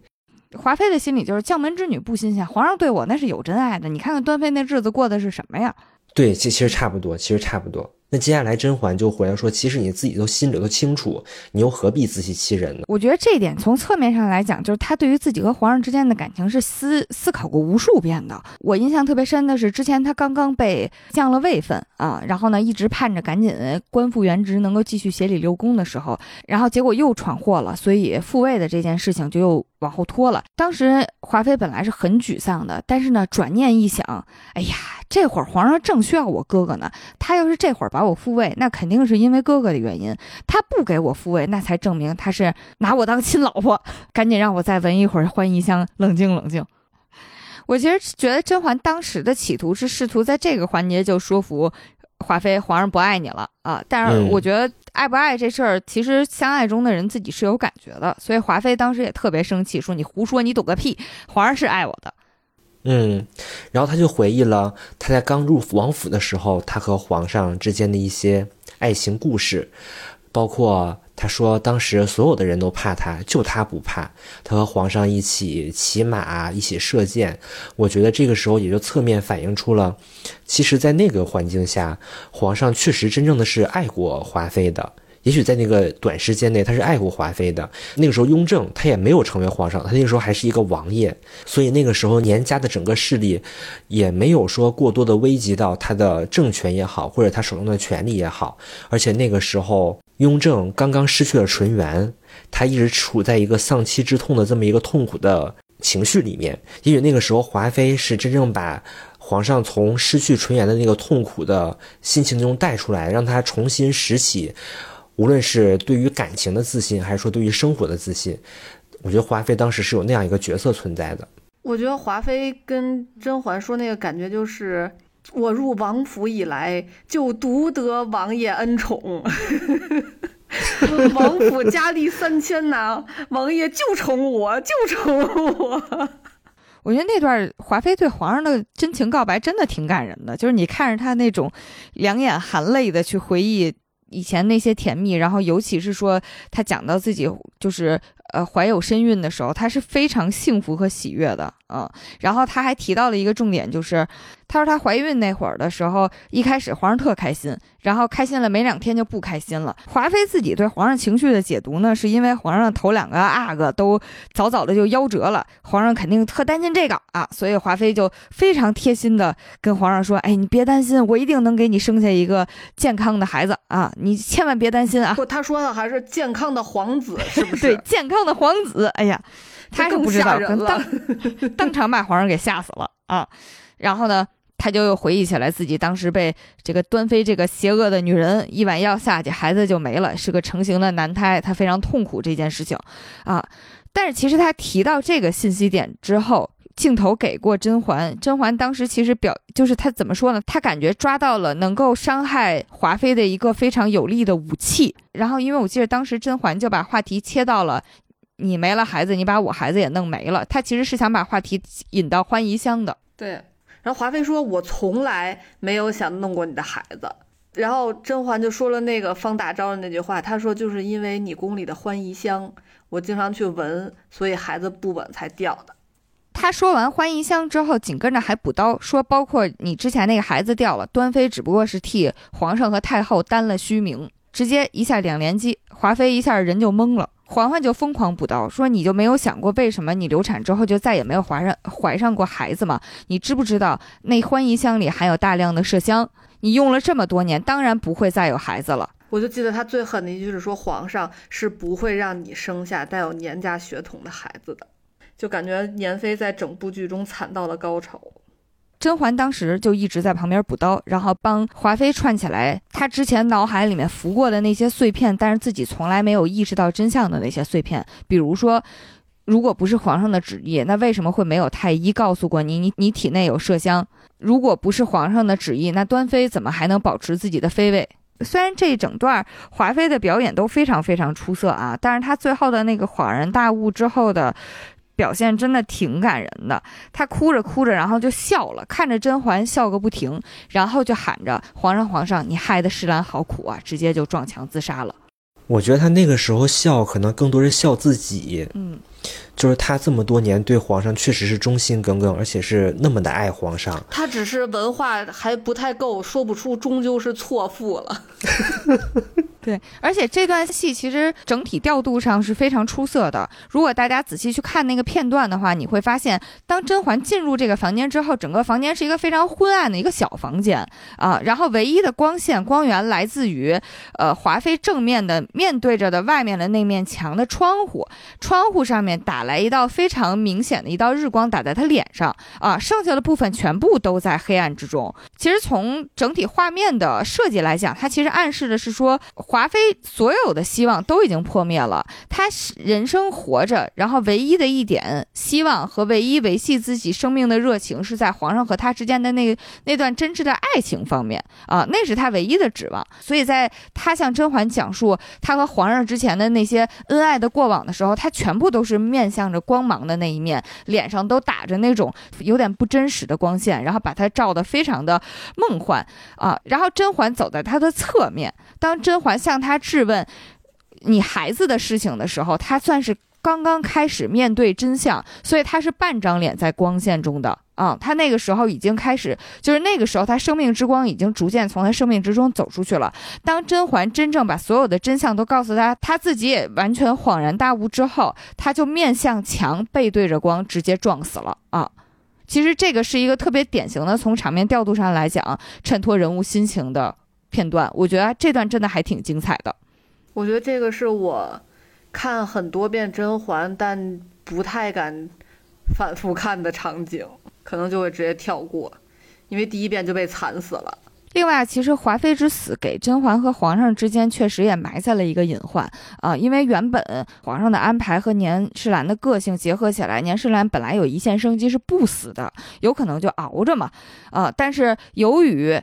华妃的心里就是将门之女不新鲜，皇上对我那是有真爱的。你看看端妃那日子过的是什么呀？对，其其实差不多，其实差不多。那接下来甄嬛就回来说：“其实你自己都心里都清楚，你又何必自欺欺人呢？”我觉得这一点从侧面上来讲，就是她对于自己和皇上之间的感情是思思考过无数遍的。我印象特别深的是，之前她刚刚被降了位分啊，然后呢一直盼着赶紧官复原职，能够继续协理六宫的时候，然后结果又闯祸了，所以复位的这件事情就又往后拖了。当时华妃本来是很沮丧的，但是呢转念一想，哎呀，这会儿皇上正需要我哥哥呢，他要是这会儿把把我复位，那肯定是因为哥哥的原因。他不给我复位，那才证明他是拿我当亲老婆。赶紧让我再闻一会儿欢宜香，冷静冷静。我其实觉得甄嬛当时的企图是试图在这个环节就说服华妃，皇上不爱你了啊。但是我觉得爱不爱这事儿，其实相爱中的人自己是有感觉的。所以华妃当时也特别生气，说你胡说，你懂个屁！皇上是爱我的。嗯，然后他就回忆了他在刚入王府的时候，他和皇上之间的一些爱情故事，包括他说当时所有的人都怕他，就他不怕。他和皇上一起骑马，一起射箭。我觉得这个时候也就侧面反映出了，其实，在那个环境下，皇上确实真正的是爱过华妃的。也许在那个短时间内，他是爱过华妃的。那个时候，雍正他也没有成为皇上，他那个时候还是一个王爷，所以那个时候年家的整个势力也没有说过多的危及到他的政权也好，或者他手中的权力也好。而且那个时候，雍正刚刚失去了纯元，他一直处在一个丧妻之痛的这么一个痛苦的情绪里面。也许那个时候，华妃是真正把皇上从失去纯元的那个痛苦的心情中带出来，让他重新拾起。无论是对于感情的自信，还是说对于生活的自信，我觉得华妃当时是有那样一个角色存在的。我觉得华妃跟甄嬛说那个感觉就是，我入王府以来就独得王爷恩宠。王府佳丽三千呐，王爷就宠我，就宠我。我觉得那段华妃对皇上的真情告白真的挺感人的，就是你看着她那种两眼含泪的去回忆以前那些甜蜜，然后尤其是说他讲到自己就是呃怀有身孕的时候，他是非常幸福和喜悦的嗯。然后他还提到了一个重点，就是她说她怀孕那会儿的时候，一开始皇上特开心。然后开心了没两天就不开心了。华妃自己对皇上情绪的解读呢，是因为皇上头两个阿哥都早早的就夭折了，皇上肯定特担心这个啊，所以华妃就非常贴心的跟皇上说：“哎，你别担心，我一定能给你生下一个健康的孩子啊，你千万别担心啊。”不，他说的还是健康的皇子，是不是？对，健康的皇子。哎呀，他更不知道，当 当场把皇上给吓死了啊。然后呢？他就又回忆起来自己当时被这个端妃这个邪恶的女人一碗药下去，孩子就没了，是个成型的男胎，他非常痛苦这件事情，啊！但是其实他提到这个信息点之后，镜头给过甄嬛，甄嬛当时其实表就是他怎么说呢？他感觉抓到了能够伤害华妃的一个非常有力的武器。然后因为我记得当时甄嬛就把话题切到了你没了孩子，你把我孩子也弄没了。他其实是想把话题引到欢宜香的，对。然后华妃说：“我从来没有想弄过你的孩子。”然后甄嬛就说了那个方大钊的那句话，她说：“就是因为你宫里的欢宜香，我经常去闻，所以孩子不稳才掉的。”她说完欢宜香之后，紧跟着还补刀说：“包括你之前那个孩子掉了，端妃只不过是替皇上和太后担了虚名。”直接一下两连击，华妃一下人就懵了。嬛嬛就疯狂补刀，说：“你就没有想过，为什么你流产之后就再也没有怀上怀上过孩子吗？你知不知道那欢宜香里含有大量的麝香？你用了这么多年，当然不会再有孩子了。”我就记得他最狠的一句是说：“皇上是不会让你生下带有年家血统的孩子的。”就感觉年妃在整部剧中惨到了高潮。甄嬛当时就一直在旁边补刀，然后帮华妃串起来她之前脑海里面浮过的那些碎片，但是自己从来没有意识到真相的那些碎片。比如说，如果不是皇上的旨意，那为什么会没有太医告诉过你，你你体内有麝香？如果不是皇上的旨意，那端妃怎么还能保持自己的妃位？虽然这一整段华妃的表演都非常非常出色啊，但是她最后的那个恍然大悟之后的。表现真的挺感人的，他哭着哭着，然后就笑了，看着甄嬛笑个不停，然后就喊着：“皇上，皇上，你害得世兰好苦啊！”直接就撞墙自杀了。我觉得他那个时候笑，可能更多是笑自己。嗯。就是他这么多年对皇上确实是忠心耿耿，而且是那么的爱皇上。他只是文化还不太够，说不出终究是错付了。对，而且这段戏其实整体调度上是非常出色的。如果大家仔细去看那个片段的话，你会发现，当甄嬛进入这个房间之后，整个房间是一个非常昏暗的一个小房间啊。然后唯一的光线光源来自于，呃，华妃正面的面对着的外面的那面墙的窗户，窗户上面打。来一道非常明显的一道日光打在他脸上啊，剩下的部分全部都在黑暗之中。其实从整体画面的设计来讲，它其实暗示的是说，华妃所有的希望都已经破灭了。她人生活着，然后唯一的一点希望和唯一维系自己生命的热情，是在皇上和她之间的那那段真挚的爱情方面啊，那是她唯一的指望。所以在她向甄嬛讲述她和皇上之前的那些恩爱的过往的时候，她全部都是面向。着光芒的那一面，脸上都打着那种有点不真实的光线，然后把它照得非常的梦幻啊。然后甄嬛走在他的侧面，当甄嬛向他质问你孩子的事情的时候，他算是。刚刚开始面对真相，所以他是半张脸在光线中的啊。他那个时候已经开始，就是那个时候，他生命之光已经逐渐从他生命之中走出去了。当甄嬛真正把所有的真相都告诉他，他自己也完全恍然大悟之后，他就面向墙，背对着光，直接撞死了啊。其实这个是一个特别典型的，从场面调度上来讲，衬托人物心情的片段。我觉得这段真的还挺精彩的。我觉得这个是我。看很多遍甄嬛，但不太敢反复看的场景，可能就会直接跳过，因为第一遍就被惨死了。另外，其实华妃之死给甄嬛和皇上之间确实也埋下了一个隐患啊，因为原本皇上的安排和年世兰的个性结合起来，年世兰本来有一线生机是不死的，有可能就熬着嘛啊，但是由于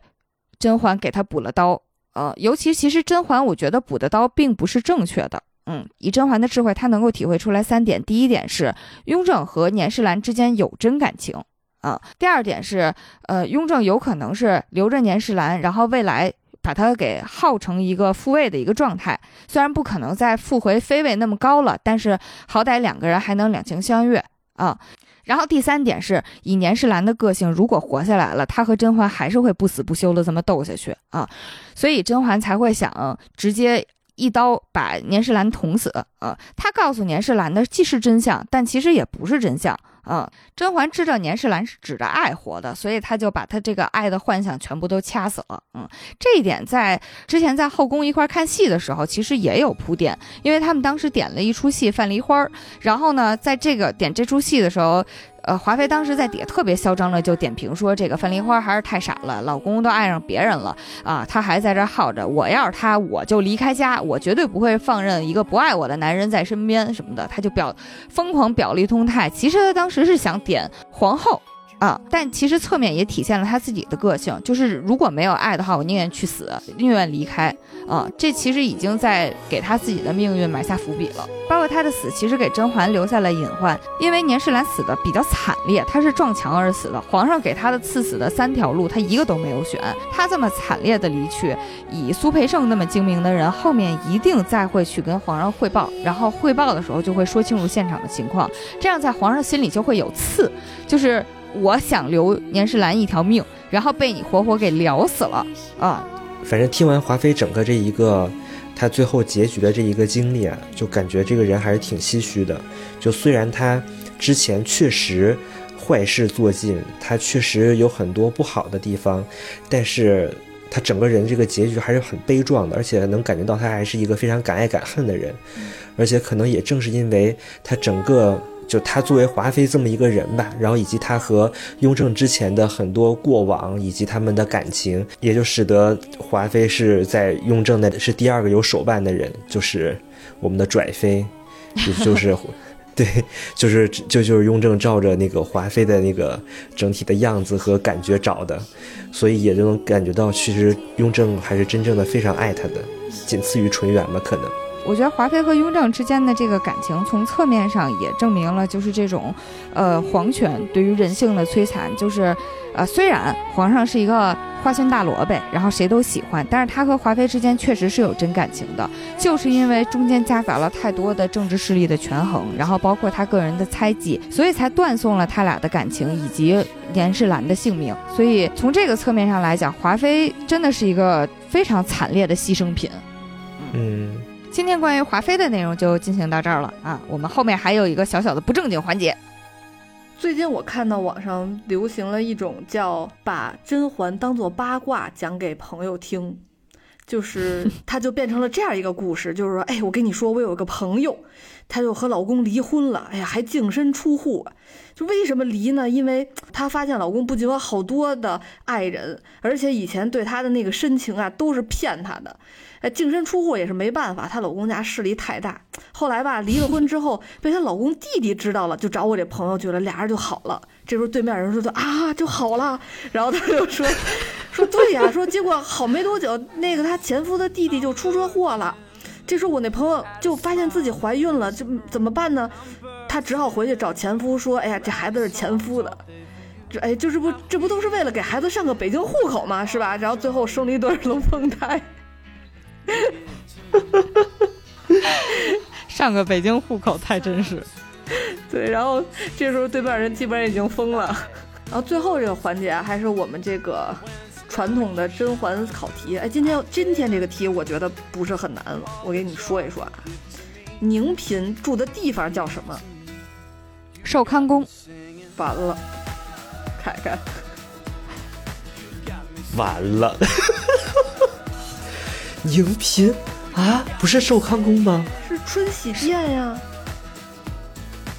甄嬛给他补了刀。呃，尤其其实甄嬛，我觉得补的刀并不是正确的。嗯，以甄嬛的智慧，她能够体会出来三点：第一点是雍正和年世兰之间有真感情啊；第二点是，呃，雍正有可能是留着年世兰，然后未来把他给耗成一个复位的一个状态。虽然不可能再复回妃位那么高了，但是好歹两个人还能两情相悦啊。然后第三点是以年世兰的个性，如果活下来了，他和甄嬛还是会不死不休的这么斗下去啊，所以甄嬛才会想直接。一刀把年世兰捅死，呃，他告诉年世兰的既是真相，但其实也不是真相，啊，甄嬛知道年世兰是指着爱活的，所以他就把他这个爱的幻想全部都掐死了，嗯，这一点在之前在后宫一块看戏的时候，其实也有铺垫，因为他们当时点了一出戏《范梨花》，然后呢，在这个点这出戏的时候。呃，华妃当时在底下特别嚣张的就点评说，这个范梨花还是太傻了，老公都爱上别人了啊，她还在这耗着。我要是她，我就离开家，我绝对不会放任一个不爱我的男人在身边什么的。她就表疯狂表了一通态。其实她当时是想点皇后。啊，但其实侧面也体现了他自己的个性，就是如果没有爱的话，我宁愿去死，宁愿离开。啊，这其实已经在给他自己的命运埋下伏笔了。包括他的死，其实给甄嬛留下了隐患，因为年世兰死的比较惨烈，他是撞墙而死的。皇上给他的赐死的三条路，他一个都没有选。他这么惨烈的离去，以苏培盛那么精明的人，后面一定再会去跟皇上汇报，然后汇报的时候就会说清楚现场的情况，这样在皇上心里就会有刺，就是。我想留年世兰一条命，然后被你活活给聊死了啊！反正听完华妃整个这一个，她最后结局的这一个经历啊，就感觉这个人还是挺唏嘘的。就虽然她之前确实坏事做尽，她确实有很多不好的地方，但是她整个人这个结局还是很悲壮的，而且能感觉到她还是一个非常敢爱敢恨的人，而且可能也正是因为她整个。就她作为华妃这么一个人吧，然后以及她和雍正之前的很多过往，以及他们的感情，也就使得华妃是在雍正的是第二个有手办的人，就是我们的拽妃，就是，对，就是就就是雍正照着那个华妃的那个整体的样子和感觉找的，所以也就能感觉到，其实雍正还是真正的非常爱她的，仅次于纯元吧，可能。我觉得华妃和雍正之间的这个感情，从侧面上也证明了，就是这种，呃，皇权对于人性的摧残。就是，呃，虽然皇上是一个花心大萝卜，然后谁都喜欢，但是他和华妃之间确实是有真感情的，就是因为中间夹杂了太多的政治势力的权衡，然后包括他个人的猜忌，所以才断送了他俩的感情以及年世兰的性命。所以从这个侧面上来讲，华妃真的是一个非常惨烈的牺牲品。嗯。今天关于华妃的内容就进行到这儿了啊！我们后面还有一个小小的不正经环节。最近我看到网上流行了一种叫把甄嬛当做八卦讲给朋友听，就是它就变成了这样一个故事，就是说，哎，我跟你说，我有个朋友，她就和老公离婚了，哎呀，还净身出户。就为什么离呢？因为她发现老公不仅有好多的爱人，而且以前对她的那个深情啊，都是骗她的。哎，净身出户也是没办法，她老公家势力太大。后来吧，离了婚之后，被她老公弟弟知道了，就找我这朋友去了，俩人就好了。这时候对面人说：“啊，就好了。”然后他就说：“ 说对呀，说结果好没多久，那个她前夫的弟弟就出车祸了。这时候我那朋友就发现自己怀孕了，就怎么办呢？”她只好回去找前夫说：“哎呀，这孩子是前夫的，这哎，就是不，这不都是为了给孩子上个北京户口吗？是吧？然后最后生了一对龙凤胎，上个北京户口太真实。对，然后这时候对面人基本上已经疯了。然后最后这个环节还是我们这个传统的甄嬛考题。哎，今天今天这个题我觉得不是很难，我给你说一说啊。宁嫔住的地方叫什么？寿康宫，完了，凯凯，完了，宁嫔啊，不是寿康宫吗？是春喜殿呀。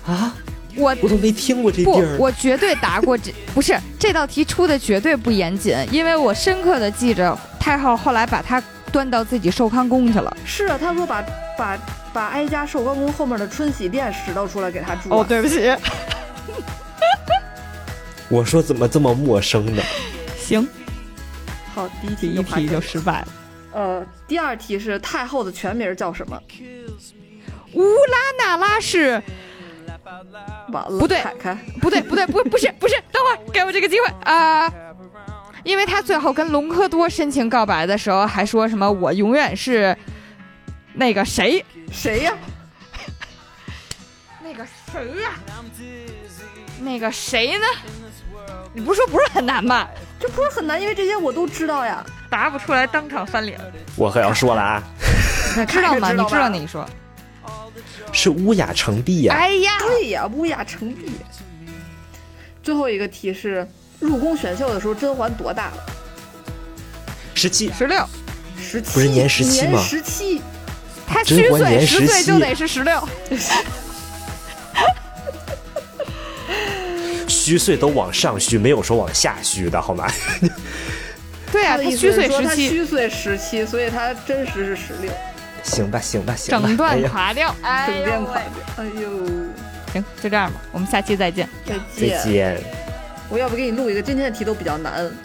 啊，我我都没听过这地儿。我绝对答过这，不是这道题出的绝对不严谨，因为我深刻的记着太后后来把他端到自己寿康宫去了。是啊，他说把把。把哀家寿康宫后面的春喜殿拾掇出来给他住。哦，对不起。我说怎么这么陌生呢？行，好，第一题一题就失败了。呃，第二题是太后的全名叫什么？乌拉那拉氏，完了，不对凯凯，不对不对不不是不是，等会儿给我这个机会啊、因为他最后跟隆科多深情告白的时候，还说什么我永远是那个谁，谁呀？那个谁呀、那个谁呢？你不是说不是很难吗？这不是很难，因为这些我都知道呀。答不出来，当场翻脸。我可要说了啊，知道吗？知道吧你知道那一说？是乌雅成璧呀、哎呀，对呀，乌雅成璧。最后一个题是入宫选秀的时候，甄嬛多大了？十七，十六，十七，不是年17年吗十七，他虚岁，十岁就得是十六。虚岁都往上虚，没有说往下虚的好吗？对啊，他虚岁十七，虚岁十七，所以他真实是十六，行吧，行吧，行吧。整段垮掉。哎整段垮掉。哎呦，行，就这样吧，我们下期再见。再再见。我要不给你录一个，今天的题都比较难。